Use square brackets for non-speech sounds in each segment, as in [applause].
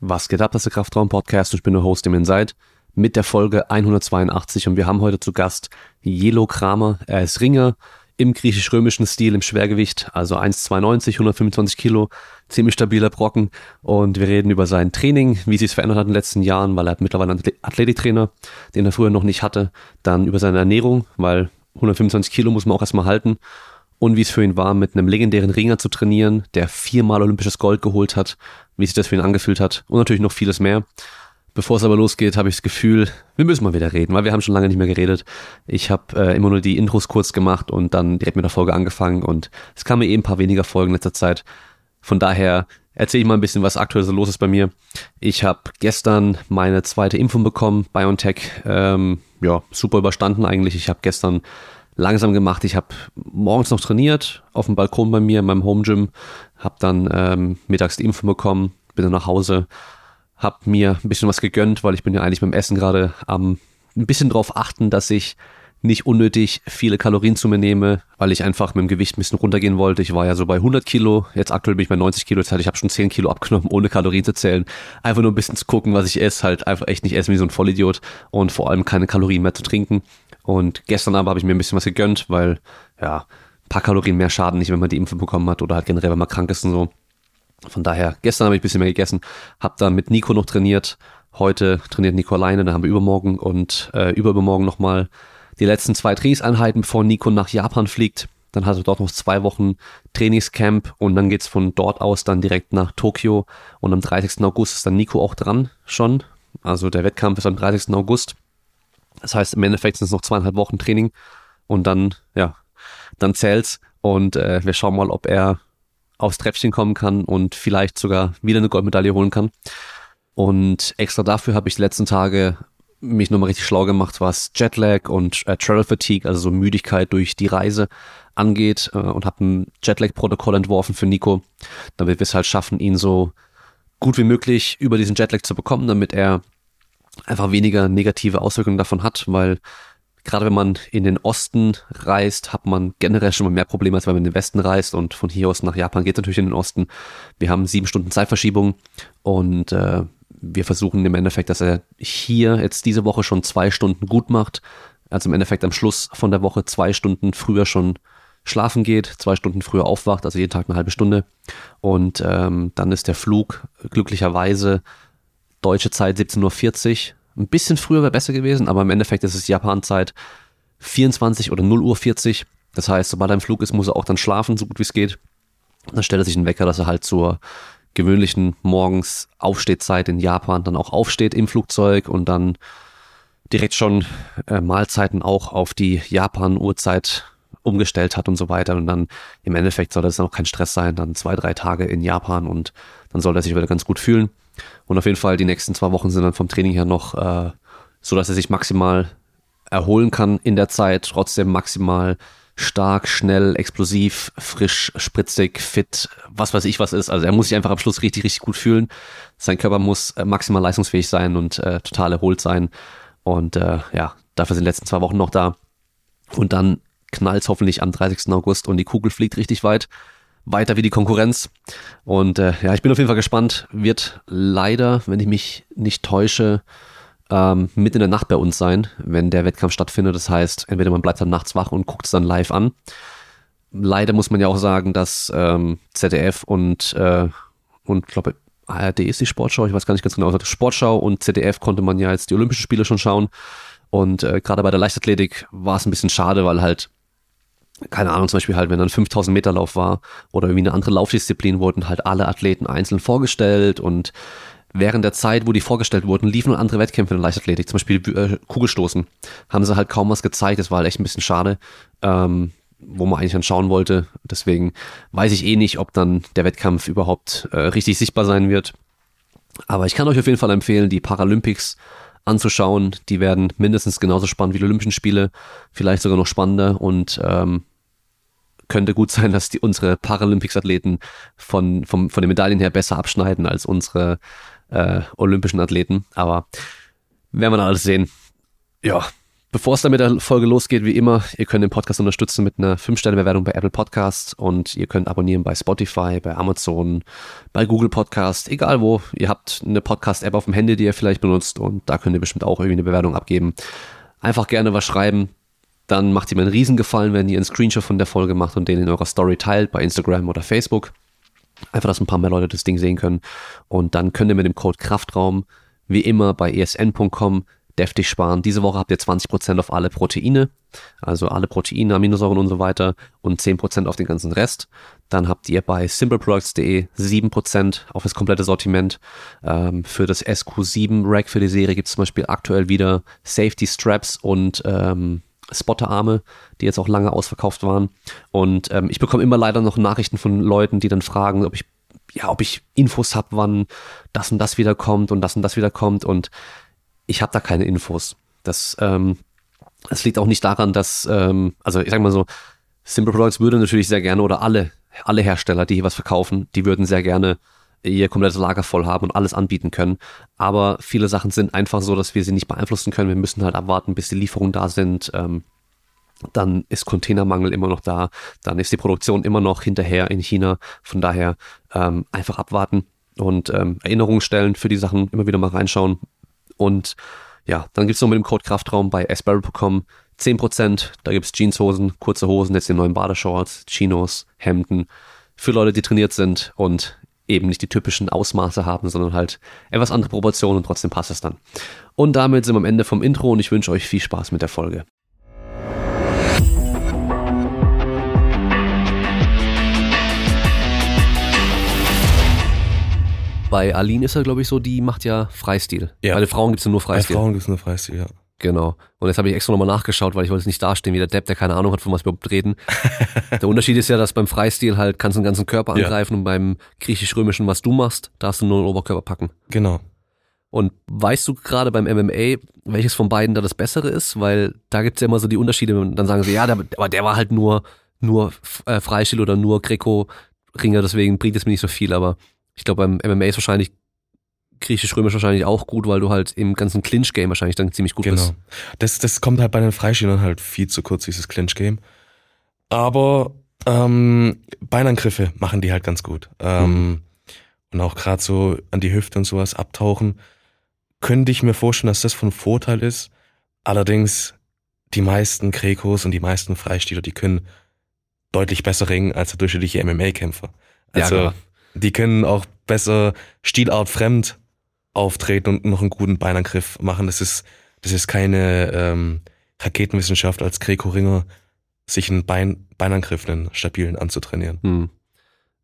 Was geht ab, das ist der Kraftraum-Podcast und ich bin der Host im Inside mit der Folge 182 und wir haben heute zu Gast Jelo Kramer. Er ist Ringer im griechisch-römischen Stil im Schwergewicht, also 1,92, 125 Kilo, ziemlich stabiler Brocken. Und wir reden über sein Training, wie sich es verändert hat in den letzten Jahren, weil er hat mittlerweile einen Athletiktrainer, den er früher noch nicht hatte, dann über seine Ernährung, weil 125 Kilo muss man auch erstmal halten und wie es für ihn war, mit einem legendären Ringer zu trainieren, der viermal olympisches Gold geholt hat, wie sich das für ihn angefühlt hat und natürlich noch vieles mehr. Bevor es aber losgeht, habe ich das Gefühl, wir müssen mal wieder reden, weil wir haben schon lange nicht mehr geredet. Ich habe äh, immer nur die Intros kurz gemacht und dann direkt mit der Folge angefangen und es kamen mir eben ein paar weniger Folgen in letzter Zeit. Von daher erzähle ich mal ein bisschen, was aktuell so los ist bei mir. Ich habe gestern meine zweite Impfung bekommen, BioNTech. Ähm, ja, super überstanden eigentlich. Ich habe gestern langsam gemacht. Ich habe morgens noch trainiert auf dem Balkon bei mir in meinem Home Gym, habe dann ähm, mittags die Impfung bekommen, bin dann nach Hause, habe mir ein bisschen was gegönnt, weil ich bin ja eigentlich beim Essen gerade am ein bisschen drauf achten, dass ich nicht unnötig viele Kalorien zu mir nehme, weil ich einfach mit dem Gewicht ein bisschen runtergehen wollte. Ich war ja so bei 100 Kilo, jetzt aktuell bin ich bei 90 Kilo, das heißt, ich habe schon 10 Kilo abgenommen, ohne Kalorien zu zählen. Einfach nur ein bisschen zu gucken, was ich esse, halt einfach echt nicht essen wie so ein Vollidiot und vor allem keine Kalorien mehr zu trinken. Und gestern aber habe ich mir ein bisschen was gegönnt, weil ja, ein paar Kalorien mehr schaden nicht, wenn man die Impfung bekommen hat oder halt generell, wenn man krank ist und so. Von daher, gestern habe ich ein bisschen mehr gegessen, habe dann mit Nico noch trainiert. Heute trainiert Nico alleine, dann haben wir übermorgen und äh, übermorgen nochmal die letzten zwei Trainingseinheiten, bevor Nico nach Japan fliegt. Dann hat er dort noch zwei Wochen Trainingscamp und dann geht's von dort aus dann direkt nach Tokio. Und am 30. August ist dann Nico auch dran schon. Also der Wettkampf ist am 30. August. Das heißt, im Endeffekt sind es noch zweieinhalb Wochen Training und dann, ja, dann zählt's und äh, wir schauen mal, ob er aufs Treppchen kommen kann und vielleicht sogar wieder eine Goldmedaille holen kann. Und extra dafür habe ich die letzten Tage mich nochmal richtig schlau gemacht, was Jetlag und äh, Travel Fatigue, also so Müdigkeit durch die Reise angeht äh, und habe ein Jetlag-Protokoll entworfen für Nico, damit wir es halt schaffen, ihn so gut wie möglich über diesen Jetlag zu bekommen, damit er einfach weniger negative Auswirkungen davon hat, weil gerade wenn man in den Osten reist, hat man generell schon mal mehr Probleme, als wenn man in den Westen reist und von hier aus nach Japan geht es natürlich in den Osten. Wir haben sieben Stunden Zeitverschiebung und äh, wir versuchen im Endeffekt, dass er hier jetzt diese Woche schon zwei Stunden gut macht. Also im Endeffekt am Schluss von der Woche zwei Stunden früher schon schlafen geht, zwei Stunden früher aufwacht, also jeden Tag eine halbe Stunde. Und ähm, dann ist der Flug glücklicherweise deutsche Zeit 17.40 Uhr. Ein bisschen früher wäre besser gewesen, aber im Endeffekt ist es Japan-Zeit 24 oder 0 Uhr 40. Das heißt, sobald er im Flug ist, muss er auch dann schlafen, so gut wie es geht. Dann stellt er sich einen Wecker, dass er halt zur gewöhnlichen morgens Aufstehzeit in Japan dann auch aufsteht im Flugzeug und dann direkt schon äh, Mahlzeiten auch auf die Japan-Uhrzeit umgestellt hat und so weiter. Und dann im Endeffekt soll das dann auch kein Stress sein, dann zwei, drei Tage in Japan und dann soll er sich wieder ganz gut fühlen. Und auf jeden Fall die nächsten zwei Wochen sind dann vom Training her noch äh, so, dass er sich maximal erholen kann in der Zeit, trotzdem maximal stark, schnell, explosiv, frisch, spritzig, fit, was weiß ich was ist. Also er muss sich einfach am Schluss richtig, richtig gut fühlen. Sein Körper muss äh, maximal leistungsfähig sein und äh, total erholt sein. Und äh, ja, dafür sind die letzten zwei Wochen noch da. Und dann knallt hoffentlich am 30. August und die Kugel fliegt richtig weit. Weiter wie die Konkurrenz. Und äh, ja, ich bin auf jeden Fall gespannt. Wird leider, wenn ich mich nicht täusche, ähm, mit in der Nacht bei uns sein, wenn der Wettkampf stattfindet. Das heißt, entweder man bleibt dann nachts wach und guckt es dann live an. Leider muss man ja auch sagen, dass ähm, ZDF und, äh, und glaube ARD ist die Sportschau, ich weiß gar nicht ganz genau, Sportschau und ZDF konnte man ja jetzt die Olympischen Spiele schon schauen. Und äh, gerade bei der Leichtathletik war es ein bisschen schade, weil halt, keine Ahnung, zum Beispiel halt, wenn dann 5000 Meter Lauf war oder irgendwie eine andere Laufdisziplin, wurden halt alle Athleten einzeln vorgestellt und während der Zeit, wo die vorgestellt wurden, liefen andere Wettkämpfe in der Leichtathletik, zum Beispiel äh, Kugelstoßen. Haben sie halt kaum was gezeigt, das war halt echt ein bisschen schade, ähm, wo man eigentlich dann schauen wollte. Deswegen weiß ich eh nicht, ob dann der Wettkampf überhaupt äh, richtig sichtbar sein wird. Aber ich kann euch auf jeden Fall empfehlen, die Paralympics anzuschauen. Die werden mindestens genauso spannend wie die Olympischen Spiele, vielleicht sogar noch spannender und ähm, könnte gut sein, dass die unsere Paralympics-Athleten von, vom, von den Medaillen her besser abschneiden als unsere äh, olympischen Athleten. Aber werden wir dann alles sehen. Ja, Bevor es dann mit der Folge losgeht, wie immer, ihr könnt den Podcast unterstützen mit einer 5-Sterne-Bewertung bei Apple Podcasts und ihr könnt abonnieren bei Spotify, bei Amazon, bei Google Podcast, egal wo. Ihr habt eine Podcast-App auf dem Handy, die ihr vielleicht benutzt und da könnt ihr bestimmt auch irgendwie eine Bewertung abgeben. Einfach gerne was schreiben. Dann macht ihr mir einen Riesengefallen, wenn ihr einen Screenshot von der Folge macht und den in eurer Story teilt bei Instagram oder Facebook. Einfach, dass ein paar mehr Leute das Ding sehen können. Und dann könnt ihr mit dem Code Kraftraum wie immer bei esn.com deftig sparen. Diese Woche habt ihr 20% auf alle Proteine, also alle Proteine, Aminosäuren und so weiter und 10% auf den ganzen Rest. Dann habt ihr bei simpleproducts.de 7% auf das komplette Sortiment. Ähm, für das SQ7 Rack für die Serie gibt es zum Beispiel aktuell wieder Safety Straps und ähm, Spotterarme, die jetzt auch lange ausverkauft waren. Und ähm, ich bekomme immer leider noch Nachrichten von Leuten, die dann fragen, ob ich ja, ob ich Infos habe, wann das und das wieder kommt und das und das wieder kommt. Und ich habe da keine Infos. Das, ähm, das liegt auch nicht daran, dass, ähm, also ich sag mal so, Simple Products würde natürlich sehr gerne oder alle, alle Hersteller, die hier was verkaufen, die würden sehr gerne ihr komplettes Lager voll haben und alles anbieten können. Aber viele Sachen sind einfach so, dass wir sie nicht beeinflussen können. Wir müssen halt abwarten, bis die Lieferungen da sind. Ähm, dann ist Containermangel immer noch da. Dann ist die Produktion immer noch hinterher in China. Von daher ähm, einfach abwarten und ähm, Erinnerungen stellen für die Sachen, immer wieder mal reinschauen, und ja, dann gibt's noch mit dem Code Kraftraum bei asbarrel.com 10%. Da gibt's Jeanshosen, kurze Hosen, jetzt die neuen Badeshorts, Chinos, Hemden. Für Leute, die trainiert sind und eben nicht die typischen Ausmaße haben, sondern halt etwas andere Proportionen und trotzdem passt es dann. Und damit sind wir am Ende vom Intro und ich wünsche euch viel Spaß mit der Folge. Bei Aline ist er, glaube ich, so, die macht ja Freistil. Ja. Bei den Frauen gibt's ja nur Freistil. Bei Frauen gibt's nur Freistil, ja. Genau. Und jetzt habe ich extra nochmal nachgeschaut, weil ich wollte jetzt nicht dastehen wie der Depp, der keine Ahnung hat, von was wir überhaupt reden. [laughs] der Unterschied ist ja, dass beim Freistil halt kannst du den ganzen Körper angreifen ja. und beim griechisch-römischen, was du machst, darfst du nur den Oberkörper packen. Genau. Und weißt du gerade beim MMA, welches von beiden da das Bessere ist? Weil da gibt's ja immer so die Unterschiede und dann sagen sie, ja, der, aber der war halt nur, nur äh, Freistil oder nur Greco-Ringer, deswegen bringt es mir nicht so viel, aber ich glaube, beim MMA ist wahrscheinlich griechisch-römisch wahrscheinlich auch gut, weil du halt im ganzen Clinch-Game wahrscheinlich dann ziemlich gut genau. bist. Genau. Das, das kommt halt bei den Freischienern halt viel zu kurz, dieses Clinch-Game. Aber ähm, Beinangriffe machen die halt ganz gut. Ähm, mhm. Und auch gerade so an die Hüfte und sowas abtauchen, könnte ich mir vorstellen, dass das von Vorteil ist. Allerdings, die meisten Grekos und die meisten Freistieler, die können deutlich besser ringen als der durchschnittliche MMA-Kämpfer. Also ja, die können auch besser Stilart fremd auftreten und noch einen guten Beinangriff machen. Das ist, das ist keine ähm, Raketenwissenschaft als Greco-Ringer, sich einen Bein, Beinangriff, einen stabilen anzutrainieren. Hm.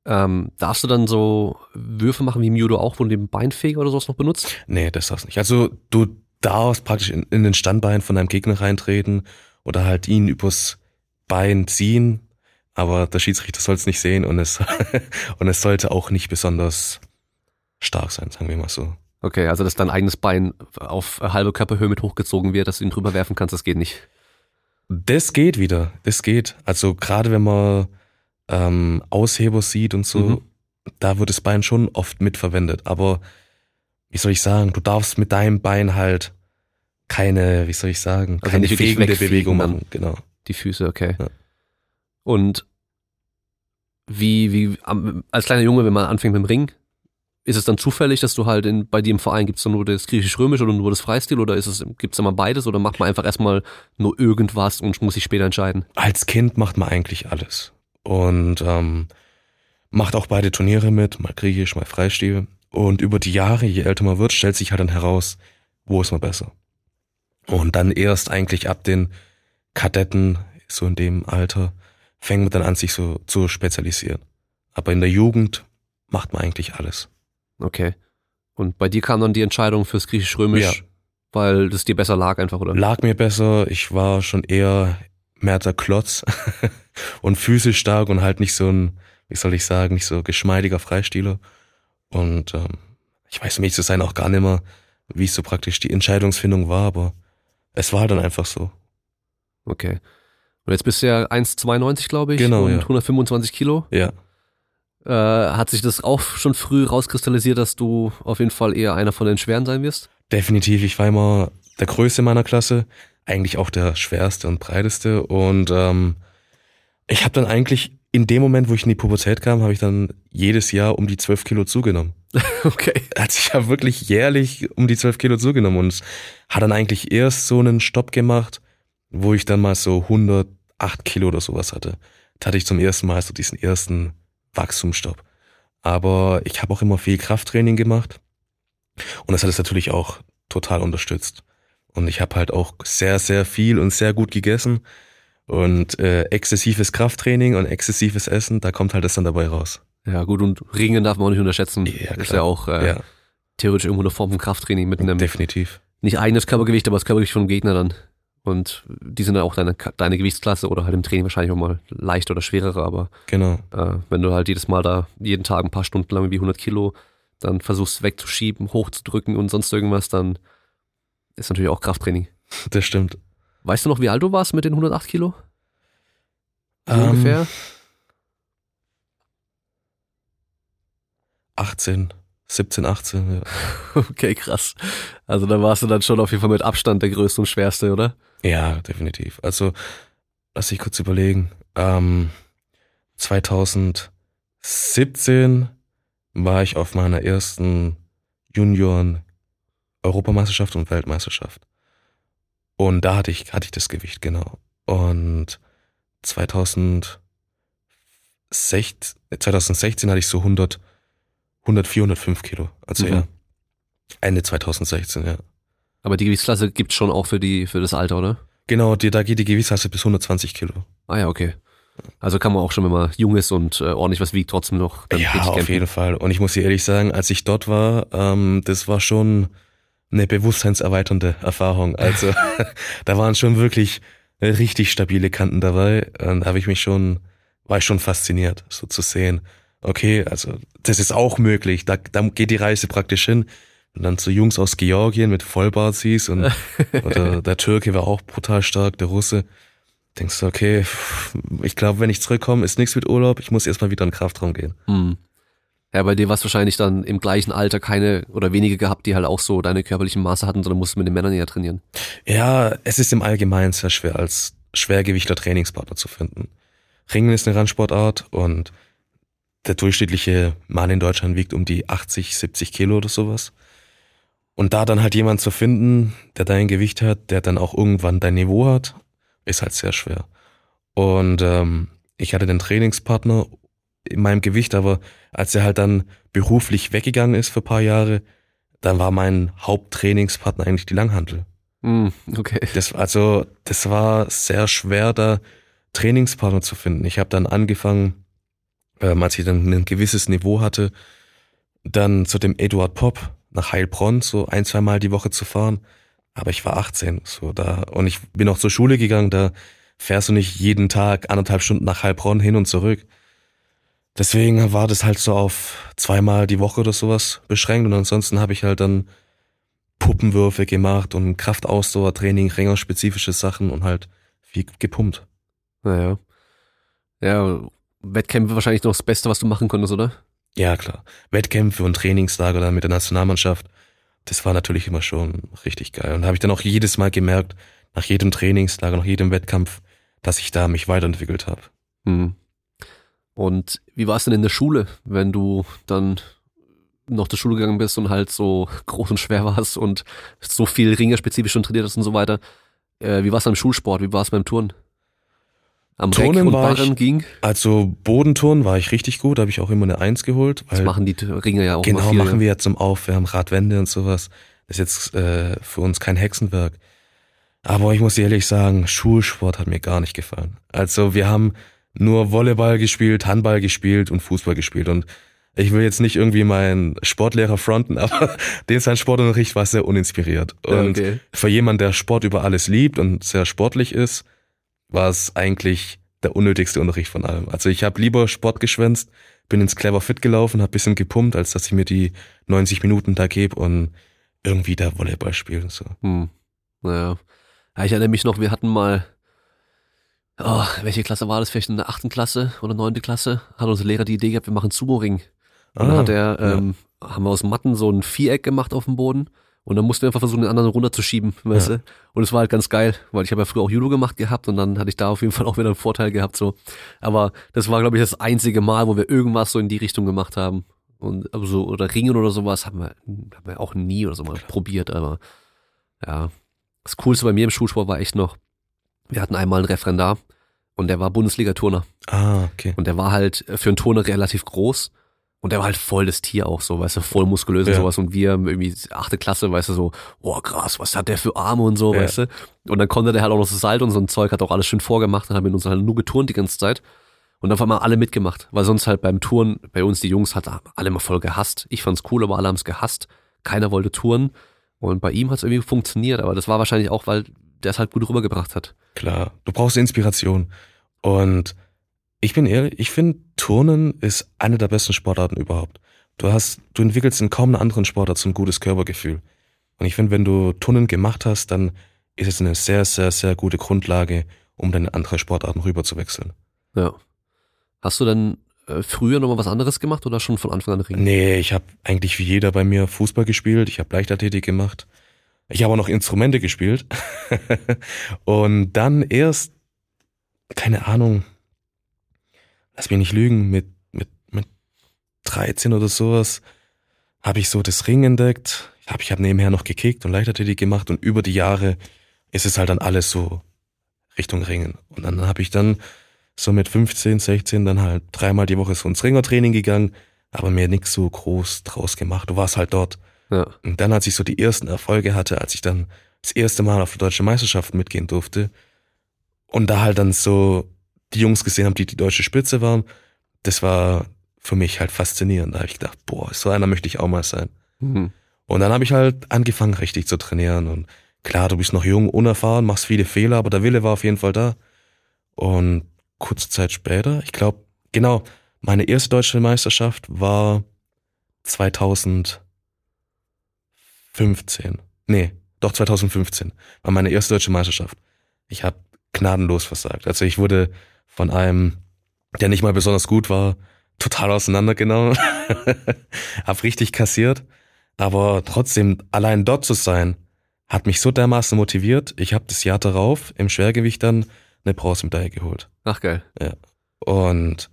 Ähm, darfst du dann so Würfe machen wie im Judo auch, wo du den Beinfeger oder sowas noch benutzt? Nee, das darfst du nicht. Also du darfst praktisch in, in den Standbein von deinem Gegner reintreten oder halt ihn übers Bein ziehen, aber der Schiedsrichter soll es nicht sehen und es, [laughs] und es sollte auch nicht besonders stark sein, sagen wir mal so. Okay, also dass dein eigenes Bein auf halbe Körperhöhe mit hochgezogen wird, dass du ihn drüber werfen kannst, das geht nicht. Das geht wieder, das geht. Also gerade wenn man ähm, Ausheber sieht und so, mhm. da wird das Bein schon oft mitverwendet. Aber wie soll ich sagen, du darfst mit deinem Bein halt keine, wie soll ich sagen, also keine fegende Bewegung machen. Genau. Die Füße, okay. Ja. Und wie, wie, als kleiner Junge, wenn man anfängt mit dem Ring, ist es dann zufällig, dass du halt in, bei dir im Verein gibt's dann nur das griechisch-römisch oder nur das Freistil oder ist es, gibt's immer beides oder macht man einfach erstmal nur irgendwas und muss sich später entscheiden? Als Kind macht man eigentlich alles. Und ähm, macht auch beide Turniere mit, mal griechisch, mal Freistil. Und über die Jahre, je älter man wird, stellt sich halt dann heraus, wo ist man besser. Und dann erst eigentlich ab den Kadetten, so in dem Alter, fängt man dann an, sich so zu spezialisieren. Aber in der Jugend macht man eigentlich alles. Okay. Und bei dir kam dann die Entscheidung fürs Griechisch-Römisch, ja. weil das dir besser lag einfach, oder? Lag mir besser. Ich war schon eher mehr der Klotz [laughs] und physisch stark und halt nicht so ein, wie soll ich sagen, nicht so geschmeidiger Freistieler. Und ähm, ich weiß, um zu sein, auch gar nicht mehr, wie so praktisch die Entscheidungsfindung war, aber es war halt dann einfach so. Okay. Und jetzt bist du ja 1,92, glaube ich. Genau. Und ja. 125 Kilo. Ja. Äh, hat sich das auch schon früh rauskristallisiert, dass du auf jeden Fall eher einer von den Schweren sein wirst? Definitiv. Ich war immer der Größte meiner Klasse. eigentlich auch der schwerste und breiteste. Und ähm, ich habe dann eigentlich in dem Moment, wo ich in die Pubertät kam, habe ich dann jedes Jahr um die 12 Kilo zugenommen. [laughs] Okay. Also ich habe wirklich jährlich um die 12 Kilo zugenommen und hat dann eigentlich erst so einen Stopp gemacht, wo ich dann mal so 108 Kilo oder sowas hatte. Da hatte ich zum ersten Mal so diesen ersten Wachstumsstopp. Aber ich habe auch immer viel Krafttraining gemacht und das hat es natürlich auch total unterstützt. Und ich habe halt auch sehr, sehr viel und sehr gut gegessen. Und äh, exzessives Krafttraining und exzessives Essen, da kommt halt das dann dabei raus. Ja, gut, und Ringen darf man auch nicht unterschätzen. Ja, ist klar. ja auch äh, Ja, theoretisch irgendwo eine Form von Krafttraining mit einem definitiv. nicht eigenes Körpergewicht, aber das Körpergewicht vom Gegner dann. Und die sind dann auch deine, deine Gewichtsklasse oder halt im Training wahrscheinlich auch mal leicht oder schwerere, aber Genau. äh, wenn du halt jedes Mal da jeden Tag ein paar Stunden lang wie 100 Kilo dann versuchst wegzuschieben, hochzudrücken und sonst irgendwas, dann ist natürlich auch Krafttraining. Das stimmt. Weißt du noch, wie alt du warst mit den 108 Kilo? So Ähm, ungefähr? 18, 17, 18, ja. [laughs] Okay, krass. Also da warst du dann schon auf jeden Fall mit Abstand der größte und schwerste, oder? Ja, definitiv. Also, lass ich kurz überlegen. Ähm, 2017 war ich auf meiner ersten Junioren-Europameisterschaft und Weltmeisterschaft. Und da hatte ich, hatte ich das Gewicht, genau. Und 2016, 2016 hatte ich so 100, 104, 105 Kilo. Also Mhm. ja, Ende 2016, ja. Aber die Gewichtsklasse gibt's schon auch für die für das Alter, oder? Genau, die, da geht die Gewichtsklasse bis 120 Kilo. Ah ja, okay. Also kann man auch schon, wenn man jung ist und äh, ordentlich was wiegt, trotzdem noch dann ja, auf kämpfen. jeden Fall. Und ich muss dir ehrlich sagen, als ich dort war, ähm, das war schon eine bewusstseinserweiternde Erfahrung. Also [laughs] [laughs] da waren schon wirklich richtig stabile Kanten dabei. Und da habe ich mich schon, war ich schon fasziniert, so zu sehen. Okay, also das ist auch möglich. Da, da geht die Reise praktisch hin. Und dann so Jungs aus Georgien mit Vollbart siehst und [laughs] oder der Türke war auch brutal stark, der Russe. Denkst du, okay, ich glaube, wenn ich zurückkomme, ist nichts mit Urlaub, ich muss erstmal wieder in den Kraftraum gehen. Hm. Ja, bei dir warst wahrscheinlich dann im gleichen Alter keine oder wenige gehabt, die halt auch so deine körperlichen Maße hatten, sondern musst mit den Männern eher trainieren. Ja, es ist im Allgemeinen sehr schwer, als Schwergewichtler Trainingspartner zu finden. Ringen ist eine Randsportart und der durchschnittliche Mann in Deutschland wiegt um die 80, 70 Kilo oder sowas. Und da dann halt jemand zu finden, der dein Gewicht hat, der dann auch irgendwann dein Niveau hat, ist halt sehr schwer. Und ähm, ich hatte den Trainingspartner in meinem Gewicht, aber als er halt dann beruflich weggegangen ist für ein paar Jahre, dann war mein Haupttrainingspartner eigentlich die Langhantel. Hm, okay. Das, also, das war sehr schwer, da Trainingspartner zu finden. Ich habe dann angefangen, ähm, als ich dann ein gewisses Niveau hatte, dann zu dem Eduard Pop nach Heilbronn so ein, zwei Mal die Woche zu fahren. Aber ich war 18, so da. Und ich bin auch zur Schule gegangen, da fährst du nicht jeden Tag anderthalb Stunden nach Heilbronn hin und zurück. Deswegen war das halt so auf zweimal die Woche oder sowas beschränkt und ansonsten habe ich halt dann Puppenwürfe gemacht und Kraftausdauertraining, ringerspezifische Sachen und halt viel gepumpt. Naja. Ja, Wettkämpfe wahrscheinlich noch das Beste, was du machen konntest, oder? Ja, klar. Wettkämpfe und Trainingslager dann mit der Nationalmannschaft, das war natürlich immer schon richtig geil. Und habe ich dann auch jedes Mal gemerkt, nach jedem Trainingslager, nach jedem Wettkampf, dass ich da mich weiterentwickelt habe. Hm. Und wie war es denn in der Schule, wenn du dann noch zur Schule gegangen bist und halt so [laughs] groß und schwer warst und so viel ringerspezifisch schon trainiert hast und so weiter? Äh, wie war es am Schulsport? Wie war es beim Turnen? Am Turnen und war ich- ging? Also Bodenturnen war ich richtig gut, da habe ich auch immer eine Eins geholt. Das machen die Ringer ja auch Genau, viel. machen wir ja zum Aufwärmen, Radwände und sowas. Das ist jetzt äh, für uns kein Hexenwerk. Aber ich muss ehrlich sagen, Schulsport hat mir gar nicht gefallen. Also wir haben nur Volleyball gespielt, Handball gespielt und Fußball gespielt. Und ich will jetzt nicht irgendwie meinen Sportlehrer fronten, [laughs] aber den sein Sportunterricht war sehr uninspiriert. Ja, Und okay. für jemanden, der Sport über alles liebt und sehr sportlich ist, war es eigentlich der unnötigste Unterricht von allem. Also ich habe lieber Sport geschwänzt, bin ins Clever Fit gelaufen, habe bisschen gepumpt, als dass ich mir die 90 Minuten da gebe und irgendwie da Volleyball spielen. So. Hm. Naja. Ja, ich erinnere mich noch, wir hatten mal, oh, welche Klasse war das? Vielleicht in der achten Klasse oder neunte Klasse? Hat unser Lehrer die Idee gehabt, wir machen Sumo-Ring. Und dann Ah, hat er, ja. ähm, haben wir aus Matten so ein Viereck gemacht auf dem Boden Und dann mussten wir einfach versuchen, den anderen runterzuschieben, [laughs] weißt Ja. du? Und es war halt ganz geil, weil ich habe ja früher auch Judo gemacht gehabt und dann hatte ich da auf jeden Fall auch wieder einen Vorteil gehabt, so. Aber das war, glaube ich, das einzige Mal, wo wir irgendwas so in die Richtung gemacht haben. Und aber so, oder Ringen oder sowas haben wir, haben wir auch nie oder so mal probiert, aber ja. Das Coolste bei mir im Schulsport war echt noch, wir hatten einmal einen Referendar und der war Bundesliga-Turner. Ah, okay. Und der war halt für einen Turner relativ groß. Und der war halt voll das Tier auch so, weißt du, voll muskulös und Ja. sowas. Und wir irgendwie achte Klasse, weißt du, so, boah, krass, was hat der für Arme und so, Ja. weißt du. Und dann konnte der halt auch noch so Salto und so ein Zeug, hat auch alles schön vorgemacht, dann haben wir uns halt nur geturnt die ganze Zeit. Und dann haben wir alle mitgemacht, weil sonst halt beim Touren, bei uns die Jungs hat alle immer voll gehasst. Ich fand's cool, aber alle haben's gehasst. Keiner wollte touren. Und bei ihm hat's irgendwie funktioniert, aber das war wahrscheinlich auch, weil der es halt gut rübergebracht hat. Klar, du brauchst Inspiration. Und ich bin ehrlich, ich finde, Turnen ist eine der besten Sportarten überhaupt. Du hast, du entwickelst in kaum einer anderen Sportart so ein gutes Körpergefühl. Und ich finde, wenn du Turnen gemacht hast, dann ist es eine sehr, sehr, sehr gute Grundlage, um dann in andere Sportarten rüber zu wechseln. Ja. Hast du denn äh, früher noch mal was anderes gemacht oder schon von Anfang an Ringen? Nee, ich habe eigentlich wie jeder bei mir Fußball gespielt, ich habe Leichtathletik gemacht. Ich habe auch noch Instrumente gespielt. [laughs] Und dann erst, keine Ahnung, lass mich nicht lügen, mit, mit, mit 13 oder sowas, habe ich so das Ring entdeckt. Ich habe ich hab nebenher noch gekickt und Leichtathletik gemacht und über die Jahre ist es halt dann alles so Richtung Ringen. Und dann habe ich dann so mit 15, 16 dann halt dreimal die Woche so ins Ringertraining gegangen, aber mir nix so groß draus gemacht. Du warst halt dort. Ja. Und dann, als ich so die ersten Erfolge hatte, als ich dann das erste Mal auf die deutsche Meisterschaft mitgehen durfte und da halt dann so die Jungs gesehen haben, die die deutsche Spitze waren, das war für mich halt faszinierend. Da habe ich gedacht, boah, so einer möchte ich auch mal sein. Mhm. Und dann habe ich halt angefangen, richtig zu trainieren. Und klar, du bist noch jung, unerfahren, machst viele Fehler, aber der Wille war auf jeden Fall da. Und kurze Zeit später, ich glaube, genau, meine erste deutsche Meisterschaft war 2015. Nee, doch 2015 war meine erste deutsche Meisterschaft. Ich habe gnadenlos versagt. Also ich wurde von einem, der nicht mal besonders gut war, total auseinandergenommen. [laughs] hab richtig kassiert. Aber trotzdem, allein dort zu sein, hat mich so dermaßen motiviert. Ich habe das Jahr darauf im Schwergewicht dann eine Bronzemedaille geholt. Ach geil. Und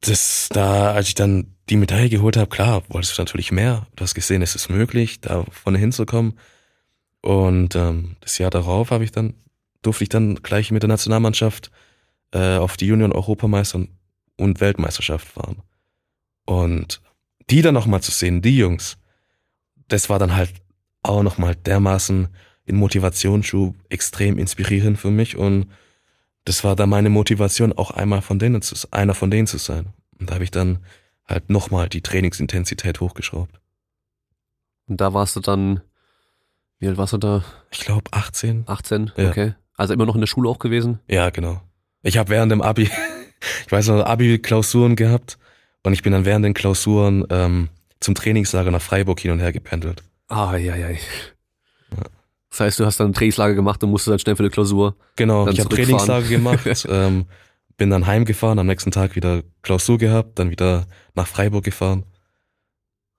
das da, als ich dann die Medaille geholt habe, klar, wolltest du natürlich mehr. Du hast gesehen, es ist möglich, da vorne hinzukommen. Und ähm, das Jahr darauf habe ich dann, durfte ich dann gleich mit der Nationalmannschaft äh, auf die Junioren-Europameister und Weltmeisterschaft fahren. Und die dann nochmal zu sehen, die Jungs, das war dann halt auch nochmal dermaßen in Motivationsschub extrem inspirierend für mich und das war dann meine Motivation, auch einmal von denen zu, einer von denen zu sein. Und da habe ich dann halt nochmal die Trainingsintensität hochgeschraubt. Und da warst du dann, wie alt warst du da? Ich glaube 18. 18? Ja. Okay. Also immer noch in der Schule auch gewesen? Ja, genau. Ich habe während dem Abi, [laughs] ich weiß noch, Abi-Klausuren gehabt und ich bin dann während den Klausuren ähm, zum Trainingslager nach Freiburg hin und her gependelt. Ah, ja, ja. Das heißt, du hast dann ein Trainingslager gemacht und musstest dann schnell für die Klausur. Genau, ich habe. Trainingslager gemacht, [laughs] ähm, bin dann heimgefahren, am nächsten Tag wieder Klausur gehabt, dann wieder nach Freiburg gefahren.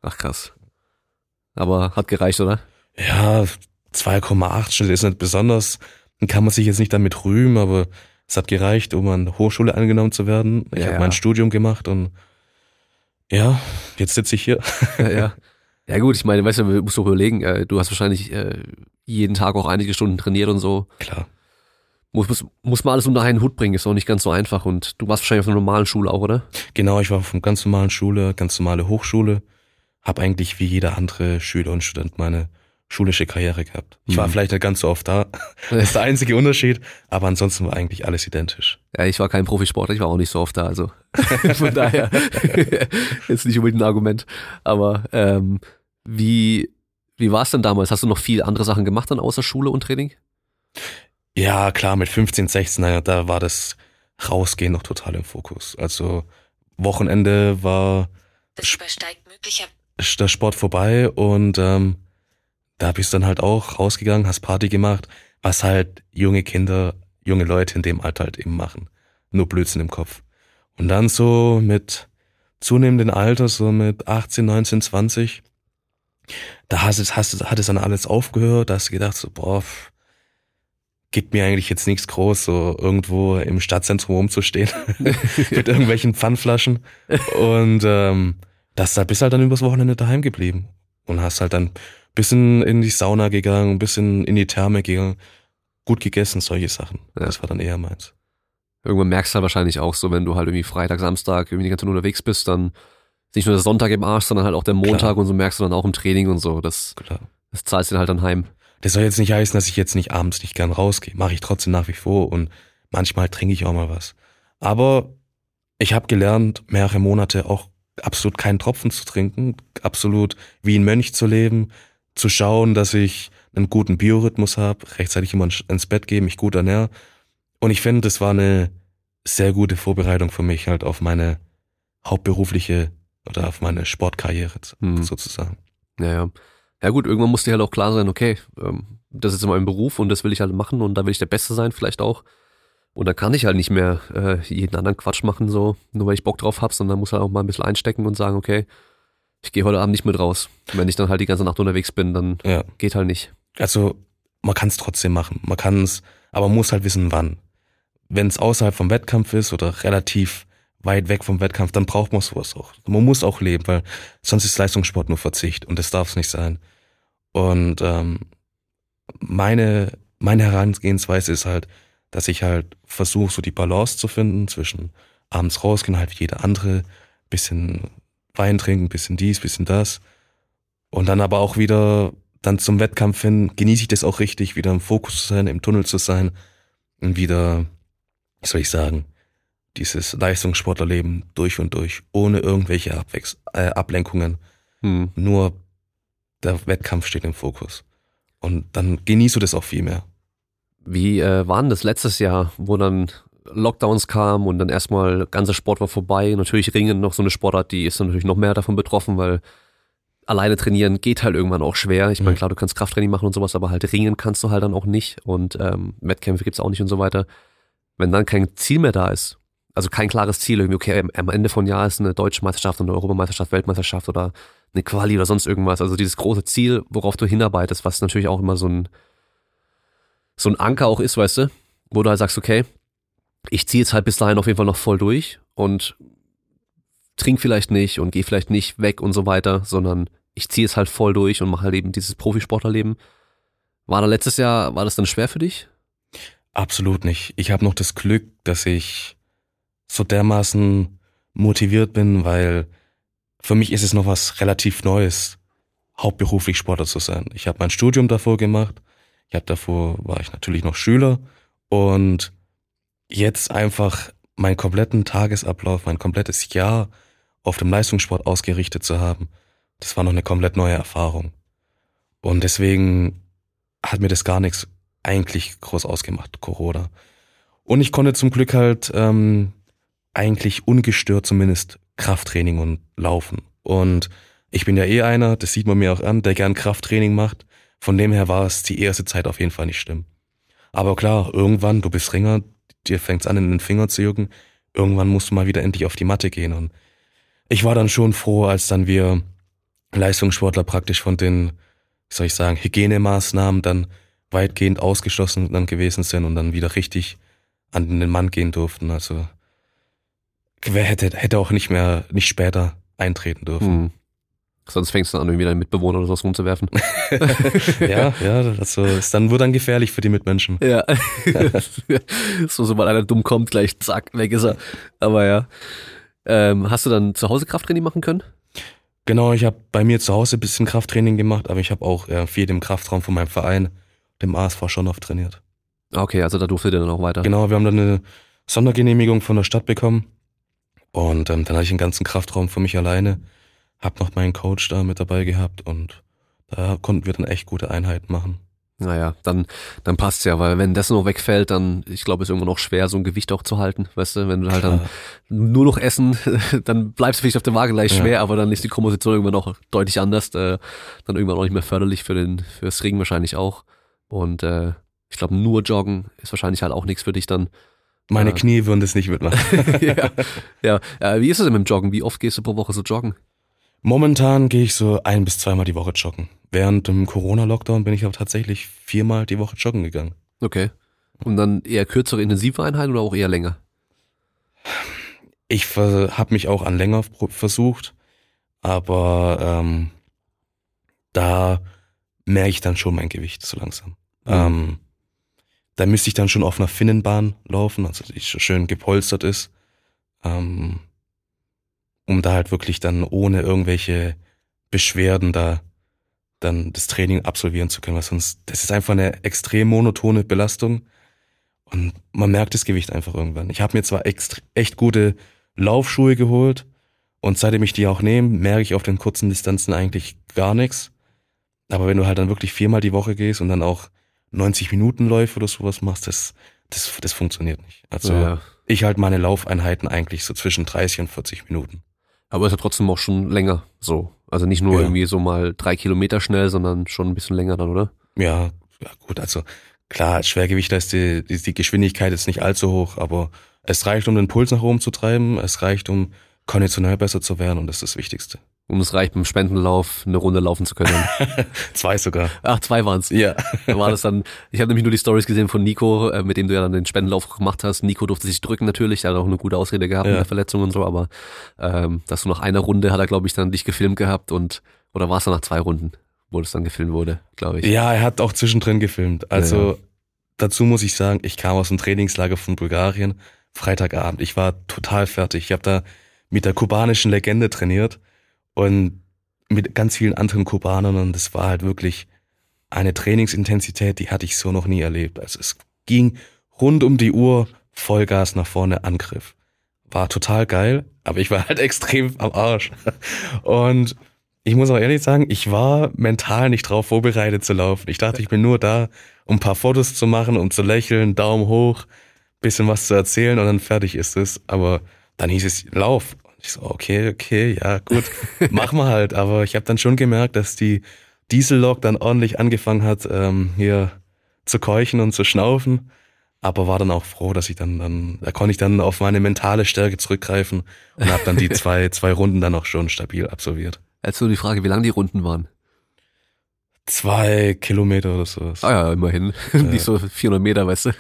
Ach krass. Aber hat gereicht, oder? Ja, 2,8 Schnitt ist nicht besonders. Dann kann man sich jetzt nicht damit rühmen, aber es hat gereicht, um an Hochschule angenommen zu werden. Ich Ja, habe ja. mein Studium gemacht und ja, jetzt sitze ich hier. ja, ja. [laughs] Ja gut, ich meine, weißt du, du musst doch überlegen, äh, du hast wahrscheinlich äh, jeden Tag auch einige Stunden trainiert und so. Klar. Muss, muss, muss man alles unter einen Hut bringen, ist auch nicht ganz so einfach. Und du warst wahrscheinlich auf einer normalen Schule auch, oder? Genau, ich war auf einer ganz normalen Schule, ganz normale Hochschule. Hab eigentlich wie jeder andere Schüler und Student meine schulische Karriere gehabt. Ich war Mhm. vielleicht nicht ganz so oft da. [laughs] Das ist der einzige Unterschied, aber ansonsten war eigentlich alles identisch. Ja, ich war kein Profisportler, ich war auch nicht so oft da, also [laughs] von daher [laughs] ist nicht unbedingt ein Argument. Aber ähm, wie, wie war es denn damals? Hast du noch viel andere Sachen gemacht dann außer Schule und Training? Ja, klar, mit 15, 16, naja, da war das Rausgehen noch total im Fokus. Also Wochenende war Es übersteigt möglicher der Sport vorbei und ähm, da bist du dann halt auch rausgegangen, hast Party gemacht, was halt junge Kinder, junge Leute in dem Alter halt eben machen. Nur Blödsinn im Kopf. Und dann so mit zunehmendem Alter, so mit 18, 19, 20, da hast es, hast, hat es dann alles aufgehört, da hast du gedacht, so, boah, pff, gibt mir eigentlich jetzt nichts groß, so irgendwo im Stadtzentrum rumzustehen [laughs] mit [laughs] irgendwelchen Pfandflaschen. Und ähm, das da bist halt dann übers Wochenende daheim geblieben und hast halt dann bisschen in die Sauna gegangen, ein bisschen in die Therme gegangen, gut gegessen, solche Sachen. Ja. Das war dann eher meins. Irgendwann merkst du halt wahrscheinlich auch so, wenn du halt irgendwie Freitag, Samstag irgendwie die ganze Zeit unterwegs bist, dann ist nicht nur der Sonntag im Arsch, sondern halt auch der Montag Klar. und so merkst du dann auch im Training und so. Das, Klar. das zahlst du dir halt dann heim. Das soll jetzt nicht heißen, dass ich jetzt nicht abends nicht gern rausgehe. Mache ich trotzdem nach wie vor und manchmal trinke ich auch mal was. Aber ich habe gelernt, mehrere Monate auch absolut keinen Tropfen zu trinken, absolut wie ein Mönch zu leben, zu schauen, dass ich einen guten Biorhythmus habe, rechtzeitig immer ins Bett gehe, mich gut ernähre. Und ich finde, das war eine sehr gute Vorbereitung für mich halt auf meine hauptberufliche oder auf meine Sportkarriere Hm. sozusagen. Ja, ja. Ja gut, irgendwann muss dir halt auch klar sein, okay, ähm, das ist mein Beruf und das will ich halt machen und da will ich der Beste sein vielleicht auch. Und da kann ich halt nicht mehr äh, jeden anderen Quatsch machen, so, nur weil ich Bock drauf hab, sondern muss halt auch mal ein bisschen einstecken und sagen, okay, ich gehe heute Abend nicht mit raus. Wenn ich dann halt die ganze Nacht unterwegs bin, dann Ja. geht halt nicht. Also man kann es trotzdem machen. Man kann es, aber man muss halt wissen, wann. Wenn es außerhalb vom Wettkampf ist oder relativ weit weg vom Wettkampf, dann braucht man sowas auch. Man muss auch leben, weil sonst ist Leistungssport nur Verzicht und das darf es nicht sein. Und ähm, meine, meine Herangehensweise ist halt, dass ich halt versuche, so die Balance zu finden zwischen abends rausgehen, halt wie jeder andere, bisschen Wein trinken, bisschen dies, bisschen das. Und dann aber auch wieder dann zum Wettkampf hin, genieße ich das auch richtig, wieder im Fokus zu sein, im Tunnel zu sein und wieder, wie soll ich sagen, dieses Leistungssportlerleben durch und durch, ohne irgendwelche Abwechs äh, Ablenkungen. Hm. Nur der Wettkampf steht im Fokus. Und dann genießt du das auch viel mehr. Wie äh, war denn das letztes Jahr, wo dann Lockdowns kamen und dann erstmal ganzer Sport war vorbei? Natürlich Ringen noch so eine Sportart, die ist dann natürlich noch mehr davon betroffen, weil alleine trainieren geht halt irgendwann auch schwer. Ich meine, Mhm. klar, du kannst Krafttraining machen und sowas, aber halt Ringen kannst du halt dann auch nicht und ähm, Wettkämpfe gibt's auch nicht und so weiter. Wenn dann kein Ziel mehr da ist, also kein klares Ziel, irgendwie, okay, am- Ende von Jahr ist eine deutsche Meisterschaft, eine Europameisterschaft, Weltmeisterschaft oder eine Quali oder sonst irgendwas. Also dieses große Ziel, worauf du hinarbeitest, was natürlich auch immer so ein so ein Anker auch ist, weißt du, wo du halt sagst, okay, ich ziehe jetzt halt bis dahin auf jeden Fall noch voll durch und trink vielleicht nicht und gehe vielleicht nicht weg und so weiter, sondern ich ziehe es halt voll durch und mache halt eben dieses Profisportlerleben. War da letztes Jahr, war das dann schwer für dich? Absolut nicht. Ich habe noch das Glück, dass ich so dermaßen motiviert bin, weil für mich ist es noch was relativ Neues, hauptberuflich Sportler zu sein. Ich habe mein Studium davor gemacht. Ich habe davor war ich natürlich noch Schüler und jetzt einfach meinen kompletten Tagesablauf, mein komplettes Jahr auf dem Leistungssport ausgerichtet zu haben, das war noch eine komplett neue Erfahrung. Und deswegen hat mir das gar nichts eigentlich groß ausgemacht, Corona. Und ich konnte zum Glück halt ähm, eigentlich ungestört zumindest Krafttraining und Laufen. Und ich bin ja eh einer, das sieht man mir auch an, der gern Krafttraining macht. Von dem her war es die erste Zeit auf jeden Fall nicht schlimm. Aber klar, irgendwann, du bist Ringer, dir fängt's an, in den Finger zu jucken. Irgendwann musst du mal wieder endlich auf die Matte gehen. Und ich war dann schon froh, als dann wir Leistungssportler praktisch von den, wie soll ich sagen, Hygienemaßnahmen dann weitgehend ausgeschlossen dann gewesen sind und dann wieder richtig an den Mann gehen durften. Also wer hätte, hätte auch nicht mehr, nicht später eintreten dürfen. Hm. Sonst fängst du an, irgendwie deinen Mitbewohner oder sowas rumzuwerfen. [laughs] ja, ja, also ist dann wird dann gefährlich für die Mitmenschen. Ja. [laughs] so, sobald einer dumm kommt, gleich zack, weg ist er. Aber ja. Ähm, hast du dann zu Hause Krafttraining machen können? Genau, ich habe bei mir zu Hause ein bisschen Krafttraining gemacht, aber ich habe auch äh, viel im Kraftraum von meinem Verein, dem ASV schon oft trainiert. Okay, also da durfte der dann auch weiter. Genau, wir haben dann eine Sondergenehmigung von der Stadt bekommen und ähm, dann hatte ich einen ganzen Kraftraum für mich alleine, hab noch meinen Coach da mit dabei gehabt und da konnten wir dann echt gute Einheiten machen. Naja, dann, dann passt's ja, weil wenn das noch wegfällt, dann, ich glaube, ist irgendwann auch schwer, so ein Gewicht auch zu halten, weißt du, wenn du halt dann Klar. nur noch essen, [laughs] dann bleibst du vielleicht auf der Waage gleich Ja. schwer, aber dann ist die Komposition irgendwann auch deutlich anders, äh, dann irgendwann auch nicht mehr förderlich für den, fürs Ringen wahrscheinlich auch. Und äh, ich glaube, nur Joggen ist wahrscheinlich halt auch nichts für dich dann. Meine Ja. Knie würden das nicht mitmachen. [laughs] ja, [laughs] ja. Äh, wie ist es denn mit dem Joggen? Wie oft gehst du pro Woche so joggen? Momentan gehe ich so ein bis zweimal die Woche joggen. Während dem Corona-Lockdown bin ich aber tatsächlich viermal die Woche joggen gegangen. Okay. Und dann eher kürzere intensive Einheiten oder auch eher länger? Ich habe mich auch an länger versucht, aber ähm, da merke ich dann schon mein Gewicht so langsam. Mhm. Ähm, da müsste ich dann schon auf einer Finnenbahn laufen, also die schön gepolstert ist, ähm, um da halt wirklich dann ohne irgendwelche Beschwerden da dann das Training absolvieren zu können, weil sonst, das ist einfach eine extrem monotone Belastung und man merkt das Gewicht einfach irgendwann. Ich habe mir zwar echt gute Laufschuhe geholt und seitdem ich die auch nehme, merke ich auf den kurzen Distanzen eigentlich gar nichts. Aber wenn du halt dann wirklich viermal die Woche gehst und dann auch 90 Minuten Läufe oder sowas machst, das, das, das funktioniert nicht. Also Ja. ich halt meine Laufeinheiten eigentlich so zwischen 30 und 40 Minuten. Aber ist ja trotzdem auch schon länger so. Also nicht nur Ja. irgendwie so mal drei Kilometer schnell, sondern schon ein bisschen länger dann, oder? Ja, ja gut, also klar, als Schwergewichter ist die, die, die Geschwindigkeit jetzt nicht allzu hoch, aber es reicht, um den Puls nach oben zu treiben, es reicht, um konditionell besser zu werden und das ist das Wichtigste. Und es reicht beim Spendenlauf eine Runde laufen zu können. [laughs] Zwei sogar. Ach, zwei waren's. Ja. Da war das dann, ich habe nämlich nur die Stories gesehen von Nico, äh, mit dem du ja dann den Spendenlauf gemacht hast. Nico durfte sich drücken natürlich, der hat auch eine gute Ausrede gehabt Ja. mit der Verletzung und so, aber ähm, dass du nach einer Runde hat er, glaube ich, dann dich gefilmt gehabt und oder war es dann nach zwei Runden, wo das dann gefilmt wurde, glaube ich. Ja, er hat auch zwischendrin gefilmt. Also Ja. dazu muss ich sagen, ich kam aus dem Trainingslager von Bulgarien, Freitagabend. Ich war total fertig. Ich habe da mit der kubanischen Legende trainiert und mit ganz vielen anderen Kubanern und das war halt wirklich eine Trainingsintensität, die hatte ich so noch nie erlebt. Also es ging rund um die Uhr Vollgas nach vorne, Angriff. War total geil, aber ich war halt [laughs] extrem am Arsch. Und ich muss auch ehrlich sagen, ich war mental nicht drauf vorbereitet zu laufen. Ich dachte, ich bin nur da, um ein paar Fotos zu machen, um zu lächeln, Daumen hoch, bisschen was zu erzählen und dann fertig ist es. Aber dann hieß es Lauf. Ich so, okay, okay, ja, gut, machen wir halt. Aber ich habe dann schon gemerkt, dass die Diesellok dann ordentlich angefangen hat, ähm, hier zu keuchen und zu schnaufen. Aber war dann auch froh, dass ich dann, dann, da konnte ich dann auf meine mentale Stärke zurückgreifen und habe dann die [laughs] zwei, zwei Runden dann auch schon stabil absolviert. Jetzt nur die Frage, wie lang die Runden waren. Zwei Kilometer oder sowas. Ah ja, immerhin. [laughs] Nicht so 400 Meter, weißt du.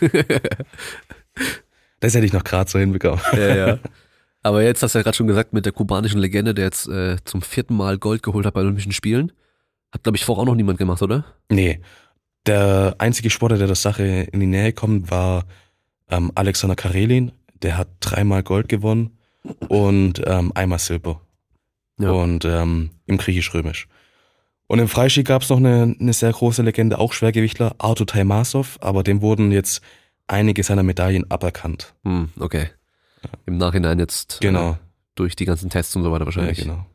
Das hätte ich noch gerade so hinbekommen. ja, ja. Aber jetzt hast du ja gerade schon gesagt, mit der kubanischen Legende, der jetzt äh, zum vierten Mal Gold geholt hat bei Olympischen Spielen. Hat, glaube ich, vorher auch noch niemand gemacht, oder? Nee. Der einzige Sportler, der der Sache in die Nähe kommt, war ähm, Alexander Karelin. Der hat dreimal Gold gewonnen und ähm, einmal Silber. Ja. Und ähm, im Griechisch-Römisch. Und im Freistil gab es noch eine, eine sehr große Legende, auch Schwergewichtler, Artur Taimasov, aber dem wurden jetzt einige seiner Medaillen aberkannt. Hm, okay. Im Nachhinein jetzt Genau. äh, durch die ganzen Tests und so weiter Ja, wahrscheinlich. genau.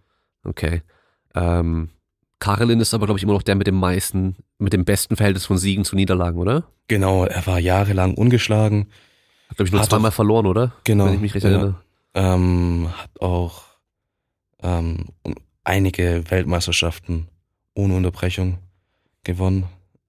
Okay. Ähm, Karelin ist aber, glaube ich, immer noch der mit dem meisten, mit dem besten Verhältnis von Siegen zu Niederlagen, oder? Genau, er war jahrelang ungeschlagen. Hat, glaube ich, nur Hat zweimal verloren, oder? Genau. Wenn ich mich recht ja. erinnere. Ähm, hat auch ähm, einige Weltmeisterschaften ohne Unterbrechung gewonnen.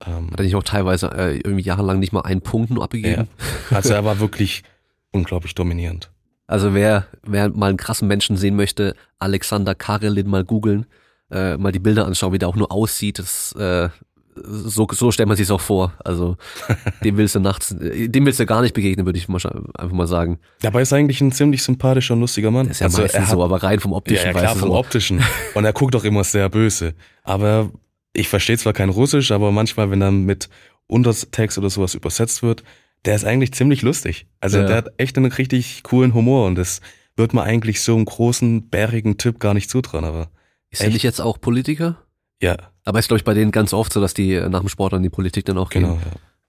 Ähm, Hat er nicht auch teilweise äh, irgendwie jahrelang nicht mal einen Punkt nur abgegeben? also er war wirklich [laughs] unglaublich dominierend. Also wer, wer mal einen krassen Menschen sehen möchte, Alexander Karelin mal googeln, äh, mal die Bilder anschauen, wie der auch nur aussieht, das, äh, so, so stellt man sich auch vor. Also [laughs] dem willst du nachts, äh, dem willst du gar nicht begegnen, würde ich mal, einfach mal sagen. Dabei ist er eigentlich ein ziemlich sympathischer und lustiger Mann. Das ist ja also meistens er hat, so, aber rein vom ja, optischen, ja, klar, weißt du vom so. optischen. [laughs] Und er guckt auch immer sehr böse. Aber ich verstehe zwar kein Russisch, aber manchmal, wenn dann mit Untertext oder sowas übersetzt wird, der ist eigentlich ziemlich lustig. Also Ja. der hat echt einen richtig coolen Humor und das wird man eigentlich so einem großen, bärigen Typ gar nicht zutrauen, aber Ist er nicht jetzt auch Politiker? ja, Aber ist, glaube ich, bei denen ganz oft so, dass die nach dem Sport an die Politik dann auch gehen. genau. Ja.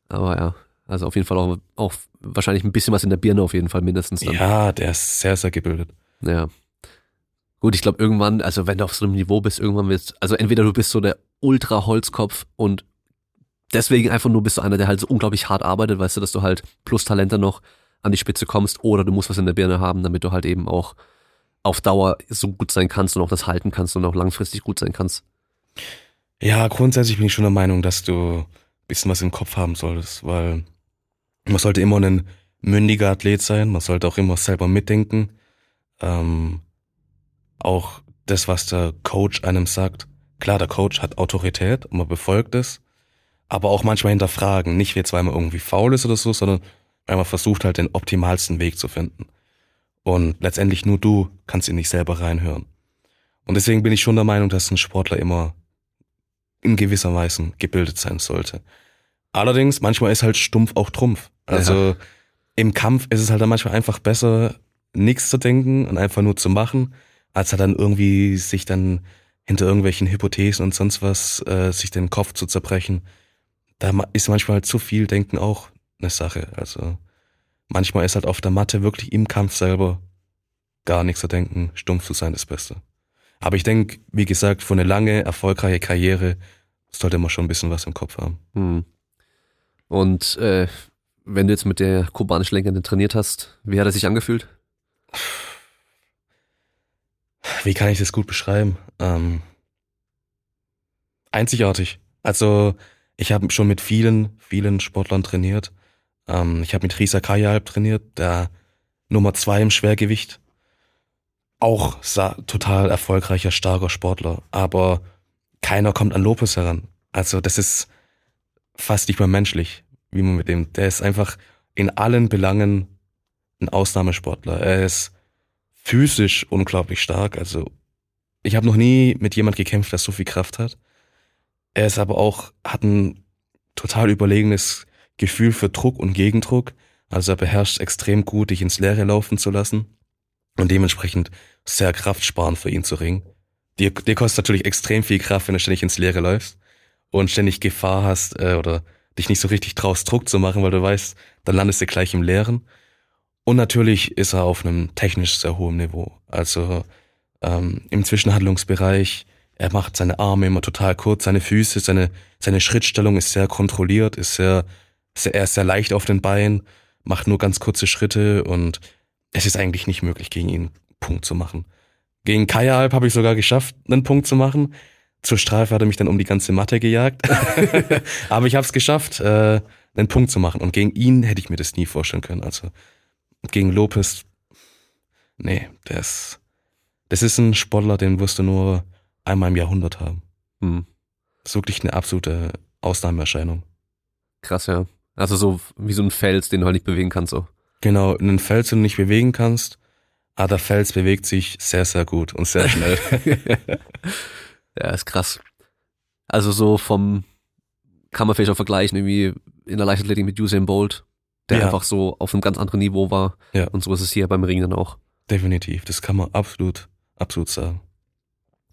Aber ja, also auf jeden Fall auch, auch wahrscheinlich ein bisschen was in der Birne auf jeden Fall mindestens dann. Ja, der ist sehr, sehr gebildet. Ja. Gut, ich glaube irgendwann, also wenn du auf so einem Niveau bist, irgendwann wirst, also entweder du bist so der Ultra-Holzkopf und deswegen einfach nur bist du einer, der halt so unglaublich hart arbeitet, weißt du, dass du halt plus Talente noch an die Spitze kommst oder du musst was in der Birne haben, damit du halt eben auch auf Dauer so gut sein kannst und auch das halten kannst und auch langfristig gut sein kannst. Ja, grundsätzlich bin ich schon der Meinung, dass du ein bisschen was im Kopf haben solltest, weil man sollte immer ein mündiger Athlet sein, man sollte auch immer selber mitdenken. Ähm, auch das, was der Coach einem sagt. Klar, der Coach hat Autorität und man befolgt es, aber auch manchmal hinterfragen. Nicht jetzt, weil man irgendwie faul ist oder so, sondern weil man versucht halt den optimalsten Weg zu finden. Und letztendlich nur du kannst in dich selber reinhören. Und deswegen bin ich schon der Meinung, dass ein Sportler immer in gewisser Weise gebildet sein sollte. Allerdings, manchmal ist halt stumpf auch Trumpf. Also ja. im Kampf ist es halt dann manchmal einfach besser, nichts zu denken und einfach nur zu machen, als halt dann irgendwie sich dann hinter irgendwelchen Hypothesen und sonst was äh, sich den Kopf zu zerbrechen. Da ist manchmal zu viel Denken auch eine Sache. Also manchmal ist halt auf der Matte wirklich im Kampf selber gar nichts zu denken, stumpf zu sein das Beste. Aber ich denke, wie gesagt, für eine lange, erfolgreiche Karriere sollte man schon ein bisschen was im Kopf haben. Hm. Und äh, wenn du jetzt mit der kubanischen Lenkerin trainiert hast, wie hat er sich angefühlt? Wie kann ich das gut beschreiben? Ähm, einzigartig. Also ich habe schon mit vielen, vielen Sportlern trainiert. Ähm, ich habe mit Risa Kayalp trainiert, der Nummer zwei im Schwergewicht. Auch total erfolgreicher, starker Sportler. Aber keiner kommt an Lopez heran. Also das ist fast nicht mehr menschlich, wie man mit dem. Der ist einfach in allen Belangen ein Ausnahmesportler. Er ist physisch unglaublich stark. Also ich habe noch nie mit jemand gekämpft, der so viel Kraft hat. Er ist aber auch, hat ein total überlegenes Gefühl für Druck und Gegendruck. Also er beherrscht extrem gut, dich ins Leere laufen zu lassen. Und dementsprechend sehr kraftsparend für ihn zu ringen. Dir, dir kostet natürlich extrem viel Kraft, wenn du ständig ins Leere läufst und ständig Gefahr hast äh, oder dich nicht so richtig traust, Druck zu machen, weil du weißt, dann landest du gleich im Leeren. Und natürlich ist er auf einem technisch sehr hohen Niveau. Also ähm, im Zwischenhandlungsbereich, er macht seine Arme immer total kurz, seine Füße, seine, seine Schrittstellung ist sehr kontrolliert, ist sehr, sehr, er ist sehr leicht auf den Beinen, macht nur ganz kurze Schritte und es ist eigentlich nicht möglich, gegen ihn Punkt zu machen. Gegen Kaya Alp habe ich sogar geschafft, einen Punkt zu machen. Zur Strafe hat er mich dann um die ganze Matte gejagt. [laughs] [laughs] Aber ich habe es geschafft, äh, einen Punkt zu machen. Und gegen ihn hätte ich mir das nie vorstellen können. Also gegen Lopez, nee, ist, das ist ein Sportler, den wirst du nur einmal im Jahrhundert haben. Hm. Das ist wirklich eine absolute Ausnahmeerscheinung. Krass, ja. Also so wie so ein Fels, den du halt nicht bewegen kannst, so. Genau, einen Fels, den du nicht bewegen kannst, aber der Fels bewegt sich sehr, sehr gut und sehr schnell. [laughs] ja, ist krass. Also so vom, kann man vielleicht auch vergleichen, irgendwie in der Leichtathletik mit Usain Bolt, der ja. einfach so auf einem ganz anderen Niveau war. Ja. Und so ist es hier beim Ring dann auch. Definitiv, das kann man absolut, absolut sagen.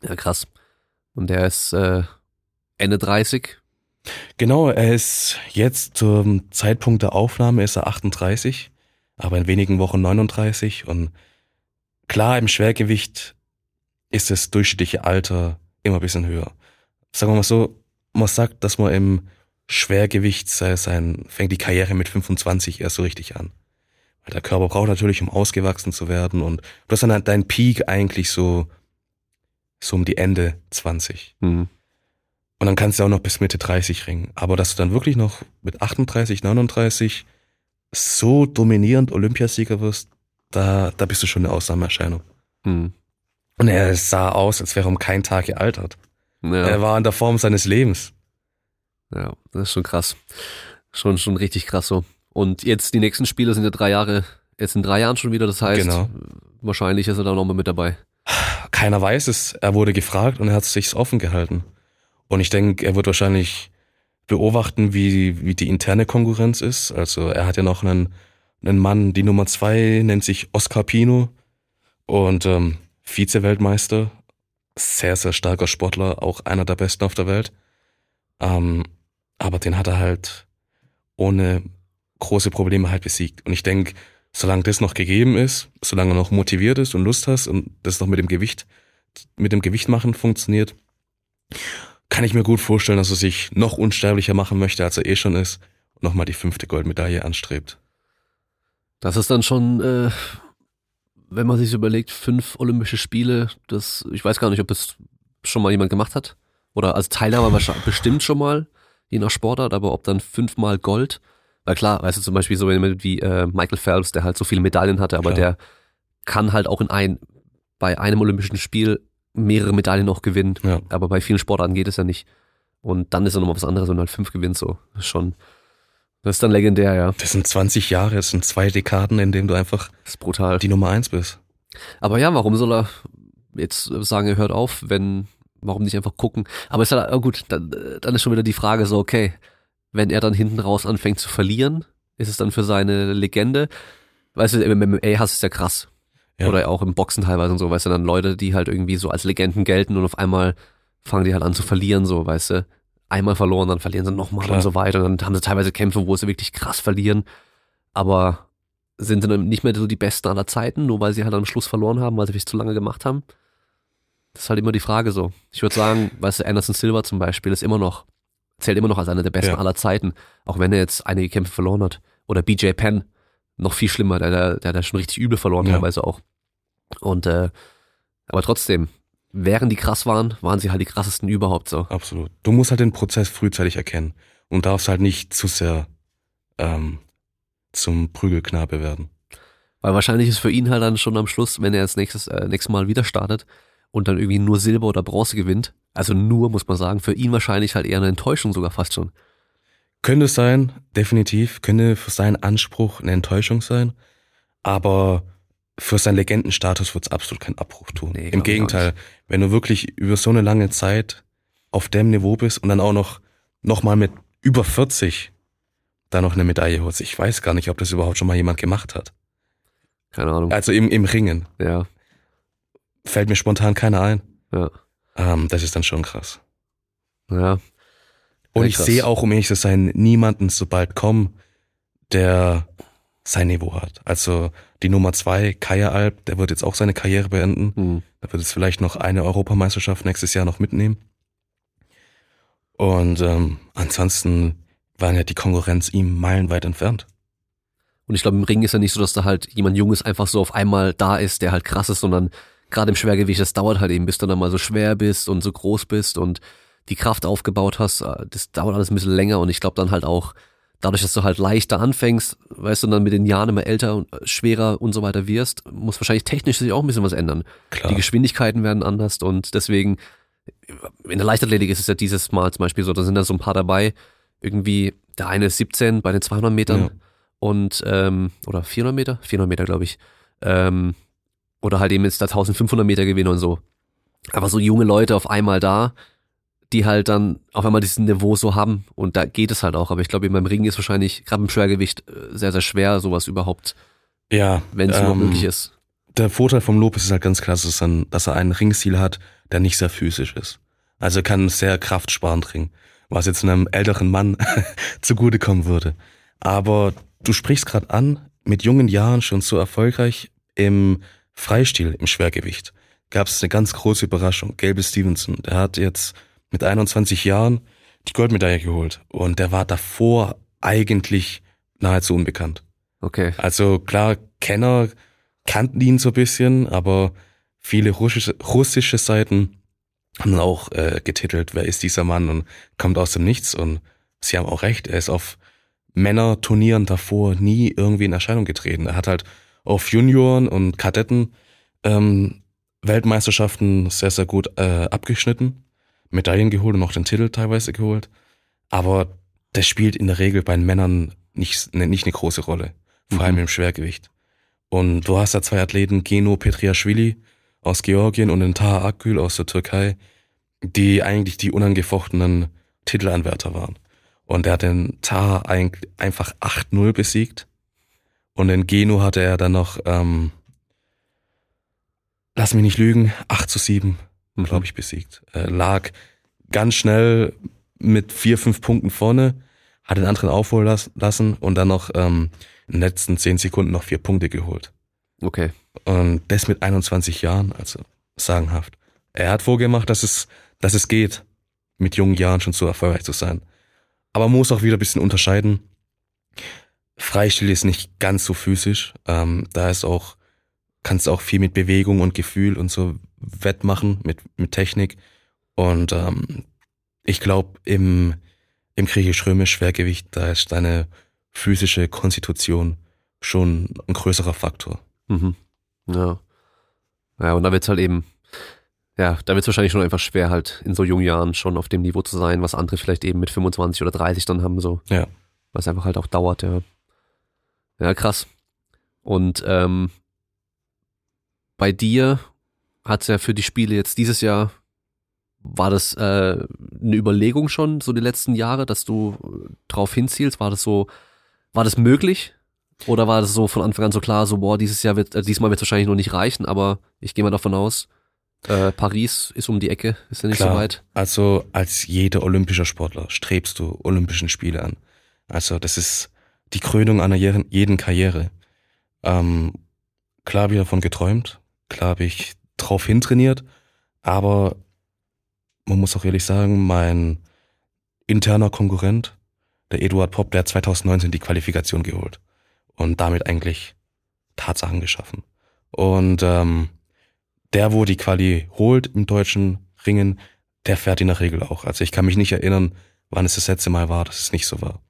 Ja, krass. Und der ist äh, Ende 30. Genau, er ist jetzt zum Zeitpunkt der Aufnahme ist er 38, aber in wenigen Wochen 39 und klar im Schwergewicht ist das durchschnittliche Alter immer ein bisschen höher. Sagen wir mal so, man sagt, dass man im Schwergewicht sein, fängt die Karriere mit 25 erst so richtig an. Weil der Körper braucht natürlich, um ausgewachsen zu werden und du hast dann dein Peak eigentlich so so um die Ende 20. Mhm. Und dann kannst du auch noch bis Mitte 30 ringen. Aber dass du dann wirklich noch mit 38, 39 so dominierend Olympiasieger wirst, da, da bist du schon eine Ausnahmeerscheinung. Mhm. Und er sah aus, als wäre er um keinen Tag gealtert. Ja. Er war in der Form seines Lebens. Ja, das ist schon krass. Schon, schon richtig krass so. Und jetzt die nächsten Spiele sind ja drei Jahre, jetzt in drei Jahren schon wieder, das heißt, genau. wahrscheinlich ist er da nochmal mit dabei keiner weiß es. Er wurde gefragt und er hat sich offen gehalten. Und ich denke, er wird wahrscheinlich beobachten, wie, wie die interne Konkurrenz ist. Also er hat ja noch einen, einen Mann, die Nummer zwei nennt sich Oscar Pino und ähm, Vize-Weltmeister. Sehr, sehr starker Sportler, auch einer der besten auf der Welt. Ähm, aber den hat er halt ohne große Probleme halt besiegt. Und ich denke, solange das noch gegeben ist, solange er noch motiviert ist und Lust hast und das noch mit dem Gewicht, mit dem Gewicht machen funktioniert, kann ich mir gut vorstellen, dass er sich noch unsterblicher machen möchte, als er eh schon ist und nochmal die fünfte Goldmedaille anstrebt. Das ist dann schon, äh, wenn man sich überlegt, fünf Olympische Spiele, das, ich weiß gar nicht, ob das schon mal jemand gemacht hat. Oder als Teilnehmer bestimmt schon mal, je nach Sportart, aber ob dann fünfmal Gold, weil klar, weißt du, zum Beispiel so jemand wie äh, Michael Phelps, der halt so viele Medaillen hatte, aber klar. der kann halt auch in ein, bei einem olympischen Spiel mehrere Medaillen noch gewinnen. Ja. Aber bei vielen Sportarten geht es ja nicht. Und dann ist er nochmal was anderes, wenn du halt fünf gewinnst, so. Das ist schon, das ist dann legendär, ja. Das sind 20 Jahre, das sind zwei Dekaden, in denen du einfach Das ist brutal. die Nummer eins bist. Aber ja, warum soll er jetzt sagen, er hört auf, wenn, warum nicht einfach gucken? Aber ist halt, oh gut, dann, dann ist schon wieder die Frage so, okay, wenn er dann hinten raus anfängt zu verlieren, ist es dann für seine Legende? Weißt du, im MMA hast es ja krass. Ja. Oder auch im Boxen teilweise und so, weißt du, dann Leute, die halt irgendwie so als Legenden gelten und auf einmal fangen die halt an zu verlieren, so, weißt du. Einmal verloren, dann verlieren sie nochmal Klar. und so weiter. Und dann haben sie teilweise Kämpfe, wo sie wirklich krass verlieren. Aber sind sie dann nicht mehr so die Besten aller Zeiten, nur weil sie halt am Schluss verloren haben, weil sie sich zu lange gemacht haben? Das ist halt immer die Frage so. Ich würde sagen, weißt du, Anderson Silva zum Beispiel ist immer noch, zählt immer noch als einer der besten Ja. aller Zeiten, auch wenn er jetzt einige Kämpfe verloren hat. Oder BJ Penn, noch viel schlimmer, der, der, hat ja schon richtig übel verloren Ja. teilweise auch. Und äh, aber trotzdem, während die krass waren, waren sie halt die krassesten überhaupt so. Absolut. Du musst halt den Prozess frühzeitig erkennen und darfst halt nicht zu sehr ähm, zum Prügelknabe werden. Weil wahrscheinlich ist für ihn halt dann schon am Schluss, wenn er jetzt nächstes, äh, nächstes Mal wieder startet und dann irgendwie nur Silber oder Bronze gewinnt, also nur, muss man sagen, für ihn wahrscheinlich halt eher eine Enttäuschung sogar fast schon. Könnte es sein, definitiv, könnte für seinen Anspruch eine Enttäuschung sein, aber für seinen Legendenstatus wird es absolut keinen Abbruch tun. Nee, Im Gegenteil, wenn du wirklich über so eine lange Zeit auf dem Niveau bist und dann auch noch, noch mal mit über 40 da noch eine Medaille holst. Ich weiß gar nicht, ob das überhaupt schon mal jemand gemacht hat. Keine Ahnung. Also im, im Ringen. Ja, Fällt mir spontan keiner ein. ja, Ähm, das ist dann schon krass. ja. Und ich krass. sehe auch, um ehrlich zu sein, niemanden so bald kommen, der sein Niveau hat. Also die Nummer zwei, Kaya Alp, der wird jetzt auch seine Karriere beenden. Hm. Er wird jetzt vielleicht noch eine Europameisterschaft nächstes Jahr noch mitnehmen. Und ähm, ansonsten waren ja die Konkurrenz ihm meilenweit entfernt. Und ich glaube, im Ring ist ja nicht so, dass da halt jemand Junges einfach so auf einmal da ist, der halt krass ist, sondern gerade im Schwergewicht, das dauert halt eben, bis du dann mal so schwer bist und so groß bist und die Kraft aufgebaut hast. äh, Das dauert alles ein bisschen länger und ich glaube dann halt auch, dadurch, dass du halt leichter anfängst, weißt du, und dann mit den Jahren immer älter und äh, schwerer und so weiter wirst, muss wahrscheinlich technisch sich auch ein bisschen was ändern. Klar. Die Geschwindigkeiten werden anders und deswegen, in der Leichtathletik ist es ja dieses Mal zum Beispiel so, da sind da so ein paar dabei, irgendwie, der eine ist 17 bei den 200 Metern Ja. und, ähm, oder 400 Meter? 400 Meter, glaube ich. Ähm, oder halt eben jetzt da 1500 Meter gewinnen und so. Aber so junge Leute auf einmal da, die halt dann auf einmal dieses Niveau so haben und da geht es halt auch. Aber ich glaube, eben beim Ringen ist wahrscheinlich, gerade im Schwergewicht, äh, sehr, sehr schwer, sowas überhaupt, Ja, wenn es überhaupt ähm, möglich ist. Der Vorteil vom Lopez ist halt ganz klar, dass, dann, dass er einen Ringstil hat, der nicht sehr physisch ist. Also er kann sehr kraftsparend ringen, was jetzt einem älteren Mann [laughs] zugutekommen würde. Aber du sprichst gerade an, mit jungen Jahren schon so erfolgreich im Freistil, im Schwergewicht, gab es eine ganz große Überraschung. Gabe Stevenson, der hat jetzt mit 21 Jahren die Goldmedaille geholt und der war davor eigentlich nahezu unbekannt. Okay. Also klar, Kenner kannten ihn so ein bisschen, aber viele russische, russische Seiten haben auch äh, getitelt, wer ist dieser Mann und kommt aus dem Nichts und sie haben auch recht, er ist auf Männerturnieren davor nie irgendwie in Erscheinung getreten. Er hat halt auf Junioren und Kadetten ähm, Weltmeisterschaften sehr, sehr gut äh, abgeschnitten, Medaillen geholt und auch den Titel teilweise geholt. Aber das spielt in der Regel bei den Männern nicht, ne, nicht eine große Rolle, vor allem Mhm. im Schwergewicht. Und du hast da zwei Athleten, Geno Petriashvili aus Georgien und den Taha Akgül aus der Türkei, die eigentlich die unangefochtenen Titelanwärter waren. Und er hat den Taha eigentlich einfach 8-0 besiegt. Und den Geno hatte er dann noch, ähm, lass mich nicht lügen, 8 zu 7, Mhm. glaube ich, besiegt. Er lag ganz schnell mit vier, fünf Punkten vorne, hat den anderen aufholen las- lassen und dann noch ähm, in den letzten zehn Sekunden noch vier Punkte geholt. Okay. Und das mit 21 Jahren, also sagenhaft. Er hat vorgemacht, dass es, dass es geht, mit jungen Jahren schon so erfolgreich zu sein. Aber man muss auch wieder ein bisschen unterscheiden. Freistil ist nicht ganz so physisch. Ähm, da ist auch, kannst du auch viel mit Bewegung und Gefühl und so wettmachen, mit, mit Technik. Und ähm, ich glaube, im, im griechisch-römisch Schwergewicht, da ist deine physische Konstitution schon ein größerer Faktor. Mhm. Ja. Ja, und da wird's halt eben, Ja, da wird es wahrscheinlich schon einfach schwer, halt in so jungen Jahren schon auf dem Niveau zu sein, was andere vielleicht eben mit 25 oder 30 dann haben, so. Ja. Was einfach halt auch dauert, ja. Ja, krass. Und ähm, bei dir hat es ja für die Spiele jetzt dieses Jahr, war das äh, eine Überlegung schon, so die letzten Jahre, dass du drauf hinzielst? War das so, war das möglich? Oder war das so von Anfang an so klar, so, boah, dieses Jahr wird, äh, diesmal wird es wahrscheinlich noch nicht reichen, aber ich gehe mal davon aus, äh, Paris ist um die Ecke, ist ja nicht Klar. so weit. Also als jeder olympischer Sportler strebst du Olympischen Spiele an. Also das ist die Krönung einer jeden, Karriere. Ähm, klar habe ich davon geträumt, klar habe ich drauf hintrainiert, aber man muss auch ehrlich sagen, mein interner Konkurrent, der Eduard Popp, der hat 2019 die Qualifikation geholt und damit eigentlich Tatsachen geschaffen. Und ähm, der, wo die Quali holt im deutschen Ringen, der fährt in der Regel auch. Also ich kann mich nicht erinnern, wann es das letzte Mal war, dass es nicht so war.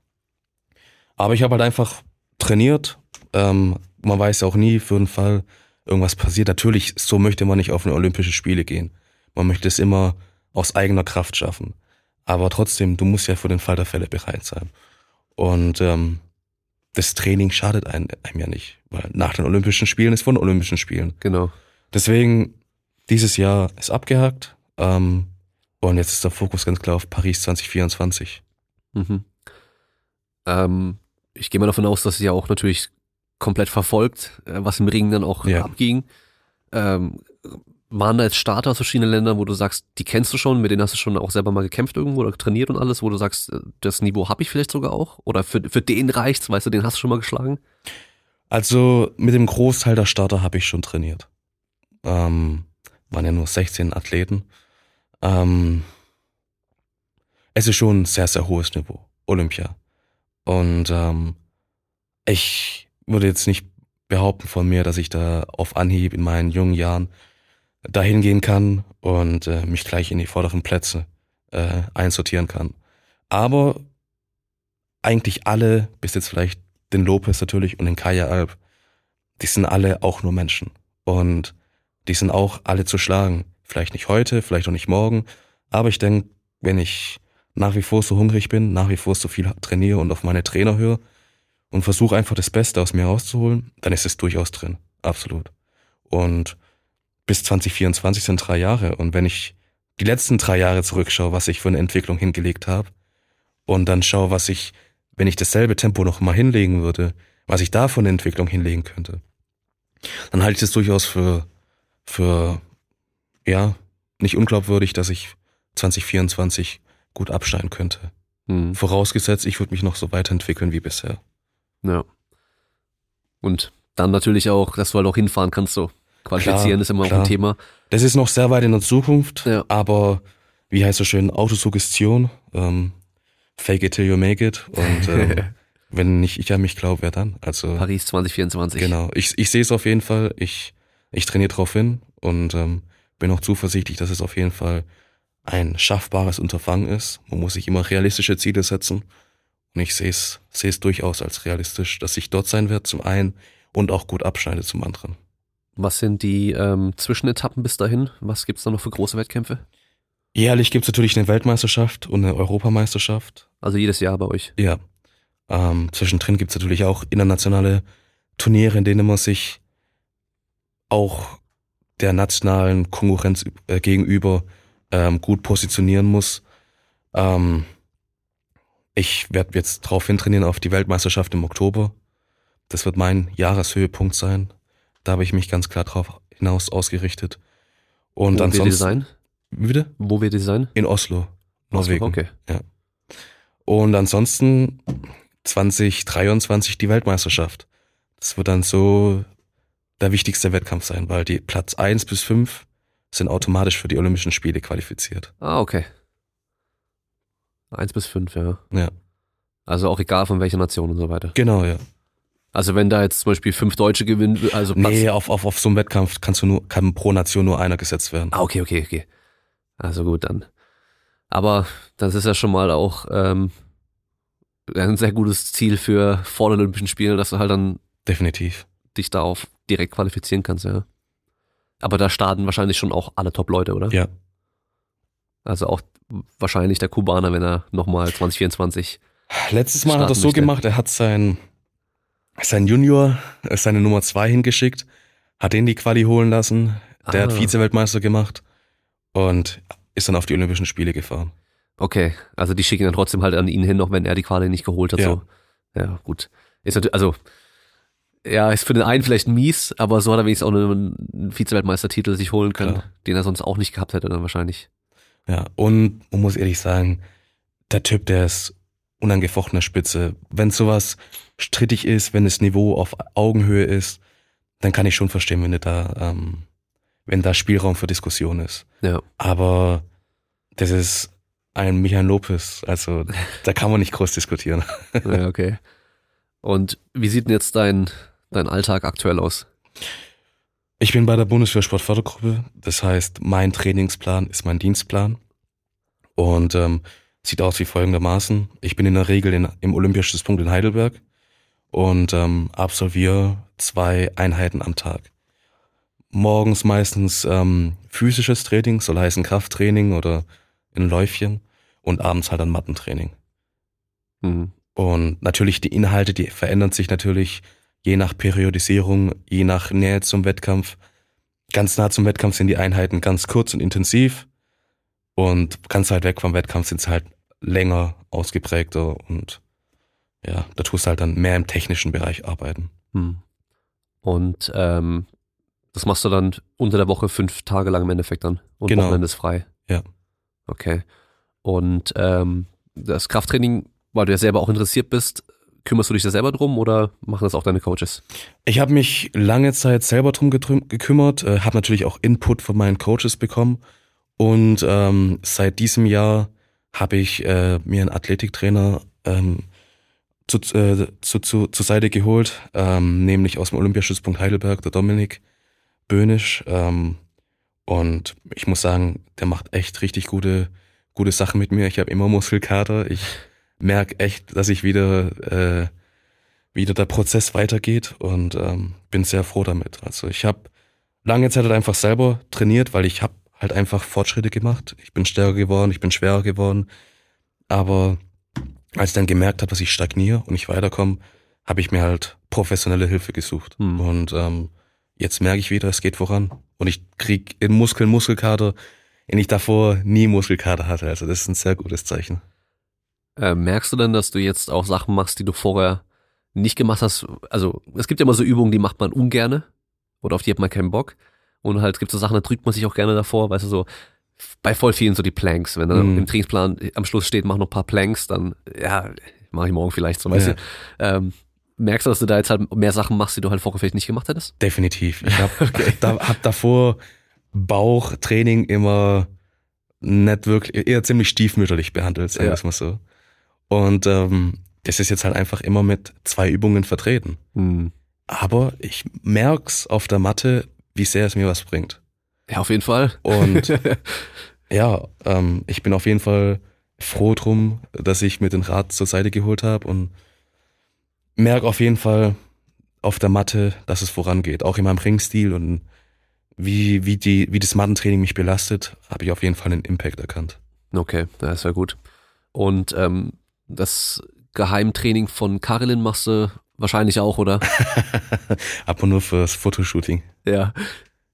Aber ich habe halt einfach trainiert. Ähm, man weiß ja auch nie für den Fall, irgendwas passiert. Natürlich, so möchte man nicht auf eine Olympische Spiele gehen. Man möchte es immer aus eigener Kraft schaffen. Aber trotzdem, du musst ja für den Fall der Fälle bereit sein. Und ähm, das Training schadet einem, einem ja nicht. Weil nach den Olympischen Spielen ist von den Olympischen Spielen. Genau. Deswegen, dieses Jahr ist abgehakt. Ähm, und jetzt ist der Fokus ganz klar auf Paris 2024. Mhm. Ähm, ich gehe mal davon aus, dass es ja auch natürlich komplett verfolgt, äh, was im Ring dann auch Ja. abging. Ähm, waren da jetzt Starter aus verschiedenen Ländern, wo du sagst, die kennst du schon, mit denen hast du schon auch selber mal gekämpft irgendwo oder trainiert und alles, wo du sagst, äh, das Niveau habe ich vielleicht sogar auch? Oder für, für den reicht's, weißt du, den hast du schon mal geschlagen? Also mit dem Großteil der Starter habe ich schon trainiert. Ähm, waren ja nur 16 Athleten. Ähm, es ist schon ein sehr, sehr hohes Niveau. Olympia. Und ähm, ich würde jetzt nicht behaupten von mir, dass ich da auf Anhieb in meinen jungen Jahren dahin gehen kann und äh, mich gleich in die vorderen Plätze äh, einsortieren kann. Aber eigentlich alle, bis jetzt vielleicht den Lopez natürlich und den Kaya Alp, die sind alle auch nur Menschen. Und die sind auch alle zu schlagen. Vielleicht nicht heute, vielleicht auch nicht morgen. Aber ich denke, wenn ich nach wie vor so hungrig bin, nach wie vor so viel trainiere und auf meine Trainer höre und versuche einfach das Beste aus mir rauszuholen, dann ist es durchaus drin. Absolut. Und bis 2024 sind drei Jahre. Und wenn ich die letzten drei Jahre zurückschaue, was ich für eine Entwicklung hingelegt habe, und dann schaue, was ich, wenn ich dasselbe Tempo noch mal hinlegen würde, was ich da für eine Entwicklung hinlegen könnte, dann halte ich es durchaus für, für, ja, nicht unglaubwürdig, dass ich 2024 gut abschneiden könnte. Hm. Vorausgesetzt, ich würde mich noch so weiterentwickeln wie bisher. Ja. Und dann natürlich auch, dass du halt auch hinfahren kannst, so. Qualifizieren Klar, ist immer auch klar. ein Thema. Das ist noch sehr weit in der Zukunft, Ja. aber wie heißt so schön, Autosuggestion, ähm, fake it till you make it. Und ähm, [laughs] wenn nicht ich an mich glaube, wer dann? Also Paris 2024. genau, ich, ich sehe es auf jeden Fall, ich, ich trainiere drauf hin und ähm, bin auch zuversichtlich, dass es auf jeden Fall ein schaffbares Unterfangen ist. Man muss sich immer realistische Ziele setzen. Und ich sehe es, sehe es durchaus als realistisch, dass ich dort sein werde zum einen und auch gut abschneide zum anderen. Was sind die ähm, Zwischenetappen bis dahin? Was gibt's da noch für große Wettkämpfe? Jährlich gibt's natürlich eine Weltmeisterschaft und eine Europameisterschaft. Also jedes Jahr bei euch. Ja. Ähm, zwischendrin gibt's natürlich auch internationale Turniere, in denen man sich auch der nationalen Konkurrenz äh, gegenüber ähm, gut positionieren muss. Ähm, ich werde jetzt drauf hintrainieren auf die Weltmeisterschaft im Oktober. Das wird mein Jahreshöhepunkt sein. Da habe ich mich ganz klar drauf hinaus ausgerichtet. Und Wo wird die ansonsten. sein? Bitte? Wo wird die sein? In Oslo, Norwegen. Okay. Und ansonsten 2023 die Weltmeisterschaft. Das wird dann so der wichtigste Wettkampf sein, weil die Platz 1 bis 5 sind automatisch für die Olympischen Spiele qualifiziert. Ah, okay. Eins bis fünf, ja. Ja, Also auch egal von welcher Nation und so weiter. genau, ja. Also wenn da jetzt zum Beispiel fünf Deutsche gewinnen, also Platz. Nee, auf, auf, auf so einem Wettkampf kannst du nur, kann pro Nation nur einer gesetzt werden. Ah, okay, okay, okay. Also gut, dann. Aber das ist ja schon mal auch ähm, ein sehr gutes Ziel für vor den Olympischen Spielen, dass du halt dann Definitiv. dich darauf direkt qualifizieren kannst, ja. Aber da starten wahrscheinlich schon auch alle Top-Leute, oder? Ja. Also auch wahrscheinlich der Kubaner, wenn er nochmal 2024. Letztes Mal hat er es so möchte. gemacht, er hat sein, sein Junior, äh, seine Nummer zwei hingeschickt, hat den die Quali holen lassen, der hat Ah. Vize-Weltmeister gemacht und ist dann auf die Olympischen Spiele gefahren. Okay, also die schicken dann trotzdem halt an ihn hin, auch wenn er die Quali nicht geholt hat. Ja. So. Ja, gut. Ist natürlich, also, ja, ist für den einen vielleicht mies, aber so hat er wenigstens auch einen, einen Vize-Weltmeistertitel sich holen können, Klar. den er sonst auch nicht gehabt hätte dann wahrscheinlich. Ja, und man muss ehrlich sagen, der Typ, der ist unangefochtener Spitze. Wenn sowas strittig ist, wenn das Niveau auf Augenhöhe ist, dann kann ich schon verstehen, wenn da, ähm, wenn da Spielraum für Diskussion ist. Ja. Aber das ist ein Michael Lopez, also [laughs] da kann man nicht groß diskutieren. ja, okay. Und wie sieht denn jetzt dein, dein Alltag aktuell aus? Ich bin bei der Bundeswehr Sportfördergruppe, das heißt, mein Trainingsplan ist mein Dienstplan und ähm, sieht aus wie folgendermaßen. Ich bin in der Regel in, im Olympiastützpunkt in Heidelberg und ähm, absolviere zwei Einheiten am Tag. Morgens meistens ähm, physisches Training, soll heißen Krafttraining oder ein Läufchen und abends halt ein Mattentraining. Mhm. Und natürlich die Inhalte, die verändern sich natürlich je nach Periodisierung, je nach Nähe zum Wettkampf. Ganz nah zum Wettkampf sind die Einheiten ganz kurz und intensiv. Und ganz weit weg vom Wettkampf sind sie halt länger ausgeprägter und ja, da tust du halt dann mehr im technischen Bereich arbeiten. Hm. Und ähm, das machst du dann unter der Woche fünf Tage lang im Endeffekt dann. Und Genau. Wochenende ist frei. Ja. Okay. Und ähm, das Krafttraining, weil du ja selber auch interessiert bist, kümmerst du dich da selber drum oder machen das auch deine Coaches? Ich habe mich lange Zeit selber drum gekümmert, äh, habe natürlich auch Input von meinen Coaches bekommen und ähm, seit diesem Jahr habe ich äh, mir einen Athletiktrainer ähm, zu, äh, zu, zu, zur Seite geholt, ähm, nämlich aus dem Olympiastützpunkt Heidelberg, der Dominik Böhnisch. Ähm, und ich muss sagen, der macht echt richtig gute, gute Sachen mit mir. Ich habe immer Muskelkater. Ich merke echt, dass ich wieder äh, wieder der Prozess weitergeht und ähm, bin sehr froh damit. Also ich habe lange Zeit halt einfach selber trainiert, weil ich habe halt einfach Fortschritte gemacht. Ich bin stärker geworden, ich bin schwerer geworden. Aber als ich dann gemerkt habe, dass ich stagniere und nicht weiterkomme, habe ich mir halt professionelle Hilfe gesucht. Hm. Und ähm, jetzt merke ich wieder, es geht voran. Und ich krieg in Muskeln Muskelkater, den ich davor nie Muskelkater hatte. Also das ist ein sehr gutes Zeichen. Äh, merkst du denn, dass du jetzt auch Sachen machst, die du vorher nicht gemacht hast? Also es gibt ja immer so Übungen, die macht man ungerne oder auf die hat man keinen Bock. Und halt es gibt so Sachen, da drückt man sich auch gerne davor, weißt du so. Bei voll vielen so die Planks, wenn dann Mhm. im Trainingsplan am Schluss steht, mach noch ein paar Planks, dann ja, mache ich morgen vielleicht so, weißt Ja. du. Ähm, merkst du, dass du da jetzt halt mehr Sachen machst, die du halt vorher vielleicht nicht gemacht hättest? Definitiv. Ich [laughs] habe da, hab davor Bauchtraining immer nicht wirklich, eher ziemlich stiefmütterlich behandelt, sagen wir Ja. es mal so. Und ähm, das ist jetzt halt einfach immer mit zwei Übungen vertreten. Hm. Aber ich merk's auf der Matte, wie sehr es mir was bringt. Ja, auf jeden Fall. Und [laughs] ja, ähm, ich bin auf jeden Fall froh drum, dass ich mir den Rat zur Seite geholt habe und merke auf jeden Fall auf der Matte, dass es vorangeht. Auch in meinem Ringstil und wie, wie, die, wie das Mattentraining mich belastet, habe ich auf jeden Fall einen Impact erkannt. Okay, das ist ja gut. Und ähm, das Geheimtraining von Karilin machst du wahrscheinlich auch, oder? [laughs] Aber nur fürs Fotoshooting. ja.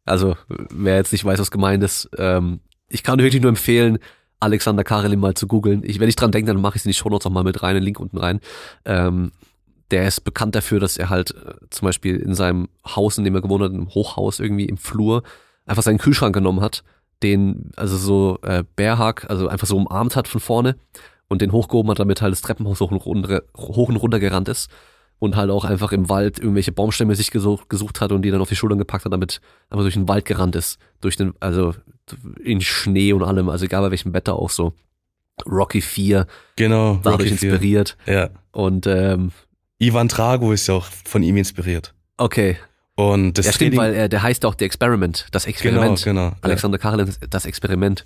Also, wer jetzt nicht weiß, was gemeint ist, ähm, ich kann wirklich nur empfehlen, Alexander Karilin mal zu googeln. Ich, wenn ich dran denke, dann mache ich es in die Shownotes auch mal mit rein, den Link unten rein. Ähm, der ist bekannt dafür, dass er halt äh, zum Beispiel in seinem Haus, in dem er gewohnt hat, im Hochhaus irgendwie im Flur, einfach seinen Kühlschrank genommen hat, den, also so äh, Bärhack, also einfach so umarmt hat von vorne und den hochgehoben hat, damit halt das Treppenhaus hoch und runter, hoch und runter gerannt ist und halt auch einfach im Wald irgendwelche Baumstämme sich gesucht, gesucht hat und die dann auf die Schultern gepackt hat, damit einfach durch den Wald gerannt ist, durch den, also in Schnee und allem, also egal bei welchem Wetter auch so. Rocky 4 Genau. dadurch Rocky inspiriert Ja. und ähm, Ivan Drago ist ja auch von ihm inspiriert. okay, Und das ja stimmt, weil er, der heißt auch The Experiment, das genau, Experiment. genau. Alexander Karelin, das Experiment.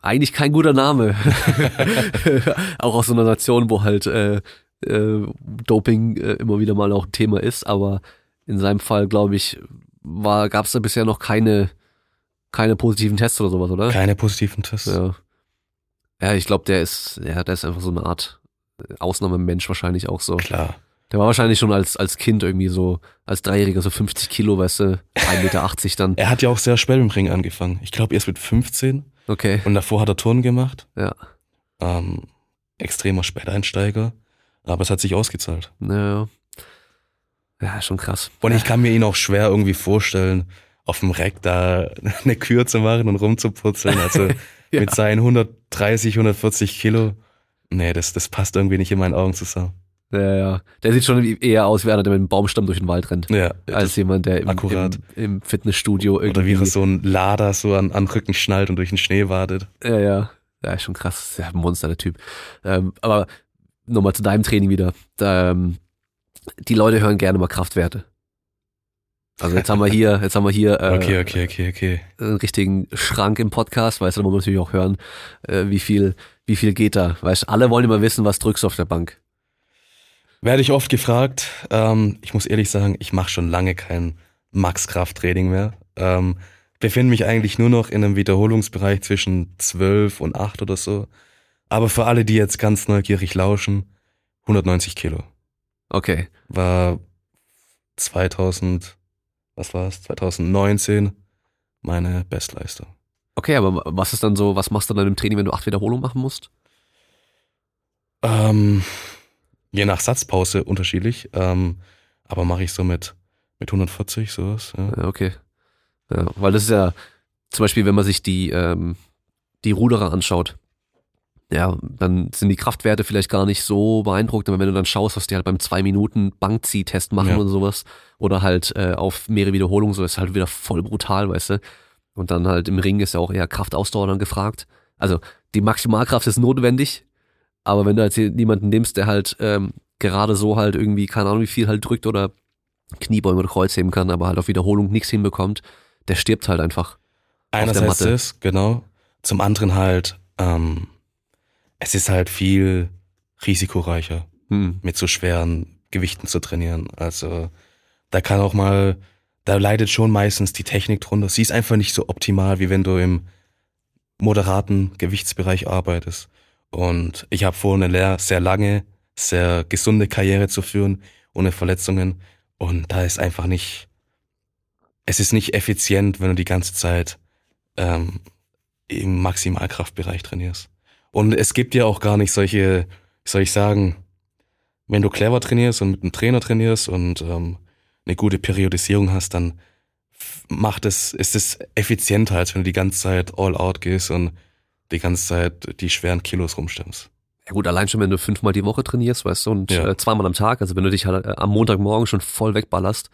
Eigentlich kein guter Name. [laughs] auch aus so einer Nation, wo halt äh, äh, Doping äh, immer wieder mal auch ein Thema ist, aber in seinem Fall, glaube ich, war, gab es da bisher noch keine, keine positiven Tests oder sowas, oder? Keine positiven Tests. Ja. Ja, ich glaube, der ist, ja, der ist einfach so eine Art äh, Ausnahmemensch wahrscheinlich auch so. Klar. Der war wahrscheinlich schon als, als Kind irgendwie so, als Dreijähriger so 50 Kilo, weißt du, 1,80 Meter dann. Er hat ja auch sehr spät im Ring angefangen. Ich glaube erst mit 15 Okay, und davor hat er Turnen gemacht. ja. Ähm, extremer Späteinsteiger. Aber es hat sich ausgezahlt. Ja, ja schon krass. Und ich kann mir ihn auch schwer irgendwie vorstellen, auf dem Reck da [laughs] eine Kür zu machen und rumzuputzeln. Also [laughs] Ja. mit seinen 130, 140 Kilo. Nee, das, das passt irgendwie nicht in meinen Augen zusammen. Ja, ja. Der sieht schon eher aus wie einer, der mit einem Baumstamm durch den Wald rennt. Ja, als jemand, der im, im, im Fitnessstudio oder irgendwie. wie er so ein Lader so an, an Rücken schnallt und durch den Schnee wartet. Ja, ja. Ja, ist schon krass. Ja, ein Monster, der Typ. Ähm, aber nochmal zu deinem Training wieder. Ähm, die Leute hören gerne mal Kraftwerte. Also jetzt haben wir hier, jetzt haben wir hier äh, Okay, okay, okay, okay. einen richtigen Schrank im Podcast, weißt du, da muss man natürlich auch hören, äh, wie viel, wie viel geht da. Weißt du, alle wollen immer wissen, was drückst du auf der Bank. Werde ich oft gefragt. Ähm, ich muss ehrlich sagen, ich mache schon lange kein Max-Kraft-Training mehr. Ähm, befinde mich eigentlich nur noch in einem Wiederholungsbereich zwischen 12 und 8 oder so. Aber für alle, die jetzt ganz neugierig lauschen, 190 Kilo. Okay. War 2000, was war es? 2019 meine Bestleistung. Okay, aber was ist dann so, was machst du dann im Training, wenn du acht Wiederholungen machen musst? Ähm, je nach Satzpause unterschiedlich. Ähm, aber mache ich so mit, mit 140 sowas. Ja. Ja, okay. Ja, weil das ist ja zum Beispiel, wenn man sich die, ähm, die Ruderer anschaut, ja, dann sind die Kraftwerte vielleicht gar nicht so beeindruckend, aber wenn du dann schaust, was die halt beim zwei Minuten Bankziehtest machen Ja. oder sowas, oder halt äh, auf mehrere Wiederholungen, so ist halt wieder voll brutal, weißt du. Und dann halt im Ring ist ja auch eher Kraftausdauer dann gefragt. Also die Maximalkraft ist notwendig, aber wenn du jetzt jemanden nimmst, der halt ähm, gerade so halt irgendwie, keine Ahnung wie viel halt drückt oder Kniebeugen oder Kreuzheben kann, aber halt auf Wiederholung nichts hinbekommt, der stirbt halt einfach. Einerseits das, genau. Zum anderen halt, ähm, es ist halt viel risikoreicher, Hm. mit so schweren Gewichten zu trainieren. Also da kann auch mal, da leidet schon meistens die Technik drunter. Sie ist einfach nicht so optimal, wie wenn du im moderaten Gewichtsbereich arbeitest. Und ich habe vor, eine sehr lange, sehr gesunde Karriere zu führen, ohne Verletzungen. Und da ist einfach nicht, es ist nicht effizient, wenn du die ganze Zeit ähm, im Maximalkraftbereich trainierst. Und es gibt ja auch gar nicht solche, soll ich sagen, wenn du clever trainierst und mit einem Trainer trainierst und ähm, eine gute Periodisierung hast, dann macht es, ist es effizienter, als wenn du die ganze Zeit all out gehst und die ganze Zeit die schweren Kilos rumstemmst. Ja gut, allein schon, wenn du fünfmal die Woche trainierst, weißt du, und Ja. äh, zweimal am Tag, also wenn du dich halt äh, am Montagmorgen schon voll wegballerst,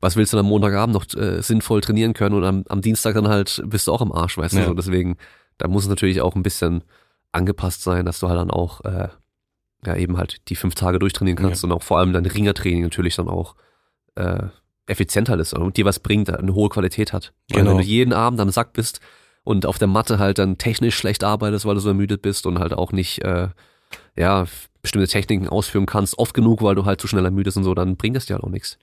was willst du dann am Montagabend noch äh, sinnvoll trainieren können und am, am Dienstag dann halt bist du auch am Arsch, weißt du, Ja. so, deswegen, da muss es natürlich auch ein bisschen angepasst sein, dass du halt dann auch, äh, ja eben halt die fünf Tage durchtrainieren kannst und auch vor allem dein Ringertraining natürlich dann auch äh, effizienter ist und dir was bringt, eine hohe Qualität hat. Weil Genau. wenn du jeden Abend am Sack bist und auf der Matte halt dann technisch schlecht arbeitest, weil du so ermüdet bist und halt auch nicht äh, ja, bestimmte Techniken ausführen kannst, oft genug, weil du halt zu schnell ermüdest und so, dann bringt das dir halt auch nichts.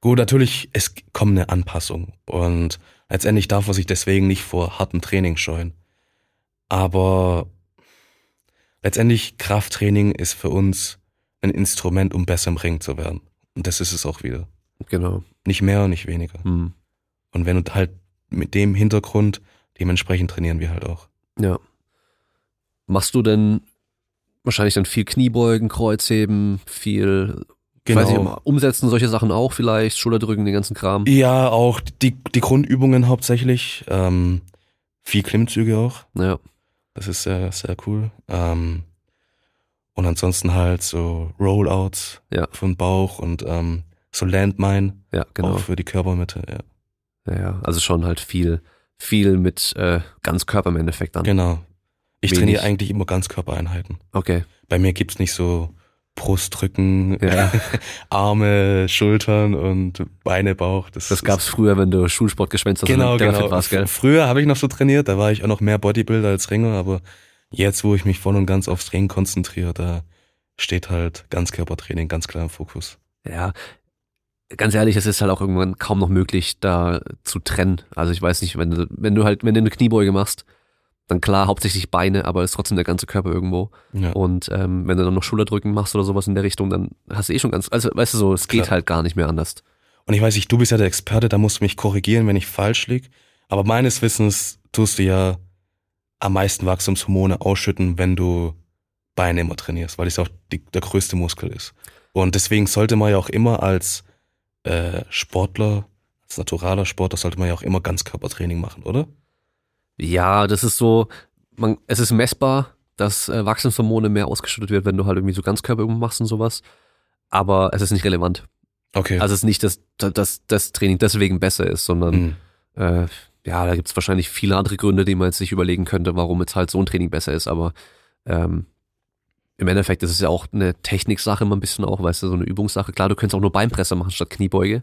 Gut, natürlich, es kommt eine Anpassung und letztendlich darf man sich deswegen nicht vor hartem Training scheuen. Aber letztendlich Krafttraining ist für uns ein Instrument, um besser im Ring zu werden. Und das ist es auch wieder. Genau. Nicht mehr und nicht weniger. Hm. Und wenn du halt mit dem Hintergrund, dementsprechend trainieren wir halt auch. Ja. Machst du denn wahrscheinlich dann viel Kniebeugen, Kreuzheben, viel, Genau. weiß ich umsetzen, solche Sachen auch vielleicht, Schulterdrücken, den ganzen Kram? Ja, auch die, die Grundübungen hauptsächlich. Ähm, viel Klimmzüge auch. Ja. Das ist sehr, sehr cool. Ähm, und ansonsten halt so Rollouts Ja. für den Bauch und ähm, so Landmine Ja, genau. auch für die Körpermitte. Ja, ja. Also schon halt viel, viel mit äh, Ganzkörper im Endeffekt dann. Genau. Ich Wenig. trainiere eigentlich immer Ganzkörpereinheiten. Okay. Bei mir gibt's nicht so Brustrücken, Ja. [laughs] Arme, Schultern und Beine, Bauch. Das, Das gab's früher, wenn du Schulsport geschwänzt hast Genau, genau. warst, gell? Früher habe ich noch so trainiert, da war ich auch noch mehr Bodybuilder als Ringer, aber jetzt, wo ich mich voll und ganz aufs Training konzentriere, da steht halt Ganzkörpertraining ganz klar im Fokus. Ja. Ganz ehrlich, es ist halt auch irgendwann kaum noch möglich, da zu trennen. Also ich weiß nicht, wenn du, wenn du halt, wenn du eine Kniebeuge machst, dann klar, hauptsächlich Beine, aber ist trotzdem der ganze Körper irgendwo. Ja. Und ähm, wenn du dann noch Schulterdrücken machst oder sowas in der Richtung, dann hast du eh schon ganz, also weißt du so, es geht Klar. halt gar nicht mehr anders. Und ich weiß nicht, du bist ja der Experte, da musst du mich korrigieren, wenn ich falsch lieg. Aber meines Wissens tust du ja am meisten Wachstumshormone ausschütten, wenn du Beine immer trainierst, weil das auch die, der größte Muskel ist. Und deswegen sollte man ja auch immer als äh, Sportler, als naturaler Sportler, sollte man ja auch immer Ganzkörpertraining machen, oder? Ja, das ist so, man, es ist messbar, dass äh, Wachstumshormone mehr ausgeschüttet wird, wenn du halt irgendwie so Ganzkörperübungen machst und sowas. Aber es ist nicht relevant. Okay. Also es ist nicht, dass, dass das Training deswegen besser ist, sondern Mhm. äh, ja, da gibt's wahrscheinlich viele andere Gründe, die man jetzt sich überlegen könnte, warum jetzt halt so ein Training besser ist. Aber ähm, im Endeffekt ist es ja auch eine Techniksache immer ein bisschen auch, weißt du, so eine Übungssache. Klar, du könntest auch nur Beinpresse machen statt Kniebeuge,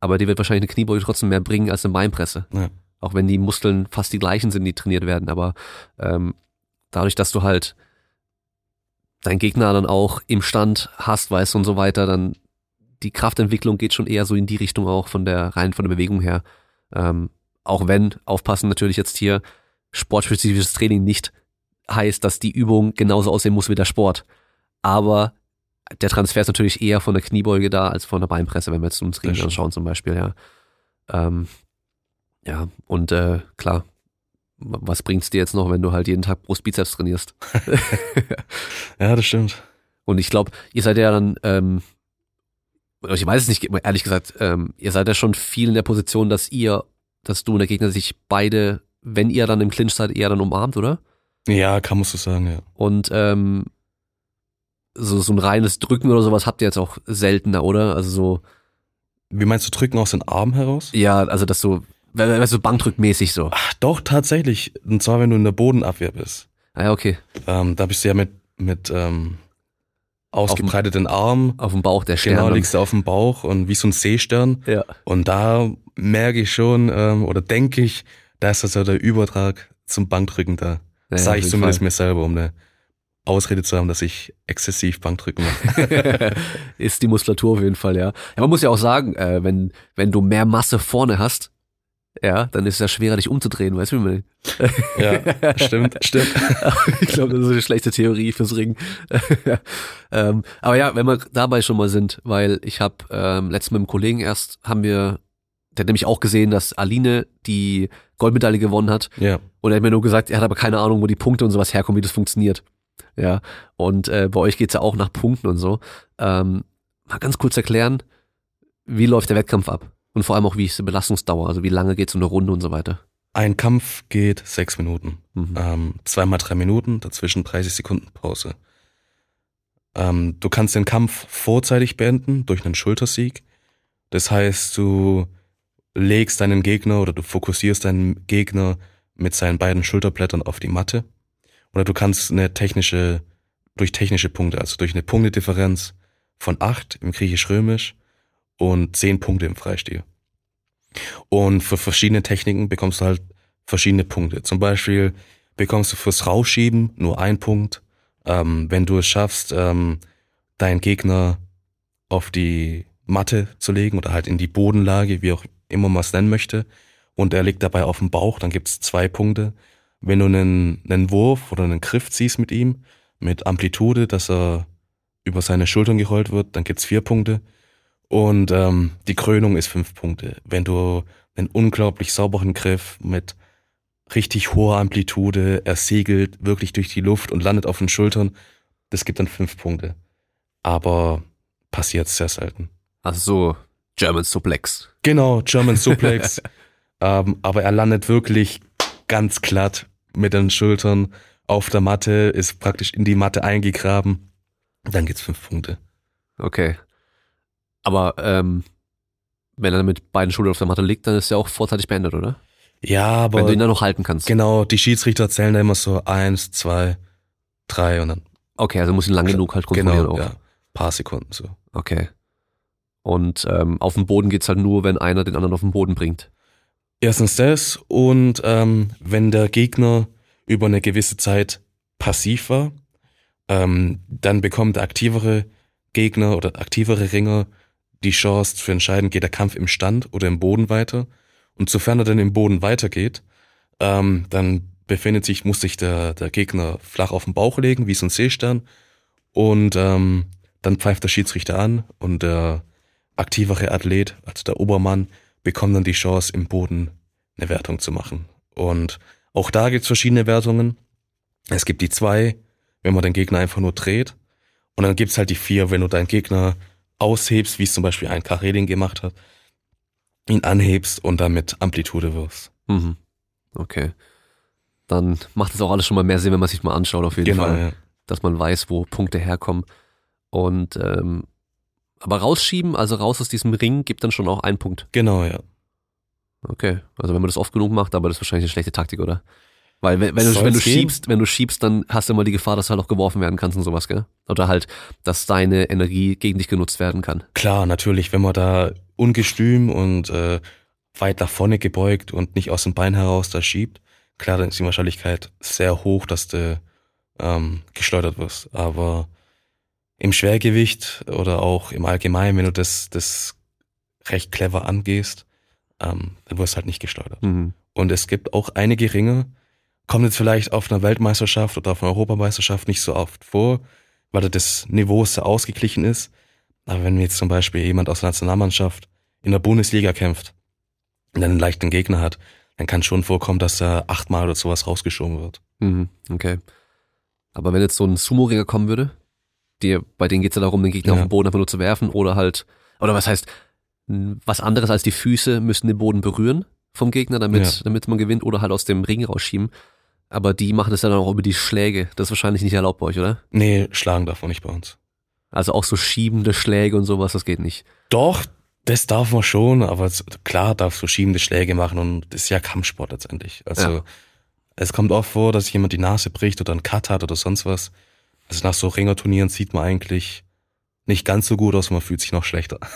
aber dir wird wahrscheinlich eine Kniebeuge trotzdem mehr bringen als eine Beinpresse. Ja. Auch wenn die Muskeln fast die gleichen sind, die trainiert werden. Aber ähm, dadurch, dass du halt deinen Gegner dann auch im Stand hast, weißt du, und so weiter, dann die Kraftentwicklung geht schon eher so in die Richtung auch von der rein von der Bewegung her. Ähm, auch wenn, aufpassen natürlich jetzt hier, sportspezifisches Training nicht heißt, dass die Übung genauso aussehen muss wie der Sport. Aber der Transfer ist natürlich eher von der Kniebeuge da als von der Beinpresse, wenn wir jetzt uns stimmt. anschauen zum Beispiel, ja. Ähm, ja, und äh, klar, was bringt's dir jetzt noch, wenn du halt jeden Tag Brust-Bizeps trainierst? [laughs] Ja, das stimmt. Und ich glaube, ihr seid ja dann, ähm, oder ich weiß es nicht, ehrlich gesagt, ähm, ihr seid ja schon viel in der Position, dass ihr, dass du und der Gegner sich beide, wenn ihr dann im Clinch seid, eher dann umarmt, oder? Ja, kann man so sagen, ja. Und ähm, so, so ein reines Drücken oder sowas habt ihr jetzt auch seltener, oder? Also so, Wie meinst du, drücken aus den Armen heraus? ja, also das so, we- we- weißt du, Bankdrückmäßig so. Ach, doch, tatsächlich. Und zwar, wenn du in der Bodenabwehr bist. Ah ja, okay. Ähm, da bist du ja mit, mit ähm, ausgebreiteten Armen. Auf dem Bauch der Stern. Genau, liegst du auf dem Bauch und wie so ein Seestern. Ja. Und da merke ich schon, ähm, oder denke ich, da ist also der Übertrag zum Bankdrücken da. Ja, Sag auf ich zumindest Fall. mir selber, um eine Ausrede zu haben, dass ich exzessiv Bankdrücken mache. [laughs] ist die Muskulatur auf jeden Fall, ja. Ja, man muss ja auch sagen, äh, wenn, wenn du mehr Masse vorne hast, ja, dann ist es ja schwerer, dich umzudrehen, weißt du, wie man ja, stimmt, stimmt. [laughs] ich glaube, das ist eine schlechte Theorie fürs Ring. [laughs] ähm, aber ja, wenn wir dabei schon mal sind, weil ich habe ähm, letztens mit einem Kollegen erst, haben wir, der hat nämlich auch gesehen, dass Aline die Goldmedaille gewonnen hat Ja, und er hat mir nur gesagt, er hat aber keine Ahnung, wo die Punkte und sowas herkommen, wie das funktioniert. Ja, und äh, bei euch geht's ja auch nach Punkten und so. Ähm, mal ganz kurz erklären, wie läuft der Wettkampf ab? Und vor allem auch, wie ist die Belastungsdauer, also wie lange geht so eine Runde und so weiter. ein Kampf geht sechs Minuten. Mhm. Ähm, zweimal drei Minuten, dazwischen 30 Sekunden Pause. Ähm, du kannst den Kampf vorzeitig beenden durch einen Schultersieg. Das heißt, du legst deinen Gegner oder du fokussierst deinen Gegner mit seinen beiden Schulterblättern auf die Matte. Oder du kannst eine technische, durch technische Punkte, also durch eine Punktedifferenz von acht im Griechisch-Römisch und zehn Punkte im Freistil. Und für verschiedene Techniken bekommst du halt verschiedene Punkte. Zum Beispiel bekommst du fürs Rausschieben nur einen Punkt. Ähm, wenn du es schaffst, ähm, deinen Gegner auf die Matte zu legen oder halt in die Bodenlage, wie auch immer man es nennen möchte, und er liegt dabei auf dem Bauch, dann gibt's zwei Punkte. Wenn du einen, einen Wurf oder einen Griff ziehst mit ihm, mit Amplitude, dass er über seine Schultern gerollt wird, dann gibt's vier Punkte. Und ähm, die Krönung ist fünf Punkte. Wenn du einen unglaublich sauberen Griff mit richtig hoher Amplitude, er segelt wirklich durch die Luft und landet auf den Schultern, das gibt dann fünf Punkte. Aber passiert sehr selten. Also so German Suplex. Genau, German Suplex. [laughs] ähm, aber er landet wirklich ganz glatt mit den Schultern auf der Matte, ist praktisch in die Matte eingegraben. Dann gibt's fünf Punkte. Okay. Aber ähm, wenn er mit beiden Schultern auf der Matte liegt, dann ist er auch vorzeitig beendet, oder? Ja, aber wenn du ihn dann noch halten kannst. genau, die Schiedsrichter zählen da immer so eins, zwei, drei und dann Okay, also muss ihn lang genug halt kontrollieren genau, auch. ja, paar Sekunden so. Okay. Und ähm, auf dem Boden geht's halt nur, wenn einer den anderen auf den Boden bringt. Erstens das und ähm, wenn der Gegner über eine gewisse Zeit passiv war, ähm, dann bekommt der aktivere Gegner oder aktivere Ringer die Chance zu entscheiden, geht der Kampf im Stand oder im Boden weiter. Und sofern er dann im Boden weitergeht, ähm, dann befindet sich, muss sich der, der Gegner flach auf den Bauch legen, wie so ein Seestern. Und ähm, dann pfeift der Schiedsrichter an und der aktivere Athlet, also der Obermann, bekommt dann die Chance, im Boden eine Wertung zu machen. Und auch da gibt's verschiedene Wertungen. Es gibt die zwei, wenn man den Gegner einfach nur dreht. Und dann gibt's halt die vier, wenn du deinen Gegner aushebst, wie es zum Beispiel ein Karedin gemacht hat, ihn anhebst und dann mit Amplitude wirfst. Mhm. Okay. Dann macht es auch alles schon mal mehr Sinn, wenn man sich mal anschaut, auf jeden Genau, Fall. ja. Dass man weiß, wo Punkte herkommen. Und ähm, aber rausschieben, also raus aus diesem Ring, gibt dann schon auch einen Punkt. Genau, ja. Okay. Also wenn man das oft genug macht, aber das ist wahrscheinlich eine schlechte Taktik, oder? Weil wenn, wenn, du, wenn du schiebst, wenn du schiebst, dann hast du immer die Gefahr, dass du halt auch geworfen werden kannst und sowas, gell? Oder halt, dass deine Energie gegen dich genutzt werden kann. Klar, natürlich, wenn man da ungestüm und äh, weit nach vorne gebeugt und nicht aus dem Bein heraus da schiebt, klar, dann ist die Wahrscheinlichkeit sehr hoch, dass du ähm, geschleudert wirst. Aber im Schwergewicht oder auch im Allgemeinen, wenn du das, das recht clever angehst, ähm, dann wirst du halt nicht geschleudert. Mhm. Und es gibt auch einige Ringe, kommt jetzt vielleicht auf einer Weltmeisterschaft oder auf einer Europameisterschaft nicht so oft vor, weil da das Niveau sehr ausgeglichen ist. Aber wenn jetzt zum Beispiel jemand aus der Nationalmannschaft in der Bundesliga kämpft und dann einen leichten Gegner hat, dann kann schon vorkommen, dass er achtmal oder sowas rausgeschoben wird. Mhm. Okay. Aber wenn jetzt so ein Sumo-Ringer kommen würde, die, bei denen geht's ja darum, den Gegner Ja. auf den Boden einfach nur zu werfen oder halt, oder was heißt, was anderes als die Füße müssen den Boden berühren vom Gegner, damit, Ja. damit man gewinnt oder halt aus dem Ring rausschieben. Aber die machen das ja dann auch über die Schläge. Das ist wahrscheinlich nicht erlaubt bei euch, oder? Nee, schlagen darf man nicht bei uns. Also auch so schiebende Schläge und sowas, das geht nicht. Doch, das darf man schon, aber es- klar darfst du schiebende Schläge machen und das ist ja Kampfsport letztendlich. Also Ja. es kommt oft vor, dass jemand die Nase bricht oder einen Cut hat oder sonst was. Also nach so Ringerturnieren sieht man eigentlich nicht ganz so gut aus, man fühlt sich noch schlechter. [laughs]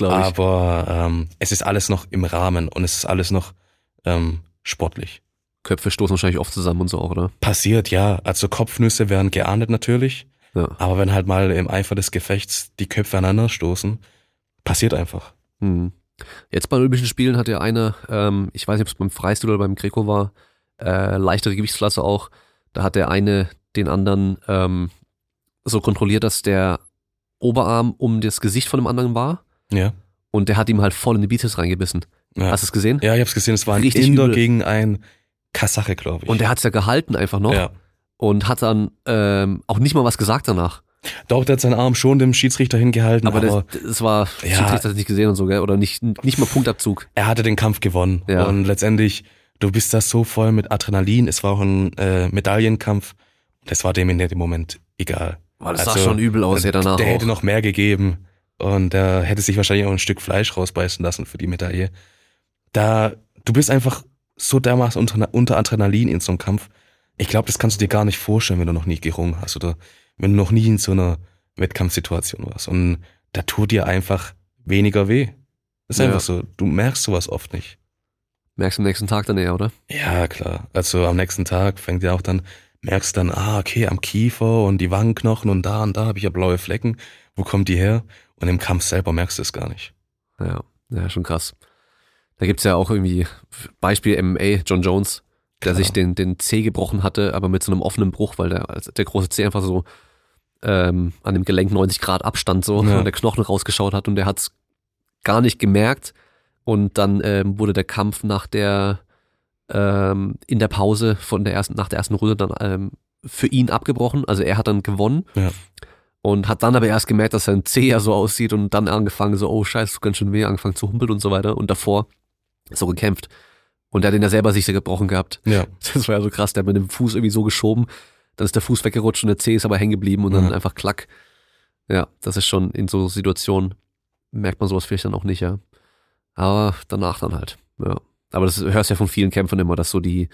Ich. Aber ähm, es ist alles noch im Rahmen und es ist alles noch ähm, sportlich. Köpfe stoßen wahrscheinlich oft zusammen und so auch, oder? Passiert, ja. Also Kopfnüsse werden geahndet natürlich, Ja. aber wenn halt mal im Eifer des Gefechts die Köpfe aneinander stoßen, passiert einfach. Hm. Jetzt bei den Olympischen Spielen hat ja einer, ähm, ich weiß nicht, ob es beim Freistil oder beim Greco war, äh, leichtere Gewichtsklasse auch, da hat der eine den anderen ähm, so kontrolliert, dass der Oberarm um das Gesicht von dem anderen war Ja. und der hat ihm halt voll in die Bizeps reingebissen. ja. Hast du es gesehen? Ja, ich hab's gesehen, es war ein Richtig Inder übel. gegen ein Kasache, glaube ich. Und der hat es ja gehalten einfach noch ja. und hat dann ähm, auch nicht mal was gesagt danach. Doch, der hat seinen Arm schon dem Schiedsrichter hingehalten, Aber, aber, das, das war, Ja. Schiedsrichter hat nicht gesehen und so, gell? Oder nicht, nicht mal Punktabzug. er hatte den Kampf gewonnen. Ja. Und letztendlich, du bist da so voll mit Adrenalin, es war auch ein äh, Medaillenkampf. Das war dem in dem Moment egal. Weil das Also, sah schon übel aus, ja danach Der auch. hätte noch mehr gegeben und der hätte sich wahrscheinlich auch ein Stück Fleisch rausbeißen lassen für die Medaille. Da, du bist einfach so dermaßen unter, unter Adrenalin in so einem Kampf. Ich glaube, das kannst du dir gar nicht vorstellen, wenn du noch nie gerungen hast oder wenn du noch nie in so einer Wettkampfsituation warst. Und da tut dir einfach weniger weh. Das ist Ja. einfach so. Du merkst sowas oft nicht. Merkst du am nächsten Tag dann eher, oder? Ja, klar. Also am nächsten Tag fängt ja auch dann, merkst dann, ah, okay, am Kiefer und die Wangenknochen und da und da habe ich ja blaue Flecken. Wo kommt die her? Und im Kampf selber merkst du es gar nicht. Ja, ja, schon krass. Da gibt's ja auch irgendwie Beispiel MMA, John Jones, der Klar. sich den, den Zeh gebrochen hatte, aber mit so einem offenen Bruch, weil der, der große Zeh einfach so ähm, an dem Gelenk 90 Grad Abstand so Ja. [laughs] und der Knochen rausgeschaut hat und der hat's gar nicht gemerkt. Und dann ähm, wurde der Kampf nach der ähm, in der Pause von der ersten, nach der ersten Runde dann ähm, für ihn abgebrochen. Also er hat dann gewonnen Ja. und hat dann aber erst gemerkt, dass sein Zeh ja so aussieht und dann angefangen so, oh scheiße, tut ganz schön weh, angefangen zu humpeln und so weiter und davor so gekämpft. Und der hat den ja selber sich sehr gebrochen gehabt. Ja. [laughs] Das war ja so krass, der hat mit dem Fuß irgendwie so geschoben, dann ist der Fuß weggerutscht und der Zeh ist aber hängen geblieben und dann Ja. einfach klack. Ja, das ist schon in so Situationen, merkt man sowas vielleicht dann auch nicht, ja. Aber danach dann halt, ja. Aber das hörst ja von vielen Kämpfern immer, dass so die,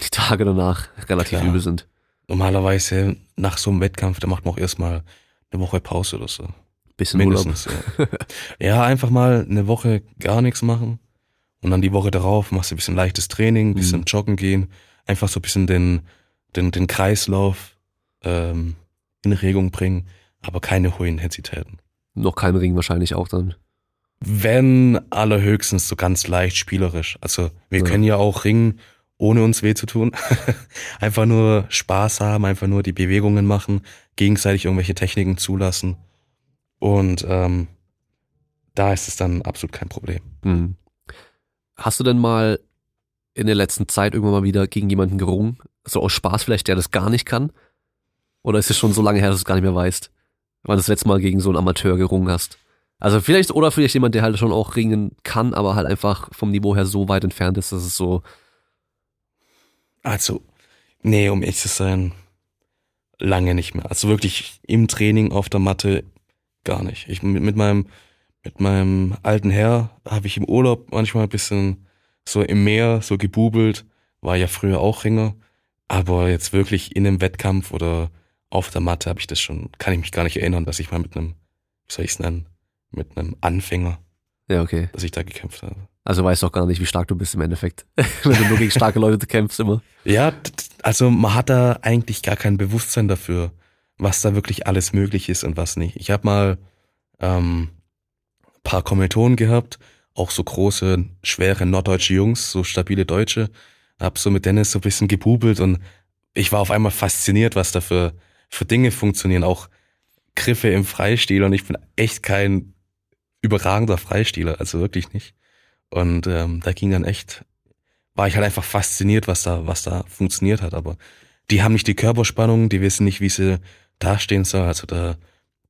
die Tage danach relativ Klar. übel sind. Normalerweise nach so einem Wettkampf, da macht man auch erstmal eine Woche Pause oder so. Bisschen Urlaub. Mindestens. Ja. [laughs] ja, einfach mal eine Woche gar nichts machen. Und dann die Woche darauf machst du ein bisschen leichtes Training, ein bisschen Mhm. joggen gehen, einfach so ein bisschen den, den, den Kreislauf ähm, in Regung bringen, aber keine hohen Intensitäten. Noch kein Ring wahrscheinlich auch dann. Wenn allerhöchstens so ganz leicht spielerisch. Also wir Ja. können ja auch ringen, ohne uns weh zu tun. [laughs] einfach nur Spaß haben, einfach nur die Bewegungen machen, gegenseitig irgendwelche Techniken zulassen. Und ähm, da ist es dann absolut kein Problem. Hm. Hast du denn mal in der letzten Zeit irgendwann mal wieder gegen jemanden gerungen? So aus Spaß vielleicht, der das gar nicht kann? Oder ist es schon so lange her, dass du es gar nicht mehr weißt? Wann du das letzte Mal gegen so einen Amateur gerungen hast? Also vielleicht, oder vielleicht jemand, der halt schon auch ringen kann, aber halt einfach vom Niveau her so weit entfernt ist, dass es so, Also, nee, um ehrlich zu sein, lange nicht mehr. Also wirklich im Training auf der Matte gar nicht. Ich mit, mit meinem mit meinem alten Herr habe ich im Urlaub manchmal ein bisschen so im Meer so gebubelt, war ja früher auch Ringer, aber jetzt wirklich in einem Wettkampf oder auf der Matte habe ich das schon, kann ich mich gar nicht erinnern, dass ich mal mit einem, wie soll ich es nennen, mit einem Anfänger, ja, okay. dass ich da gekämpft habe. Also weißt du auch gar nicht, wie stark du bist im Endeffekt. [laughs] Wenn du nur gegen starke Leute kämpfst immer. Ja, also man hat da eigentlich gar kein Bewusstsein dafür, was da wirklich alles möglich ist und was nicht. Ich habe mal ähm, paar Kommilitonen gehabt, auch so große, schwere norddeutsche Jungs, so stabile Deutsche. Hab so mit Dennis so ein bisschen gebubelt und ich war auf einmal fasziniert, was da für, für Dinge funktionieren, auch Griffe im Freistil und ich bin echt kein überragender Freistieler, also wirklich nicht. Und ähm, da ging dann echt, war ich halt einfach fasziniert, was da, was da funktioniert hat. Aber die haben nicht die Körperspannung, die wissen nicht, wie sie dastehen soll. Also der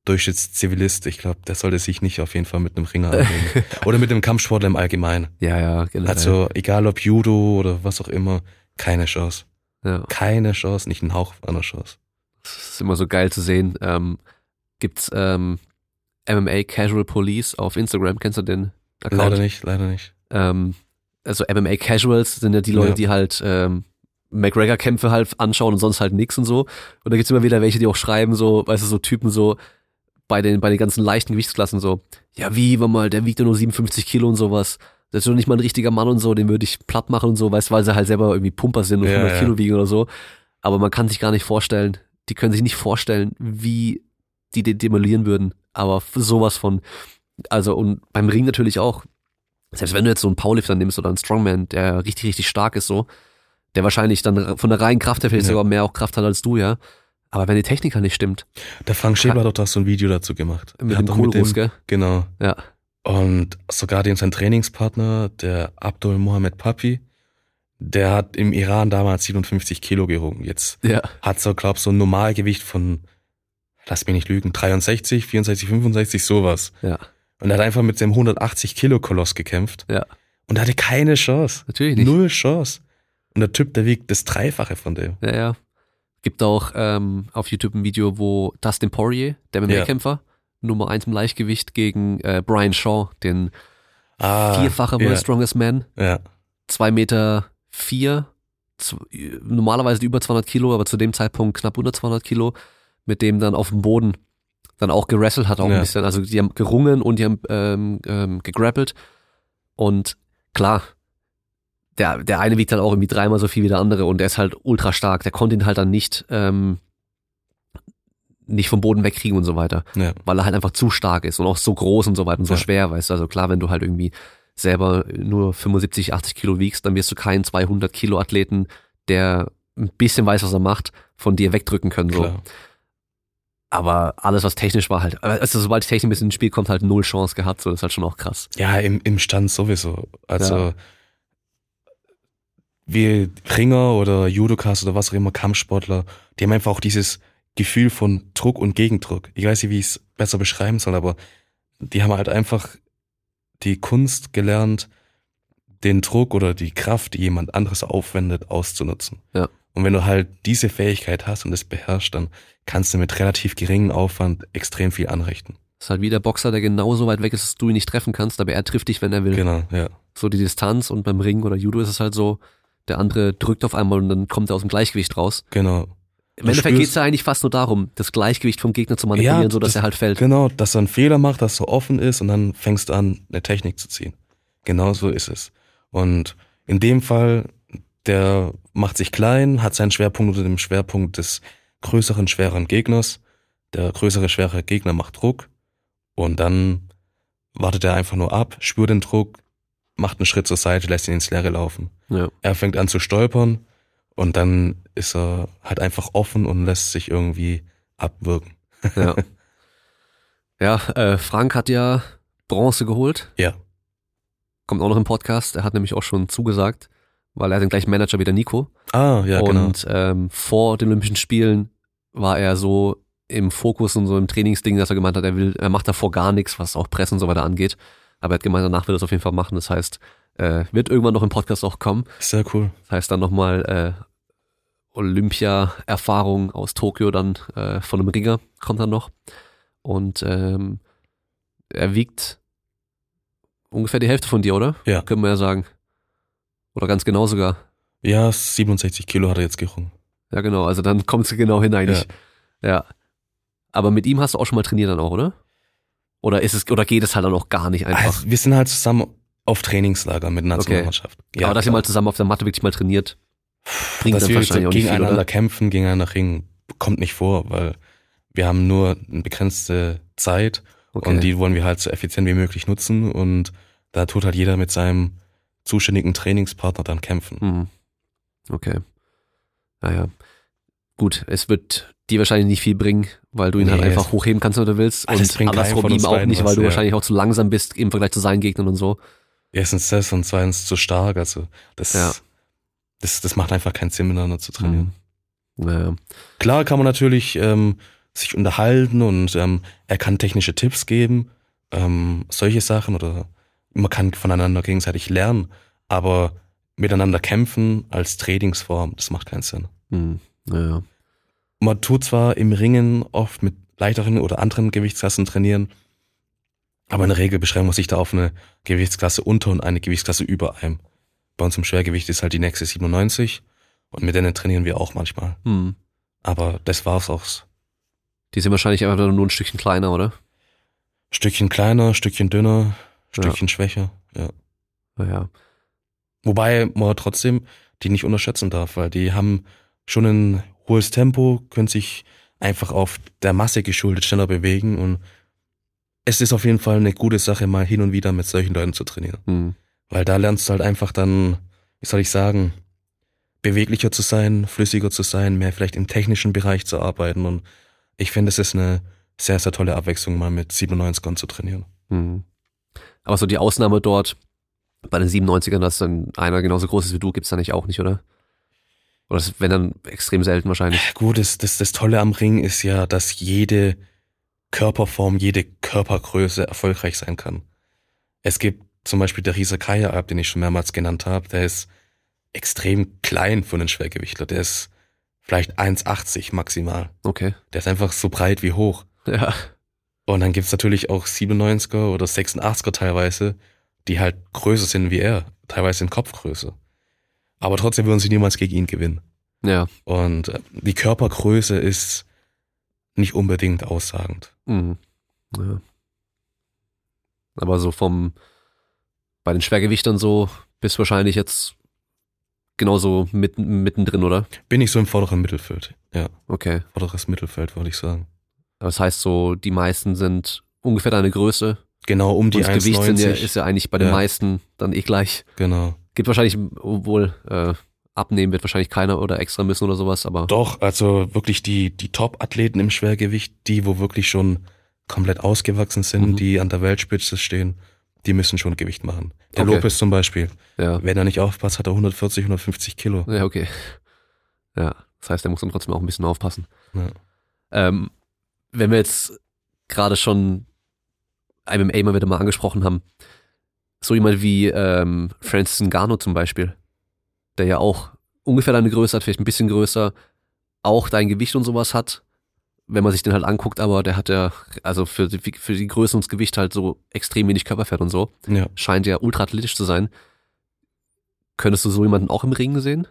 Durchschnittszivilist, ich glaube, der sollte sich nicht auf jeden Fall mit einem Ringer anlegen. [laughs] Oder mit einem Kampfsportler im Allgemeinen. Ja, ja, genau. Also egal ob Judo oder was auch immer, keine Chance. ja. Keine Chance, nicht ein Hauch einer Chance. Das ist immer so geil zu sehen. Ähm, gibt's ähm, MMA Casual Police auf Instagram, kennst du den Account? Leider nicht, leider nicht. Ähm, also MMA Casuals sind ja die Leute, Ja. die halt ähm, McGregor-Kämpfe halt anschauen und sonst halt nix und so. Und da gibt's immer wieder welche, die auch schreiben, so, weißt du, so Typen so bei den, bei den ganzen leichten Gewichtsklassen so, ja wie, war mal, der wiegt ja nur 57 Kilo und sowas. Das ist doch nicht mal ein richtiger Mann und so, den würde ich platt machen und so, weißt du, weil sie halt selber irgendwie Pumper sind und Ja, 100 ja. Kilo wiegen oder so. Aber man kann sich gar nicht vorstellen, die können sich nicht vorstellen, wie die den demolieren würden. Aber sowas von, also und beim Ring natürlich auch. Selbst wenn du jetzt so einen Powerlifter nimmst oder einen Strongman, der richtig, richtig stark ist so, der wahrscheinlich dann von der reinen Kraft her vielleicht Ja. sogar mehr auch Kraft hat als du, ja. Aber wenn die Technik halt nicht stimmt, Der Frank Schäber hat doch da so ein Video dazu gemacht. mit dem Kohlruß, gell? Genau. Ja. Und sogar den sein Trainingspartner, der Abdul Mohammed Papi, der hat im Iran damals 57 Kilo gerungen. Jetzt Ja. hat so, glaub so ein Normalgewicht von, lass mich nicht lügen, 63, 64, 65, sowas. Ja. Und er hat einfach mit dem 180 Kilo Koloss gekämpft. Ja. Und er hatte keine Chance. Natürlich nicht. Null Chance. Und der Typ, der wiegt das Dreifache von dem. Ja, ja. Gibt auch ähm, auf YouTube ein Video, wo Dustin Poirier, der MMA-Kämpfer, Nummer eins im Leichtgewicht gegen äh, Brian Shaw, den Ah, vierfache ja, World Strongest Man, ja, zwei Meter vier, zu, normalerweise über 200 Kilo, aber zu dem Zeitpunkt knapp unter 200 Kilo, mit dem dann auf dem Boden dann auch gerasselt hat auch Ja. ein bisschen. Also die haben gerungen und die haben ähm, ähm, gegrappelt und klar, der, der eine wiegt dann auch irgendwie dreimal so viel wie der andere und der ist halt ultra stark. Der konnte ihn halt dann nicht, ähm, nicht vom Boden wegkriegen und so weiter ja. weil er halt einfach zu stark ist und auch so groß und so weiter und so Ja. schwer, weißt du. Also klar, wenn du halt irgendwie selber nur 75, 80 Kilo wiegst, dann wirst du keinen 200 Kilo Athleten, der ein bisschen weiß, was er macht, von dir wegdrücken können. So. Klar. Aber alles, was technisch war, halt, also sobald die Technik ein bisschen ins Spiel kommt, halt null Chance gehabt. So, das ist halt schon auch krass. Ja, im, im Stand sowieso. Also Ja. wir Ringer oder Judokas oder was auch immer, Kampfsportler, die haben einfach auch dieses Gefühl von Druck und Gegendruck. Ich weiß nicht, wie ich es besser beschreiben soll, aber die haben halt einfach die Kunst gelernt, den Druck oder die Kraft, die jemand anderes aufwendet, auszunutzen. Ja. Und wenn du halt diese Fähigkeit hast und das beherrschst, dann kannst du mit relativ geringem Aufwand extrem viel anrichten. Das ist halt wie der Boxer, der genauso weit weg ist, dass du ihn nicht treffen kannst, aber er trifft dich, wenn er will. Genau, ja. So die Distanz und beim Ring oder Judo ist es halt so, der andere drückt auf einmal und dann kommt er aus dem Gleichgewicht raus. Genau. Im Endeffekt geht es ja eigentlich fast nur darum, das Gleichgewicht vom Gegner zu manipulieren, Ja, so dass das- er halt fällt. Genau, dass er einen Fehler macht, dass er offen ist und dann fängst du an, eine Technik zu ziehen. Genau so ist es. Und in dem Fall, der macht sich klein, hat seinen Schwerpunkt unter dem Schwerpunkt des größeren, schwereren Gegners. Der größere, schwere Gegner macht Druck Und dann wartet er einfach nur ab, spürt den Druck, macht einen Schritt zur Seite, lässt ihn ins Leere laufen. Ja. Er fängt an zu stolpern und dann ist er halt einfach offen und lässt sich irgendwie abwirken. Ja. [laughs] ja, äh, Frank hat ja Bronze geholt. Ja. Kommt auch noch im Podcast. Er hat nämlich auch schon zugesagt, weil er hat den gleichen Manager wie der Nico. Ah, ja, genau. und ähm, vor den Olympischen Spielen war er so im Fokus und so im Trainingsding, dass er gemeint hat, er will, er macht davor gar nichts, was auch Presse und so weiter angeht. Aber er hat gemeint, danach wird er es auf jeden Fall machen. Das heißt, äh, wird irgendwann noch im Podcast auch kommen. Sehr cool. Das heißt dann nochmal äh, Olympia-Erfahrung aus Tokio dann äh, von einem Ringer kommt dann noch. Und ähm, er wiegt ungefähr die Hälfte von dir, oder? Ja. Können wir ja sagen. Oder ganz genau sogar. Ja, 67 Kilo hat er jetzt gerungen. Ja, genau. Also dann kommt sie genau hin eigentlich. Ja. Aber mit ihm hast du auch schon mal trainiert dann auch, oder? Oder ist es, oder geht es halt dann auch gar nicht einfach? Also, wir sind halt zusammen auf Trainingslager mit der Nationalmannschaft. Aber dass ihr mal zusammen auf der Matte wirklich mal trainiert, bringt dass dann wir wahrscheinlich auch nicht viel, gegeneinander oder? kämpfen, gegeneinander ringen, kommt nicht vor, weil wir haben nur eine begrenzte Zeit Okay. und die wollen wir halt so effizient wie möglich nutzen und da tut halt jeder mit seinem zuständigen Trainingspartner dann kämpfen. Hm. Okay. Naja. Gut, es wird dir wahrscheinlich nicht viel bringen, weil du ihn halt Nee, einfach es- hochheben kannst, wenn du willst. Das Und andersrum ihm auch nicht, weil was, du ja. wahrscheinlich auch zu langsam bist im Vergleich zu seinen Gegnern und so. Erstens das und zweitens zu stark, also das, Ja. das, das macht einfach keinen Sinn miteinander zu trainieren. Hm. Naja. Klar kann man natürlich ähm, sich unterhalten und ähm, er kann technische Tipps geben, ähm, solche Sachen oder man kann voneinander gegenseitig lernen, aber miteinander kämpfen als Trainingsform, das macht keinen Sinn. Hm. Naja. Man tut zwar im Ringen oft mit leichteren oder anderen Gewichtsklassen trainieren, aber in der Regel beschränkt man sich da auf eine Gewichtsklasse unter und eine Gewichtsklasse über einem. Bei uns im Schwergewicht ist halt die nächste 97 und mit denen trainieren wir auch manchmal. Hm. Aber das war's auch. Die sind wahrscheinlich einfach nur ein Stückchen kleiner, oder? Stückchen kleiner, Stückchen dünner, Stückchen schwächer. Ja. Naja. Wobei man trotzdem die nicht unterschätzen darf, weil die haben schon ein hohes Tempo, können sich einfach auf der Masse geschuldet schneller bewegen und es ist auf jeden Fall eine gute Sache, mal hin und wieder mit solchen Leuten zu trainieren. Hm. Weil da lernst du halt einfach dann, wie soll ich sagen, beweglicher zu sein, flüssiger zu sein, mehr vielleicht im technischen Bereich zu arbeiten und ich finde, es ist eine sehr, sehr tolle Abwechslung, mal mit 97ern zu trainieren. Hm. Aber so die Ausnahme dort bei den 97ern, dass dann einer genauso groß ist wie du, gibt's da nicht auch nicht, oder? Oder das wenn dann extrem selten wahrscheinlich. Gut, das, das, das Tolle am Ring ist ja, dass jede Körperform, jede Körpergröße erfolgreich sein kann. Es gibt zum Beispiel der Risa Kaya Alp, den ich schon mehrmals genannt habe, der ist extrem klein für einen Schwergewichtler. Der ist vielleicht 1,80 maximal. Okay. Der ist einfach so breit wie hoch. Ja. Und dann gibt's natürlich auch 97er oder 86er teilweise, die halt größer sind wie er, teilweise in Kopfgröße. Aber trotzdem würden sie niemals gegen ihn gewinnen. Ja. Und äh, die Körpergröße ist nicht unbedingt aussagend. Mhm. ja. Aber so vom, bei den Schwergewichtern so, bist wahrscheinlich jetzt genauso mitten, mittendrin, oder? Bin ich so im vorderen Mittelfeld. Ja, Okay. vorderes Mittelfeld, würde ich sagen. Das heißt so, die meisten sind ungefähr deine Größe. Genau um die und das Gewicht sind ja, 1,90. ist ja eigentlich bei den Ja. meisten dann eh gleich. Genau. Gibt wahrscheinlich, obwohl äh, abnehmen wird wahrscheinlich keiner oder extra müssen oder sowas, aber Doch, also wirklich die, die Top-Athleten im Schwergewicht, die, wo wirklich schon komplett ausgewachsen sind, Mhm. die an der Weltspitze stehen, die müssen schon Gewicht machen. Der Okay. Lopez zum Beispiel. ja. Wenn er nicht aufpasst, hat er 140, 150 Kilo. Ja, okay. [laughs] Ja, das heißt, der muss dann trotzdem auch ein bisschen aufpassen. Ja. Ähm, wenn wir jetzt gerade schon MMA mal wieder mal angesprochen haben, so jemand wie ähm, Francis Ngannou zum Beispiel, der ja auch ungefähr deine Größe hat, vielleicht ein bisschen größer, auch dein Gewicht und sowas hat, wenn man sich den halt anguckt, aber der hat ja, also für die, für die Größe und das Gewicht halt so extrem wenig Körperfett und so, Ja. scheint ja ultra athletisch zu sein. Könntest du so jemanden auch im Ring sehen?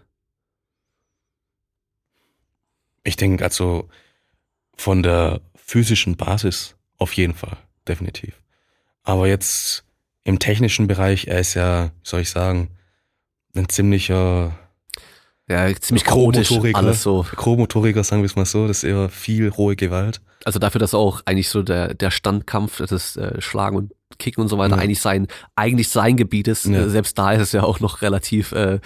Ich denke also von der physischen Basis auf jeden Fall, definitiv. Aber jetzt im technischen Bereich, er ist ja, wie soll ich sagen, ein ziemlicher Ja, ziemlich chaotisch alles so. Grobmotoriker, sagen wir es mal so, das ist eher viel rohe Gewalt. Also dafür, dass auch eigentlich so der, der Standkampf, das äh, Schlagen und Kicken und so weiter Ja. eigentlich sein, eigentlich sein Gebiet ist. Ja. Selbst da ist es ja auch noch relativ äh,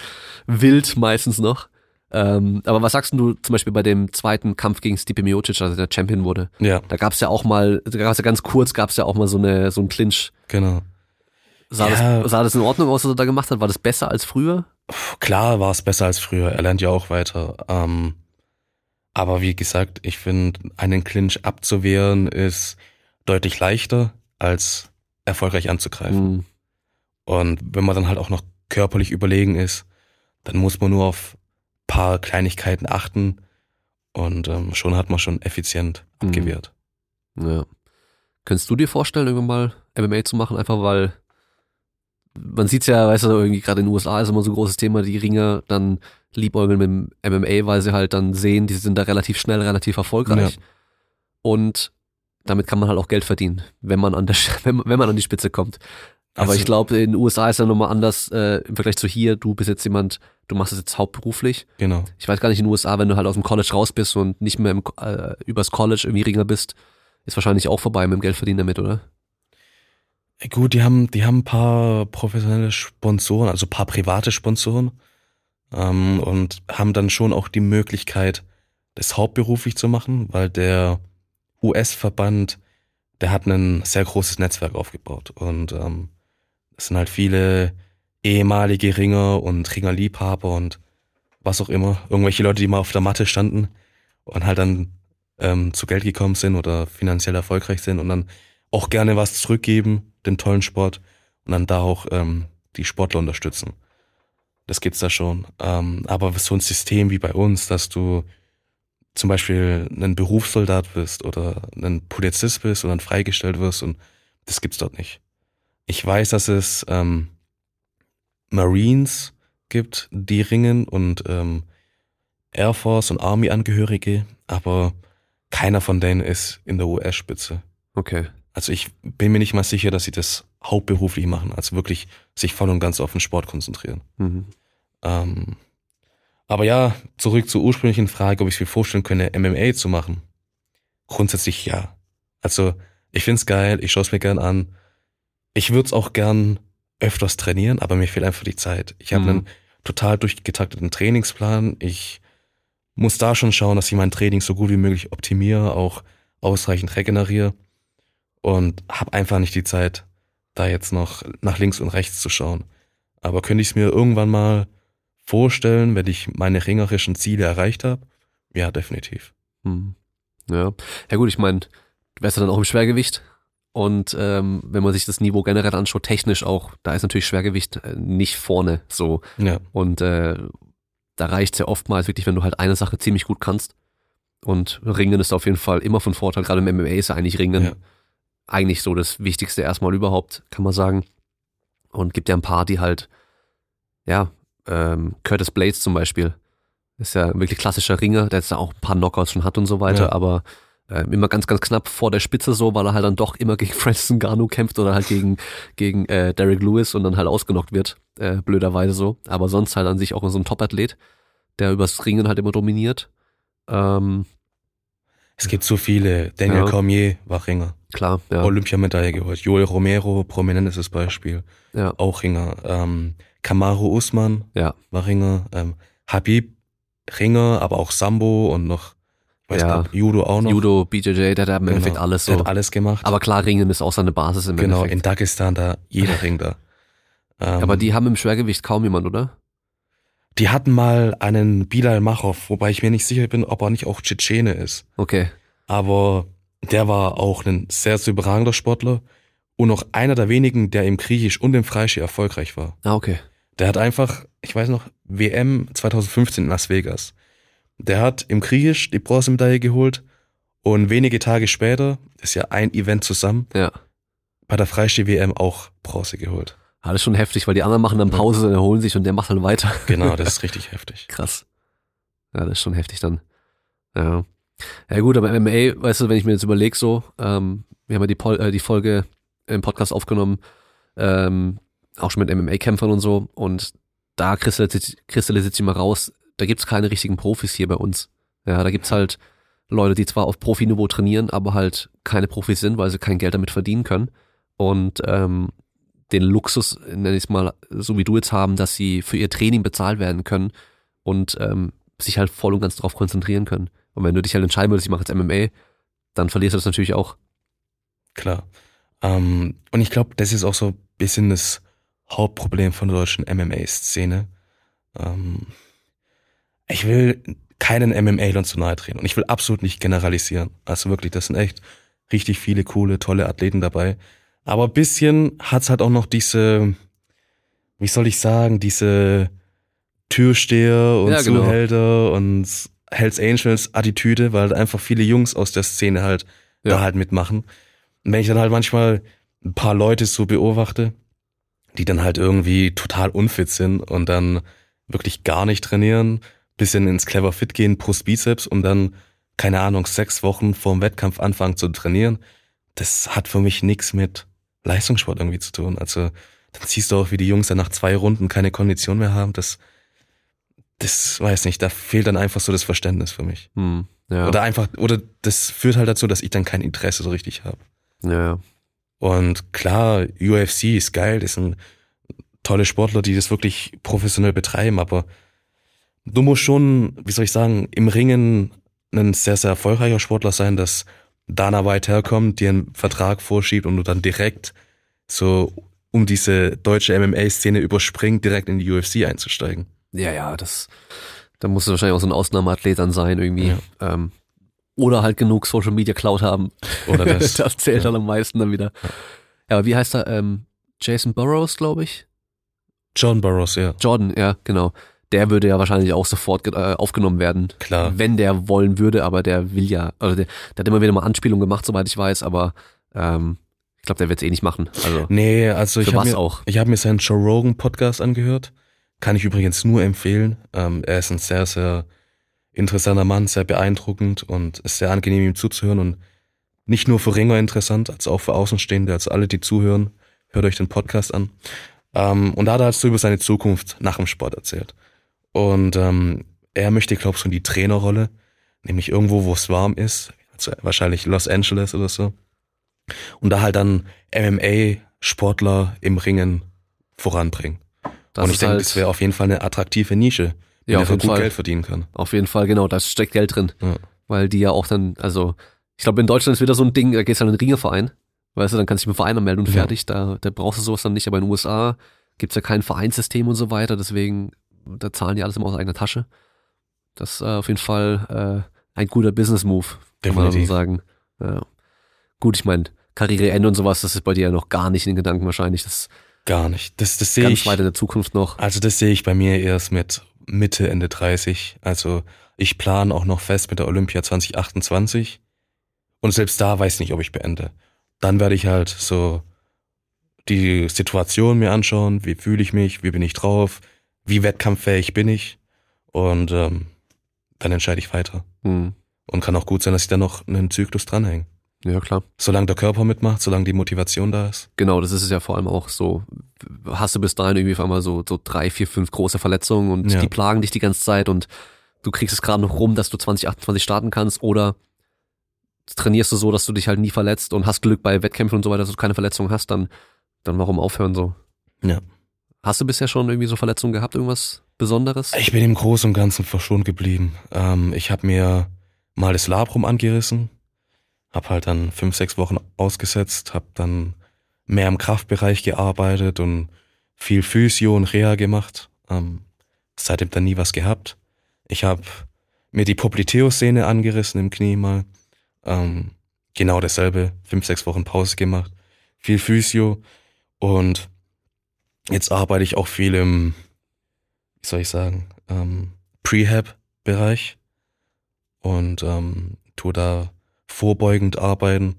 wild meistens noch. Ähm, aber was sagst du zum Beispiel bei dem zweiten Kampf gegen Stipe Miocic, als er der Champion wurde? Ja, Da gab's ja auch mal, da ja ganz kurz, gab's ja auch mal so eine so ein Clinch. genau. Sah, Ja. das, sah das in Ordnung aus, was er da gemacht hat? War das besser als früher? Klar war es besser als früher, er lernt ja auch weiter. Ähm, aber wie gesagt, ich finde, einen Clinch abzuwehren ist deutlich leichter, als erfolgreich anzugreifen. Hm, Und wenn man dann halt auch noch körperlich überlegen ist, dann muss man nur auf paar Kleinigkeiten achten und ähm, schon hat man schon effizient Mhm. abgewehrt. Ja. Könntest du dir vorstellen, irgendwann mal MMA zu machen, einfach weil man sieht's ja, weißt du, irgendwie gerade in den USA ist immer so ein großes Thema, die Ringer dann liebäugeln mit dem MMA, weil sie halt dann sehen, die sind da relativ schnell, relativ erfolgreich. Ja. Und damit kann man halt auch Geld verdienen, wenn man an der, [laughs] wenn, wenn man an die Spitze kommt. Aber Also- ich glaube, in den USA ist ja nochmal anders äh, im Vergleich zu hier. Du bist jetzt jemand, du machst es jetzt hauptberuflich. Genau. Ich weiß gar nicht, in den USA, wenn du halt aus dem College raus bist und nicht mehr im, äh, übers College irgendwie Ringer bist, ist wahrscheinlich auch vorbei mit dem Geldverdienen damit, oder? Gut, die haben, die haben ein paar professionelle Sponsoren, also ein paar private Sponsoren ähm, und haben dann schon auch die Möglichkeit, das hauptberuflich zu machen, weil der US-Verband, der hat ein sehr großes Netzwerk aufgebaut und ähm, es sind halt viele ehemalige Ringer und Ringerliebhaber und was auch immer, irgendwelche Leute, die mal auf der Matte standen und halt dann ähm, zu Geld gekommen sind oder finanziell erfolgreich sind und dann auch gerne was zurückgeben, den tollen Sport und dann da auch ähm, die Sportler unterstützen. Das gibt's da schon. Ähm, aber so ein System wie bei uns, dass du zum Beispiel ein Berufssoldat bist oder ein Polizist bist und dann freigestellt wirst und das gibt's dort nicht. Ich weiß, dass es ähm, Marines gibt, die ringen und ähm, Air Force und Army Angehörige, aber keiner von denen ist in der US-Spitze. Okay. Also ich bin mir nicht mal sicher, dass sie das hauptberuflich machen, also wirklich sich voll und ganz auf den Sport konzentrieren. Mhm. Ähm, aber ja, zurück zur ursprünglichen Frage, ob ich mir vorstellen könnte, MMA zu machen. Grundsätzlich ja. Also ich find's geil, ich schaue es mir gern an. Ich würde es auch gern öfters trainieren, aber mir fehlt einfach die Zeit. Ich habe Mhm. einen total durchgetakteten Trainingsplan. Ich muss da schon schauen, dass ich mein Training so gut wie möglich optimiere, auch ausreichend regeneriere und habe einfach nicht die Zeit, da jetzt noch nach links und rechts zu schauen. Aber könnte ich es mir irgendwann mal vorstellen, wenn ich meine ringerischen Ziele erreicht habe? Ja, definitiv. Mhm. Ja. Ja gut, ich meine, du wärst ja dann auch im Schwergewicht. Und ähm, wenn man sich das Niveau generell anschaut, technisch auch, da ist natürlich Schwergewicht äh, nicht vorne so. Ja, Und äh, da reicht's ja oftmals wirklich, wenn du halt eine Sache ziemlich gut kannst. Und Ringen ist auf jeden Fall immer von Vorteil. Gerade im MMA ist ja eigentlich Ringen Ja. eigentlich so das Wichtigste erstmal überhaupt, kann man sagen. Und gibt ja ein paar, die halt, ja, ähm, Curtis Blades zum Beispiel, ist ja ein wirklich klassischer Ringer, der jetzt auch ein paar Knockouts schon hat und so weiter, Ja. aber äh, immer ganz, ganz knapp vor der Spitze so, weil er halt dann doch immer gegen [laughs] Francis Ngannou kämpft oder halt gegen, gegen äh, Derek Lewis und dann halt ausgenockt wird, äh, blöderweise so. Aber sonst halt an sich auch so ein Top-Athlet, der übers Ringen halt immer dominiert. Ähm, es gibt so viele. Daniel Ja. Cormier war Ringer. klar, ja. Olympiamedaille geholt. Joel Romero, prominentes Beispiel. ja. Auch Ringer. Ähm, Kamaru Usman Ja. war Ringer. Ähm, Habib Ringer, aber auch Sambo und noch, weiß Ja. nicht, Judo auch noch. Judo, BJJ, der hat im Genau. Endeffekt alles Der so. hat alles gemacht. Aber klar, Ringen ist auch seine Basis im genau, in Endeffekt. Dagestan da, jeder [laughs] Ring da. Ähm, Aber die haben im Schwergewicht kaum jemand, oder? die hatten mal einen Bilal Machov, wobei ich mir nicht sicher bin, ob er nicht auch Tschetschene ist. Okay. aber der war auch ein sehr, sehr überragender Sportler und noch einer der wenigen, der im Griechisch und im Freiski erfolgreich war. Ah, okay. Der hat einfach, ich weiß noch, WM 2015 in Las Vegas. Der hat im Griechisch die Bronzemedaille geholt und wenige Tage später, ist ja ein Event zusammen, Ja. bei der Freiski-WM auch Bronze geholt. Ah, das ist schon heftig, weil die anderen machen dann Pause, erholen sich und der macht halt weiter. [laughs] Genau, das ist richtig [laughs] heftig. Krass. Ja, das ist schon heftig dann. Ja. Ja gut, aber MMA, weißt du, wenn ich mir jetzt überlege so, ähm, wir haben ja die, Pol äh, die Folge im Podcast aufgenommen, ähm, auch schon mit MMA-Kämpfern und so und da kristallisiert, kristallisiert sich mal raus, da gibt's keine richtigen Profis hier bei uns. Ja, da gibt's halt Leute, die zwar auf Profiniveau trainieren, aber halt keine Profis sind, weil sie kein Geld damit verdienen können. Und ähm, den Luxus, nenne ich es mal, so wie du jetzt haben, dass sie für ihr Training bezahlt werden können und ähm, sich halt voll und ganz darauf konzentrieren können. Und wenn du dich halt entscheiden würdest, ich mache jetzt MMA, dann verlierst du das natürlich auch. Klar. Ähm, und ich glaube, das ist auch so ein bisschen das Hauptproblem von der deutschen MMA-Szene. Ähm, ich will keinen MMA-Lern zu nahe treten und ich will absolut nicht generalisieren. Also wirklich, das sind echt richtig viele coole, tolle Athleten dabei. Aber ein bisschen hat's halt auch noch diese, wie soll ich sagen, diese Türsteher und Ja, genau. Zuhälter und Hells Angels Attitüde, weil halt einfach viele Jungs aus der Szene halt Ja. da halt mitmachen. Und wenn ich dann halt manchmal ein paar Leute so beobachte, die dann halt irgendwie total unfit sind und dann wirklich gar nicht trainieren, bisschen ins Clever Fit gehen, Brust Bizeps und dann, keine Ahnung, sechs Wochen vorm Wettkampf anfangen zu trainieren, das hat für mich nichts mit Leistungssport irgendwie zu tun. Also dann siehst du auch, wie die Jungs dann nach zwei Runden keine Kondition mehr haben. Das, das weiß nicht, da fehlt dann einfach so das Verständnis für mich. Hm, ja. Oder einfach, oder das führt halt dazu, dass ich dann kein Interesse so richtig habe. ja. Und klar, UFC ist geil, das sind tolle Sportler, die das wirklich professionell betreiben, aber du musst schon, wie soll ich sagen, im Ringen ein sehr, sehr erfolgreicher Sportler sein, dass Dana White herkommt, dir einen Vertrag vorschiebt und du dann direkt so um diese deutsche MMA-Szene überspringt, direkt in die UFC einzusteigen. Ja, ja, das, da muss es wahrscheinlich auch so ein Ausnahmeathlet dann sein irgendwie. Ja. Ähm, oder halt genug Social Media Cloud haben. Oder [laughs] das. das zählt dann am meisten dann wieder. Ja, aber wie heißt er? Ähm, Jason Burrows, glaube ich. John Burroughs, ja. Jordan, ja, genau. Der würde ja wahrscheinlich auch sofort äh, aufgenommen werden. Klar. Wenn der wollen würde, aber der will ja, also der, der hat immer wieder mal Anspielungen gemacht, soweit ich weiß, aber ähm, ich glaube, der wird es eh nicht machen. Also Nee, also ich habe mir, auch? ich hab mir seinen Joe Rogan Podcast angehört. Kann ich übrigens nur empfehlen. Ähm, er ist ein sehr, sehr interessanter Mann, sehr beeindruckend und ist sehr angenehm ihm zuzuhören und nicht nur für Ringer interessant, als auch für Außenstehende, also alle, die zuhören, hört euch den Podcast an. Ähm, und da hat er halt so über seine Zukunft nach dem Sport erzählt. Und ähm, er möchte, glaube ich, so in die Trainerrolle, nämlich irgendwo, wo es warm ist, also wahrscheinlich Los Angeles oder so. Und da halt dann MMA-Sportler im Ringen voranbringen. das und ich denke, halt, das wäre auf jeden Fall eine attraktive Nische, in Ja, auf er jeden gut Fall. Geld verdienen kann. auf jeden Fall, genau, da steckt Geld drin. Ja. Weil die ja auch dann, also ich glaube, in Deutschland ist wieder so ein Ding, da gehst du an den Ringerverein, weißt du, dann kannst du dich mit Verein anmelden und Ja. fertig, da, da brauchst du sowas dann nicht, aber in den USA gibt's ja kein Vereinssystem und so weiter, deswegen, da zahlen die alles immer aus eigener Tasche. Das ist äh, auf jeden Fall äh, ein guter Business-Move, kann man so sagen. Ja. Gut, ich meine, Karriereende und sowas, das ist bei dir ja noch gar nicht in den Gedanken wahrscheinlich, das Gar nicht. Das, das sehe ganz ich. weit in der Zukunft noch. Also das sehe ich bei mir erst mit Mitte, Ende 30. Also ich plane auch noch fest mit der Olympia 2028. Und selbst da weiß ich nicht, ob ich beende. Dann werde ich halt so die Situation mir anschauen, wie fühle ich mich, wie bin ich drauf, wie wettkampffähig bin ich. Und ähm, dann entscheide ich weiter. Hm. Und kann auch gut sein, dass ich dann noch einen Zyklus dranhänge. Ja, klar. Solange der Körper mitmacht, solange die Motivation da ist. Genau, das ist es ja vor allem auch so. Hast du bis dahin irgendwie auf einmal so, so drei, vier, fünf große Verletzungen und Ja. die plagen dich die ganze Zeit und du kriegst es gerade noch rum, dass du 2028 starten kannst oder trainierst du so, dass du dich halt nie verletzt und hast Glück bei Wettkämpfen und so weiter, dass du keine Verletzungen hast, dann, dann warum aufhören so? Ja. Hast du bisher schon irgendwie so Verletzungen gehabt, irgendwas Besonderes? Ich bin im Großen und Ganzen verschont geblieben. Ähm, ich habe mir mal das Labrum angerissen, habe halt dann fünf, sechs Wochen ausgesetzt, habe dann mehr im Kraftbereich gearbeitet und viel Physio und Reha gemacht. Ähm, seitdem dann nie was gehabt. Ich habe mir die Popliteus-Sehne angerissen im Knie mal. Ähm, genau dasselbe, fünf, sechs Wochen Pause gemacht, viel Physio und jetzt arbeite ich auch viel im wie soll ich sagen, ähm, Prehab-Bereich und ähm, tue da vorbeugend arbeiten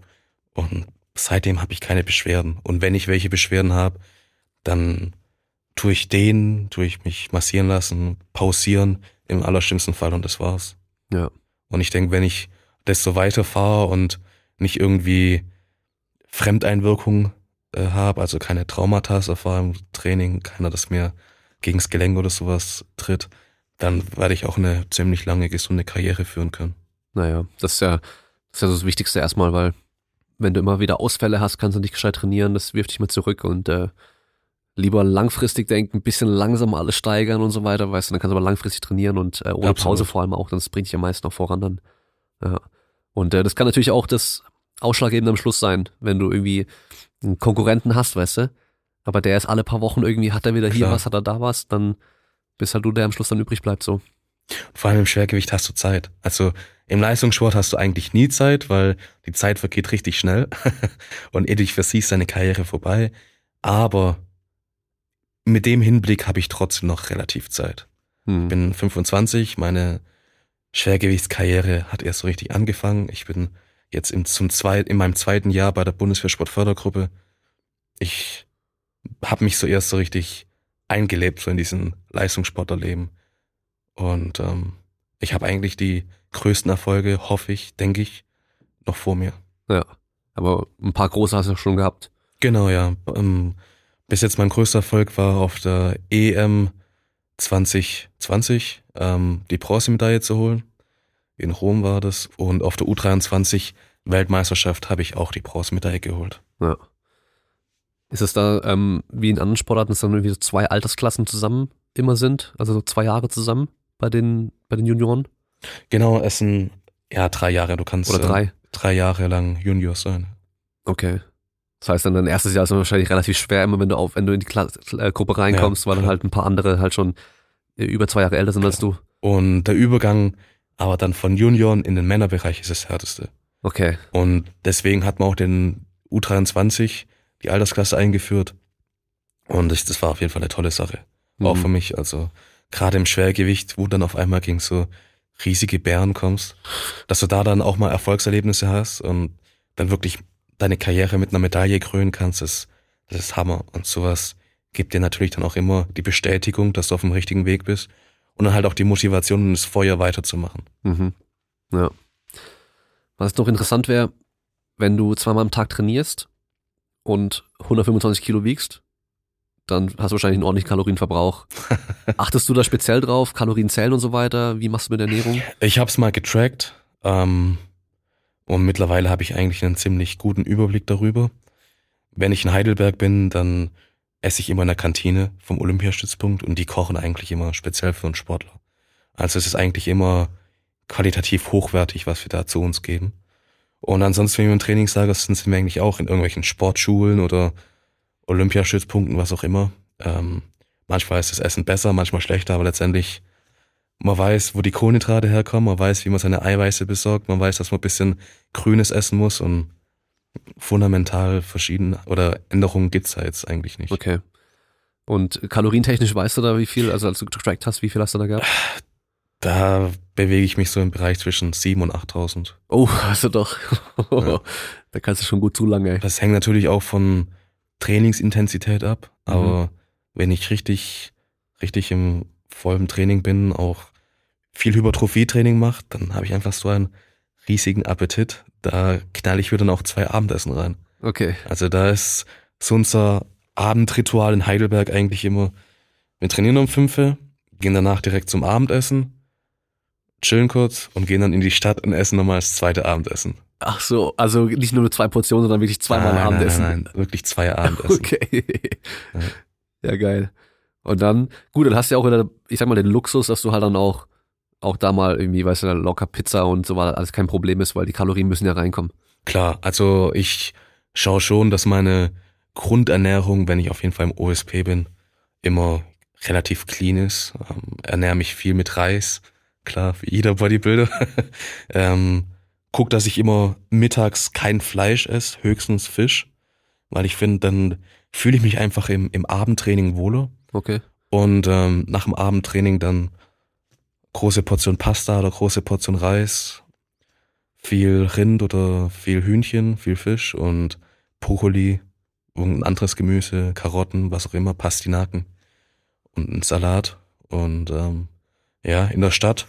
und seitdem habe ich keine Beschwerden. Und wenn ich welche Beschwerden habe, dann tue ich den, tue ich mich massieren lassen, pausieren im allerschlimmsten Fall und das war's. Ja. Und ich denke, wenn ich das so weiterfahre und nicht irgendwie Fremdeinwirkung äh, habe, also keine Traumata erfahre im Training, keiner, das mir gegens Gelenk oder sowas tritt, dann werde ich auch eine ziemlich lange gesunde Karriere führen können. Naja, das ist ja das, ist ja so das Wichtigste erstmal, weil wenn du immer wieder Ausfälle hast, kannst du nicht gescheit trainieren, das wirft dich mal zurück und äh, lieber langfristig denken, ein bisschen langsam alles steigern und so weiter, weißt du, dann kannst du aber langfristig trainieren und äh, ohne Absolut. Pause vor allem auch, das bringt dich am meisten auch voran dann. Ja. Und äh, das kann natürlich auch das Ausschlaggebende am Schluss sein, wenn du irgendwie einen Konkurrenten hast, weißt du, aber der ist alle paar Wochen irgendwie, hat er wieder hier Klar. was, hat er da was, dann bist halt du, der am Schluss dann übrig bleibt, so. Vor allem im Schwergewicht hast du Zeit. Also im Leistungssport hast du eigentlich nie Zeit, weil die Zeit vergeht richtig schnell [laughs] und ehe du dich versiehst, deine Karriere vorbei. Aber mit dem Hinblick habe ich trotzdem noch relativ Zeit. Hm. bin 25, meine Schwergewichtskarriere hat erst so richtig angefangen. Ich bin jetzt im, zum zweit, in meinem zweiten Jahr bei der Bundeswehrsportfördergruppe. Ich habe mich so erst so richtig eingelebt, so in diesen Leistungssportlerleben. Und ähm, ich habe eigentlich die größten Erfolge, hoffe ich, denke ich, noch vor mir. Ja. Aber ein paar große hast du schon gehabt. Genau, ja. Ähm, bis jetzt mein größter Erfolg war auf der EM 2020 ähm, die Bronzemedaille zu holen. In Rom war das. Und auf der U23 Weltmeisterschaft habe ich auch die Bronzemedaille geholt. Ja. Ist es da, ähm, wie in anderen Sportarten, dass dann irgendwie so zwei Altersklassen zusammen immer sind? Also so zwei Jahre zusammen bei den, bei den Junioren? Genau, es sind ja drei Jahre. Du kannst Oder drei? Äh, drei Jahre lang Junior sein. Okay. Das heißt dann dein erstes Jahr ist wahrscheinlich relativ schwer, immer wenn du auf, wenn du in die Kla äh, Gruppe reinkommst, Ja, weil dann halt ein paar andere halt schon äh, über zwei Jahre älter sind als du. Und der Übergang aber dann von Junioren in den Männerbereich ist das härteste. Okay. Und deswegen hat man auch den U23, die Altersklasse eingeführt. Und das, das war auf jeden Fall eine tolle Sache. Auch Mhm. für mich. Also gerade im Schwergewicht, wo dann auf einmal gegen so riesige Bären kommst, dass du da dann auch mal Erfolgserlebnisse hast und dann wirklich deine Karriere mit einer Medaille krönen kannst, das, das ist Hammer. Und sowas gibt dir natürlich dann auch immer die Bestätigung, dass du auf dem richtigen Weg bist und dann halt auch die Motivation und das Feuer weiterzumachen. Mhm. Ja. Was noch interessant wäre, wenn du zweimal am Tag trainierst und 125 Kilo wiegst, dann hast du wahrscheinlich einen ordentlichen Kalorienverbrauch. [laughs] Achtest du da speziell drauf, Kalorien zählen und so weiter? Wie machst du mit der Ernährung? Ich habe es mal getrackt ähm, und mittlerweile habe ich eigentlich einen ziemlich guten Überblick darüber. Wenn ich in Heidelberg bin, dann esse ich immer in der Kantine vom Olympiastützpunkt und die kochen eigentlich immer speziell für einen Sportler. Also es ist eigentlich immer qualitativ hochwertig, was wir da zu uns geben. Und ansonsten, wenn wir im Trainingslager sind, sind wir eigentlich auch in irgendwelchen Sportschulen oder Olympiastützpunkten, was auch immer. Ähm, manchmal ist das Essen besser, manchmal schlechter, aber letztendlich man weiß, wo die Kohlenhydrate herkommen, man weiß, wie man seine Eiweiße besorgt, man weiß, dass man ein bisschen Grünes essen muss und fundamental verschieden oder Änderungen gibt's da jetzt eigentlich nicht. Okay. Und kalorientechnisch weißt du da, wie viel, also als du getrackt hast, wie viel hast du da gehabt? Da bewege ich mich so im Bereich zwischen 7.000 und 8.000. Oh, hast [laughs] du doch. Ja. Da kannst du schon gut zulangen, ey. Das hängt natürlich auch von Trainingsintensität ab, aber wenn ich richtig, richtig im vollen Training bin, auch viel Hypertrophie-Training mache, dann habe ich einfach so einen riesigen Appetit. Da knall ich mir dann auch zwei Abendessen rein. Okay. Also da ist so unser Abendritual in Heidelberg eigentlich immer, wir trainieren um fünf, gehen danach direkt zum Abendessen, chillen kurz und gehen dann in die Stadt und essen nochmal das zweite Abendessen. Ach so, also nicht nur zwei Portionen, sondern wirklich zweimal Nein, Abendessen. Nein, nein, wirklich zwei Abendessen. [laughs] Okay. Ja. Ja, geil. Und dann, gut, dann hast du ja auch wieder, ich sag mal, den Luxus, dass du halt dann auch, auch da mal irgendwie, weißt du, locker Pizza und so weiter alles kein Problem ist, weil die Kalorien müssen ja reinkommen. Klar, also ich schaue schon, dass meine Grundernährung, wenn ich auf jeden Fall im OSP bin, immer relativ clean ist. Ähm, ernähre mich viel mit Reis, klar, wie jeder Bodybuilder. [laughs] ähm, guck, dass ich immer mittags kein Fleisch esse, höchstens Fisch, weil ich finde, dann fühle ich mich einfach im, im Abendtraining wohler. Okay. Und ähm, nach dem Abendtraining dann große Portion Pasta oder große Portion Reis, viel Rind oder viel Hühnchen, viel Fisch und Brokkoli, irgendein anderes Gemüse, Karotten, was auch immer, Pastinaken und ein Salat. Und ähm, ja, in der Stadt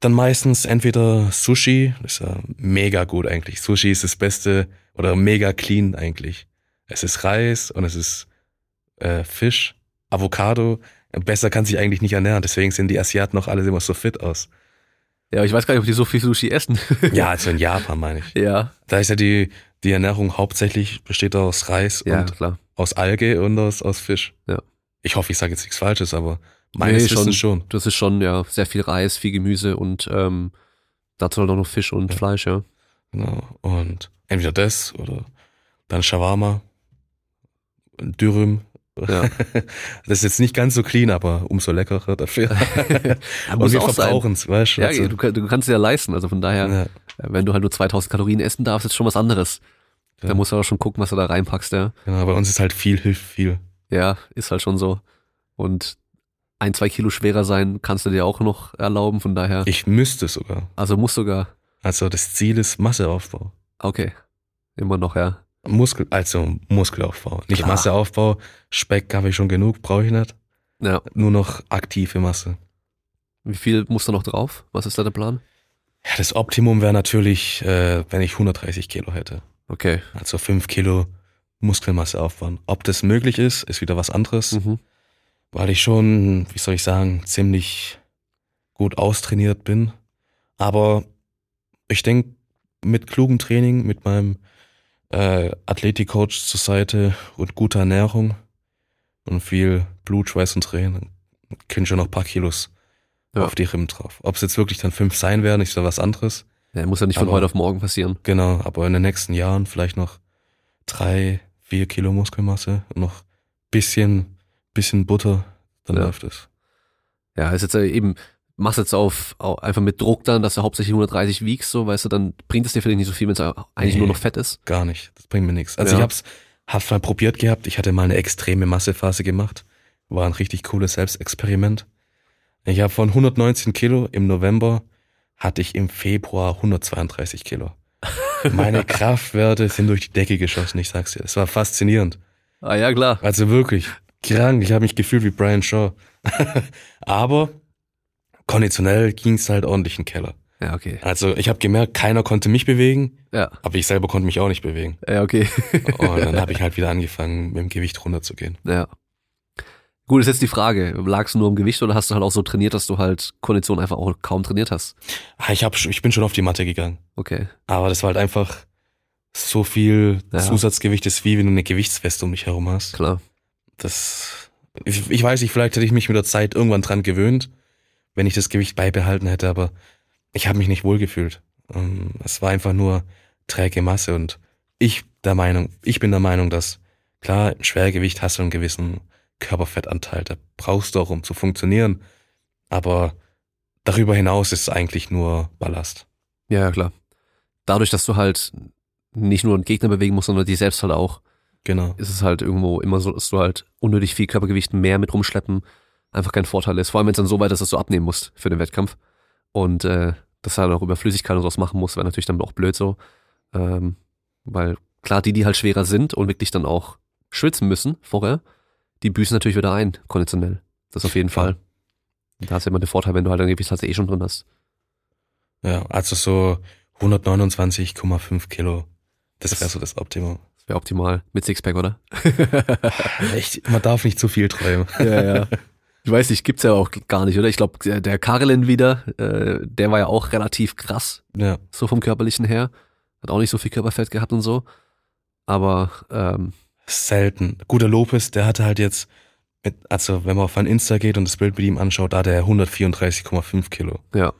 dann meistens entweder Sushi, ist ja mega gut eigentlich. Sushi ist das Beste oder mega clean eigentlich. Es ist Reis und es ist äh, Fisch, Avocado, Besser kann sich eigentlich nicht ernähren, deswegen sehen die Asiaten noch alle immer so fit aus. Ja, ich weiß gar nicht, ob die so viel Sushi essen. [laughs] Ja, also in Japan meine ich. ja. Da ist ja die, die Ernährung hauptsächlich besteht aus Reis Ja, und klar. aus Alge und aus, aus Fisch. Ja. Ich hoffe, ich sage jetzt nichts Falsches, aber meines Nee, Wissens schon. Das ist schon, ja, sehr viel Reis, viel Gemüse und ähm, dazu halt auch noch Fisch und Ja. Fleisch, ja. Genau. Und entweder das oder dann Shawarma, Dürüm. Ja. [laughs] Das ist jetzt nicht ganz so clean, aber umso leckerer dafür. [laughs] Ja, Und wir verbrauchen es, weißt du? Ja, also, du, du kannst es ja leisten, also von daher, ja, äh, wenn du halt nur 2000 Kalorien essen darfst, ist schon was anderes. Ja. Da musst du auch schon gucken, was du da reinpackst, ja. genau, bei uns ist halt viel, hilft viel. Ja, ist halt schon so. Und ein, zwei Kilo schwerer sein kannst du dir auch noch erlauben, von daher. Ich müsste sogar. Also muss sogar. Also das Ziel ist Masseaufbau. Okay. Immer noch, ja. Muskel, also Muskelaufbau. Nicht Klar. Masseaufbau. Speck habe ich schon genug, brauche ich nicht. Ja. Nur noch aktive Masse. Wie viel muss da noch drauf? Was ist da der Plan? Ja, das Optimum wäre natürlich, äh, wenn ich 130 Kilo hätte. Okay. Also 5 Kilo Muskelmasse aufbauen. Ob das möglich ist, ist wieder was anderes, Mhm. weil ich schon, wie soll ich sagen, ziemlich gut austrainiert bin. Aber ich denke, mit klugem Training, mit meinem äh, Athletikcoach zur Seite und guter Ernährung und viel Blut, Schweiß und Tränen, können schon noch ein paar Kilos Ja. auf die Rippen drauf. Ob es jetzt wirklich dann fünf sein werden, ist ja was anderes. Ja, muss ja nicht von Aber- heute auf morgen passieren. Genau, aber in den nächsten Jahren vielleicht noch drei, vier Kilo Muskelmasse und noch bisschen, bisschen Butter, dann Ja. läuft es. Ja, ist jetzt eben, machst jetzt auf, au- einfach mit Druck dann, dass du hauptsächlich 130 wiegst, so, weißt du, dann bringt es dir vielleicht nicht so viel, wenn es eigentlich Nee. nur noch Fett ist. Gar nicht. Das bringt mir nichts. Also Ja. ich hab's, hab's mal probiert gehabt. Ich hatte mal eine extreme Massephase gemacht. War ein richtig cooles Selbstexperiment. Ich habe von 119 Kilo im November hatte ich im Februar 132 Kilo. [laughs] Meine Kraftwerte sind durch die Decke geschossen, ich sag's dir. Es war faszinierend. Ah ja, klar. Also wirklich krank. Ich habe mich gefühlt wie Brian Shaw. [laughs] Aber konditionell ging's halt ordentlich in den Keller. Ja, okay. Also ich habe gemerkt, keiner konnte mich bewegen, Ja, aber ich selber konnte mich auch nicht bewegen. ja, okay. Und dann habe [laughs] ich halt wieder angefangen, mit dem Gewicht runterzugehen. ja. Gut, ist jetzt die Frage, lagst du nur im Gewicht oder hast du halt auch so trainiert, dass du halt Kondition einfach auch kaum trainiert hast? Ah, Ich, hab, ich bin schon auf die Matte gegangen. Okay. Aber das war halt einfach so viel Ja. Zusatzgewicht, ist wie wenn du eine Gewichtsweste um dich herum hast. Klar. Das, ich, ich weiß nicht, vielleicht hätte ich mich mit der Zeit irgendwann dran gewöhnt, wenn ich das Gewicht beibehalten hätte, aber ich habe mich nicht wohlgefühlt. Ähm, Es war einfach nur träge Masse und ich der Meinung, ich bin der Meinung, dass klar, im Schwergewicht hast du einen gewissen Körperfettanteil, da brauchst du auch, um zu funktionieren, aber darüber hinaus ist es eigentlich nur Ballast. Ja, ja, klar. Dadurch, dass du halt nicht nur einen Gegner bewegen musst, sondern dich selbst halt auch, Genau. ist es halt irgendwo immer so, dass du halt unnötig viel Körpergewicht mehr mit rumschleppen einfach kein Vorteil ist. Vor allem, wenn es dann so weit ist, dass du abnehmen musst für den Wettkampf. Und äh, das halt auch über Flüssigkeit und sowas machen musst, wäre natürlich dann auch blöd so. Ähm, weil klar, die, die halt schwerer sind und wirklich dann auch schwitzen müssen vorher, die büßen natürlich wieder ein, konditionell. Das auf jeden Klar. Fall. Da hast du immer den Vorteil, wenn du halt ein Gewicht hast, eh schon drin hast. Ja, also so 129,5 Kilo. Das wäre so das Optimum. Das wäre optimal. Mit Sixpack, oder? [laughs] Echt, man darf nicht zu viel träumen. Ja, ja. Ich weiß nicht, gibt's ja auch gar nicht, oder? Ich glaube, der, Karelin wieder, äh, der war ja auch relativ krass, Ja, so vom körperlichen her. Hat auch nicht so viel Körperfett gehabt und so. Aber ähm, selten. Guter Lopez, der hatte halt jetzt, mit, also wenn man auf ein Insta geht und das Bild mit ihm anschaut, da hat er 134,5 Kilo. ja,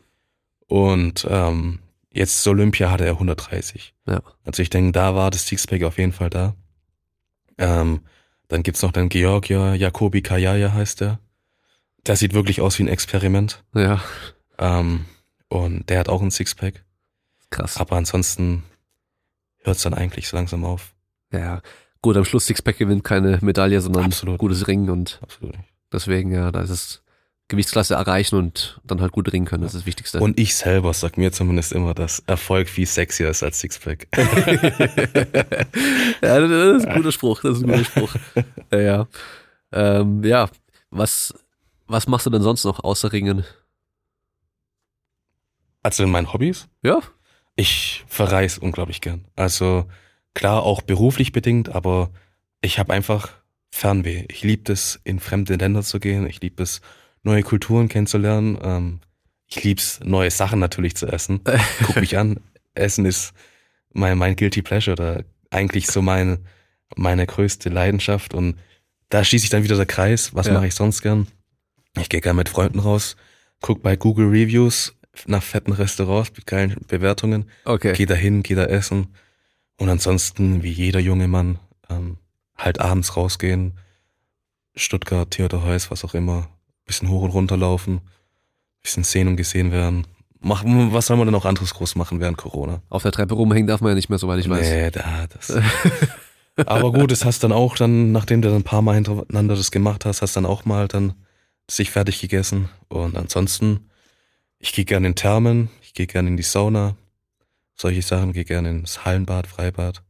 Und ähm, jetzt Olympia hatte er 130. Ja. Also ich denke, da war das Sixpack auf jeden Fall da. Ähm, dann gibt's noch den Georgia Jacobi Kayaya heißt der. Der sieht wirklich aus wie ein Experiment. ja, Ähm, und der hat auch ein Sixpack. krass. Aber ansonsten hört's dann eigentlich so langsam auf. Ja, gut, am Schluss Sixpack gewinnt keine Medaille, sondern Absolut. gutes Ringen und Absolut. deswegen, ja, da ist es Gewichtsklasse erreichen und dann halt gut ringen können, das ist das Wichtigste. Und ich selber sag mir zumindest immer, dass Erfolg viel sexier ist als Sixpack. [laughs] ja, das ist ein guter Spruch, das ist ein guter Spruch. [laughs] Ja, ja. Ähm, ja, was, was machst du denn sonst noch außer Ringen? Also in meinen Hobbys? Ja, Ich verreise unglaublich gern. Also klar auch beruflich bedingt, aber ich habe einfach Fernweh. Ich liebe es, in fremde Länder zu gehen. Ich liebe es, neue Kulturen kennenzulernen. Ähm, ich liebe es, neue Sachen natürlich zu essen. [laughs] Guck mich an. Essen ist mein, mein Guilty Pleasure oder eigentlich so mein, meine größte Leidenschaft. Und da schließe ich dann wieder der Kreis. Was Ja. mache ich sonst gern? Ich gehe gerne mit Freunden raus, guck bei Google Reviews nach fetten Restaurants mit geilen Bewertungen. Okay. Geh da hin, geh da essen. Und ansonsten, wie jeder junge Mann, ähm, halt abends rausgehen. Stuttgart, Theater Heuss, was auch immer. Bisschen hoch und runter laufen. Bisschen sehen und gesehen werden. Machen, was soll man denn auch anderes groß machen während Corona? Auf der Treppe rumhängen darf man ja nicht mehr, soweit ich weiß. Nee, da, das. [laughs] Aber gut, das hast dann auch dann, nachdem du dann ein paar Mal hintereinander das gemacht hast, hast dann auch mal dann sich fertig gegessen. Und ansonsten, ich gehe gerne in Thermen, ich gehe gerne in die Sauna, solche Sachen, gehe gerne ins Hallenbad, Freibad.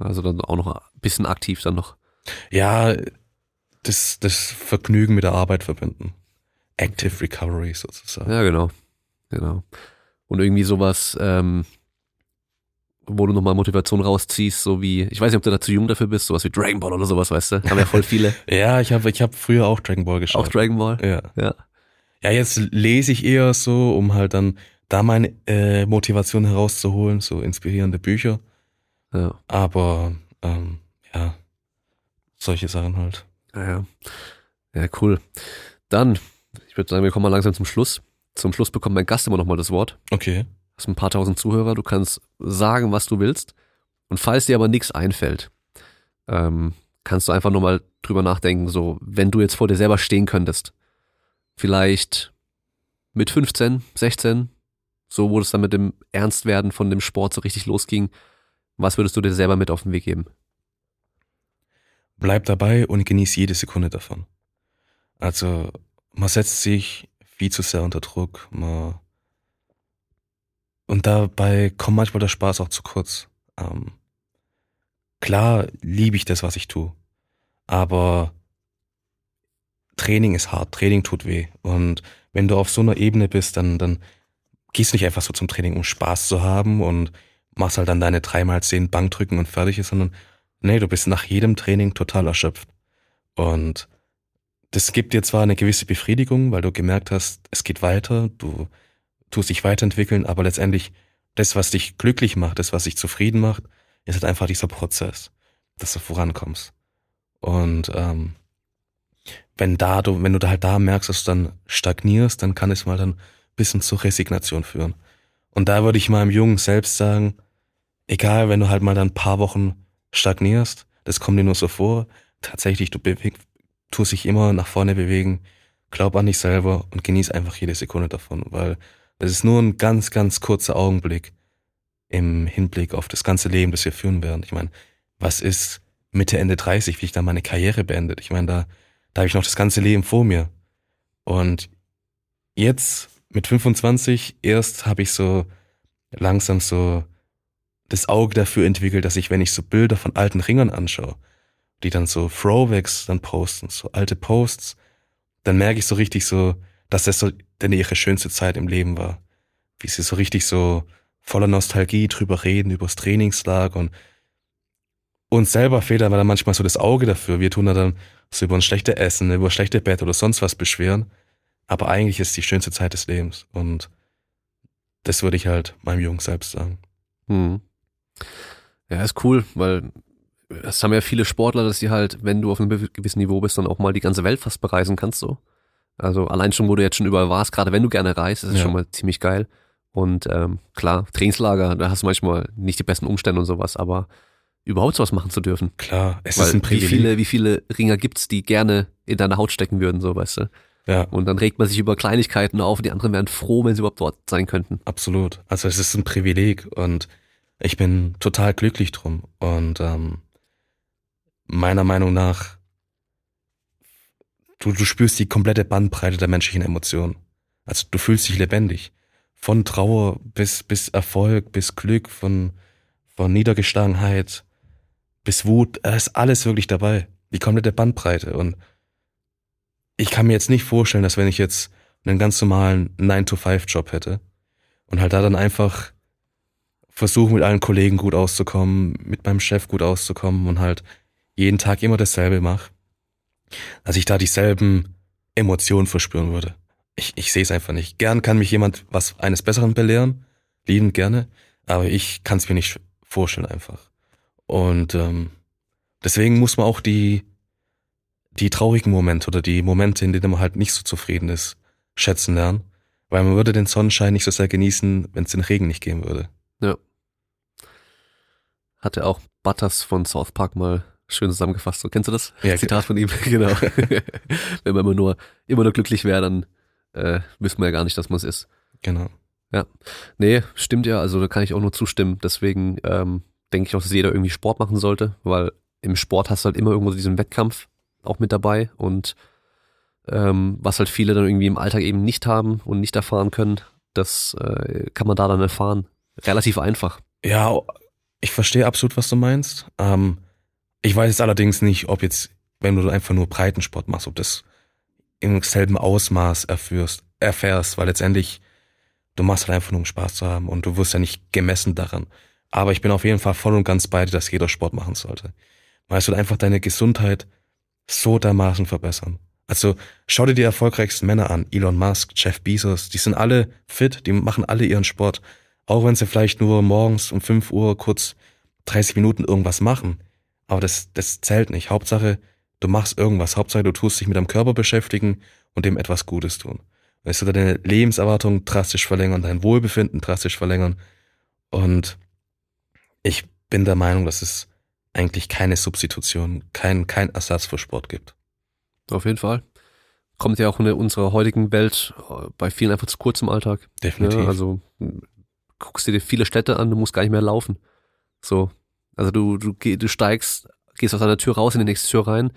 Also dann auch noch ein bisschen aktiv dann noch. Ja, das, das Vergnügen mit der Arbeit verbinden. Active Recovery sozusagen. Ja, genau. Genau. Und irgendwie sowas, ähm, wo du nochmal Motivation rausziehst, so wie, ich weiß nicht, ob du da zu jung dafür bist, sowas wie Dragon Ball oder sowas, weißt du? Haben ja voll viele. [laughs] Ja, ich habe ich hab früher auch Dragon Ball geschaut. Auch Dragon Ball. Ja. Ja. Ja, jetzt lese ich eher so, um halt dann da meine äh, Motivation herauszuholen, so inspirierende Bücher. Ja. Aber ähm, ja, solche Sachen halt. Ja, ja. Ja, cool. Dann, ich würde sagen, wir kommen mal langsam zum Schluss. Zum Schluss bekommt mein Gast immer nochmal das Wort. Okay. Hast ein paar tausend Zuhörer, du kannst sagen, was du willst. Und falls dir aber nichts einfällt, ähm, kannst du einfach nochmal drüber nachdenken, so, wenn du jetzt vor dir selber stehen könntest, vielleicht mit 15, 16, so wo es dann mit dem Ernstwerden von dem Sport so richtig losging, was würdest du dir selber mit auf den Weg geben? Bleib dabei und genieß jede Sekunde davon. Also, man setzt sich viel zu sehr unter Druck, man und dabei kommt manchmal der Spaß auch zu kurz. Ähm, klar liebe ich das, was ich tue, aber Training ist hart, Training tut weh. Und wenn du auf so einer Ebene bist, dann, dann gehst du nicht einfach so zum Training, um Spaß zu haben und machst halt dann deine dreimal zehn Bankdrücken und fertig ist, sondern nee, du bist nach jedem Training total erschöpft. Und das gibt dir zwar eine gewisse Befriedigung, weil du gemerkt hast, es geht weiter, du tust dich weiterentwickeln, aber letztendlich das, was dich glücklich macht, das, was dich zufrieden macht, ist halt einfach dieser Prozess, dass du vorankommst. Und ähm, wenn da du, wenn du da halt da merkst, dass du dann stagnierst, dann kann es mal dann ein bisschen zur Resignation führen. Und da würde ich meinem Jungen selbst sagen, egal, wenn du halt mal dann ein paar Wochen stagnierst, das kommt dir nur so vor, tatsächlich, du beweg, tust dich immer nach vorne bewegen, glaub an dich selber und genieß einfach jede Sekunde davon, weil das ist nur ein ganz, ganz kurzer Augenblick im Hinblick auf das ganze Leben, das wir führen werden. Ich meine, was ist Mitte, Ende 30, wie ich da meine Karriere beendet? Ich meine, da, da habe ich noch das ganze Leben vor mir. Und jetzt mit 25 erst habe ich so langsam so das Auge dafür entwickelt, dass ich, wenn ich so Bilder von alten Ringern anschaue, die dann so Throwbacks dann posten, so alte Posts, dann merke ich so richtig so, dass das so denn ihre schönste Zeit im Leben war. Wie sie so richtig so voller Nostalgie drüber reden, übers Trainingslager und uns selber fehlt aber dann manchmal so das Auge dafür. Wir tun da dann so über ein schlechte Essen, über schlechte Bett oder sonst was beschweren. Aber eigentlich ist es die schönste Zeit des Lebens. Und das würde ich halt meinem Jungen selbst sagen. Hm. Ja, ist cool, weil es haben ja viele Sportler, dass sie halt, wenn du auf einem gewissen Niveau bist, dann auch mal die ganze Welt fast bereisen kannst, so. Also allein schon, wo du jetzt schon überall warst, gerade wenn du gerne reist, ist es Ja. schon mal ziemlich geil. Und ähm, klar, Trainingslager, da hast du manchmal nicht die besten Umstände und sowas, aber überhaupt sowas machen zu dürfen. Klar, es Weil ist ein wie Privileg. viele, wie viele Ringer gibt's, die gerne in deine Haut stecken würden, so weißt du. ja, Und dann regt man sich über Kleinigkeiten auf und die anderen wären froh, wenn sie überhaupt dort sein könnten. absolut. Also es ist ein Privileg und ich bin total glücklich drum. Und ähm, meiner Meinung nach, du, du spürst die komplette Bandbreite der menschlichen Emotionen. Also du fühlst dich lebendig. Von Trauer bis, bis Erfolg, bis Glück, von, von Niedergeschlagenheit bis Wut, da ist alles wirklich dabei. Die komplette Bandbreite. Und ich kann mir jetzt nicht vorstellen, dass wenn ich jetzt einen ganz normalen 9-to-5-Job hätte und halt da dann einfach versuche, mit allen Kollegen gut auszukommen, mit meinem Chef gut auszukommen und halt jeden Tag immer dasselbe mache, dass ich da dieselben Emotionen verspüren würde. Ich, ich sehe es einfach nicht. Gern kann mich jemand was eines Besseren belehren, liebend gerne, aber ich kann es mir nicht vorstellen einfach. Und ähm, deswegen muss man auch die, die traurigen Momente oder die Momente, in denen man halt nicht so zufrieden ist, schätzen lernen. Weil man würde den Sonnenschein nicht so sehr genießen, wenn es den Regen nicht geben würde. Ja. Hatte auch Butters von South Park mal schön zusammengefasst. So, kennst du das? Ja, Zitat von ihm, [laughs] genau. [laughs] wenn man immer nur, immer nur glücklich wäre, dann äh, wüsste man ja gar nicht, dass man es ist. Genau. Nee, stimmt ja, also da kann ich auch nur zustimmen. Deswegen ähm, denke ich auch, dass jeder irgendwie Sport machen sollte, weil im Sport hast du halt immer irgendwo diesen Wettkampf auch mit dabei und ähm, was halt viele dann irgendwie im Alltag eben nicht haben und nicht erfahren können, das äh, kann man da dann erfahren. Relativ einfach. Ja, ich verstehe absolut, was du meinst. Ähm, ich weiß jetzt allerdings nicht, ob jetzt, wenn du einfach nur Breitensport machst, ob das im selben Ausmaß erführst, erfährst, weil letztendlich du machst halt einfach nur um Spaß zu haben und du wirst ja nicht gemessen daran. Aber ich bin auf jeden Fall voll und ganz bei dir, dass jeder Sport machen sollte. Weil es wird einfach deine Gesundheit so dermaßen verbessern. Also schau dir die erfolgreichsten Männer an, Elon Musk, Jeff Bezos, die sind alle fit, die machen alle ihren Sport. Auch wenn sie vielleicht nur morgens um 5 Uhr kurz 30 Minuten irgendwas machen. Aber das, das zählt nicht. Hauptsache, du machst irgendwas. Hauptsache, du tust dich mit deinem Körper beschäftigen und dem etwas Gutes tun. Weißt du, deine Lebenserwartung drastisch verlängern, dein Wohlbefinden drastisch verlängern. Und ich bin der Meinung, dass es eigentlich keine Substitution, kein, kein Ersatz für Sport gibt. Auf jeden Fall. Kommt ja auch in unserer heutigen Welt äh, bei vielen einfach zu kurz im Alltag. Definitiv. Ja, also m, guckst dir viele Städte an, du musst gar nicht mehr laufen. So. Also du, du, du steigst, gehst aus einer Tür raus in die nächste Tür rein,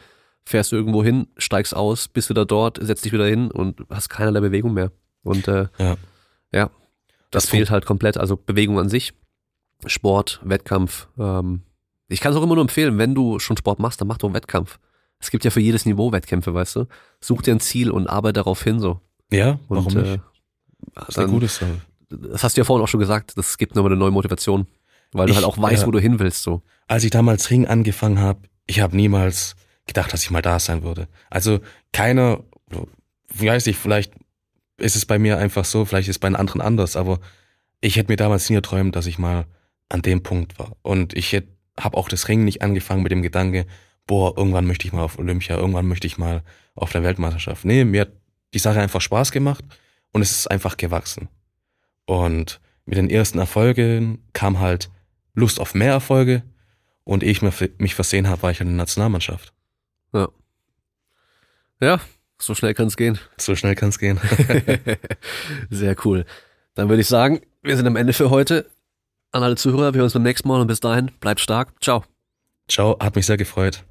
fährst irgendwo hin, steigst aus, bist wieder dort, setzt dich wieder hin und hast keinerlei Bewegung mehr. Und äh, Ja. ja, das Das fehlt halt komplett. Also Bewegung an sich, Sport, Wettkampf. Ähm, ich kann es auch immer nur empfehlen, wenn du schon Sport machst, dann mach doch einen Wettkampf. Es gibt ja für jedes Niveau Wettkämpfe, weißt du. Such dir ein Ziel und arbeite darauf hin so. Ja, Und, warum nicht? Äh, das ist eine dann, gute Sache. das hast du ja vorhin auch schon gesagt, das gibt nochmal eine neue Motivation. Weil du Ich- halt auch weißt, ja. wo du hin willst, so. Als ich damals Ring angefangen habe, ich habe niemals gedacht, dass ich mal da sein würde. Also keiner, weiß ich, vielleicht ist es bei mir einfach so, vielleicht ist es bei den anderen anders, aber ich hätte mir damals nie erträumt, dass ich mal an dem Punkt war. Und ich habe auch das Ringen nicht angefangen mit dem Gedanke, boah, irgendwann möchte ich mal auf Olympia, irgendwann möchte ich mal auf der Weltmeisterschaft. Nee, mir hat die Sache einfach Spaß gemacht und es ist einfach gewachsen. Und mit den ersten Erfolgen kam halt Lust auf mehr Erfolge und ehe ich mich versehen habe, war ich in der Nationalmannschaft. Ja, so schnell kann es gehen. So schnell kann es gehen. [laughs] Sehr cool. Dann würde ich sagen, wir sind am Ende für heute. An alle Zuhörer, wir hören uns beim nächsten Mal und bis dahin, bleibt stark. Ciao. Ciao, hat mich sehr gefreut.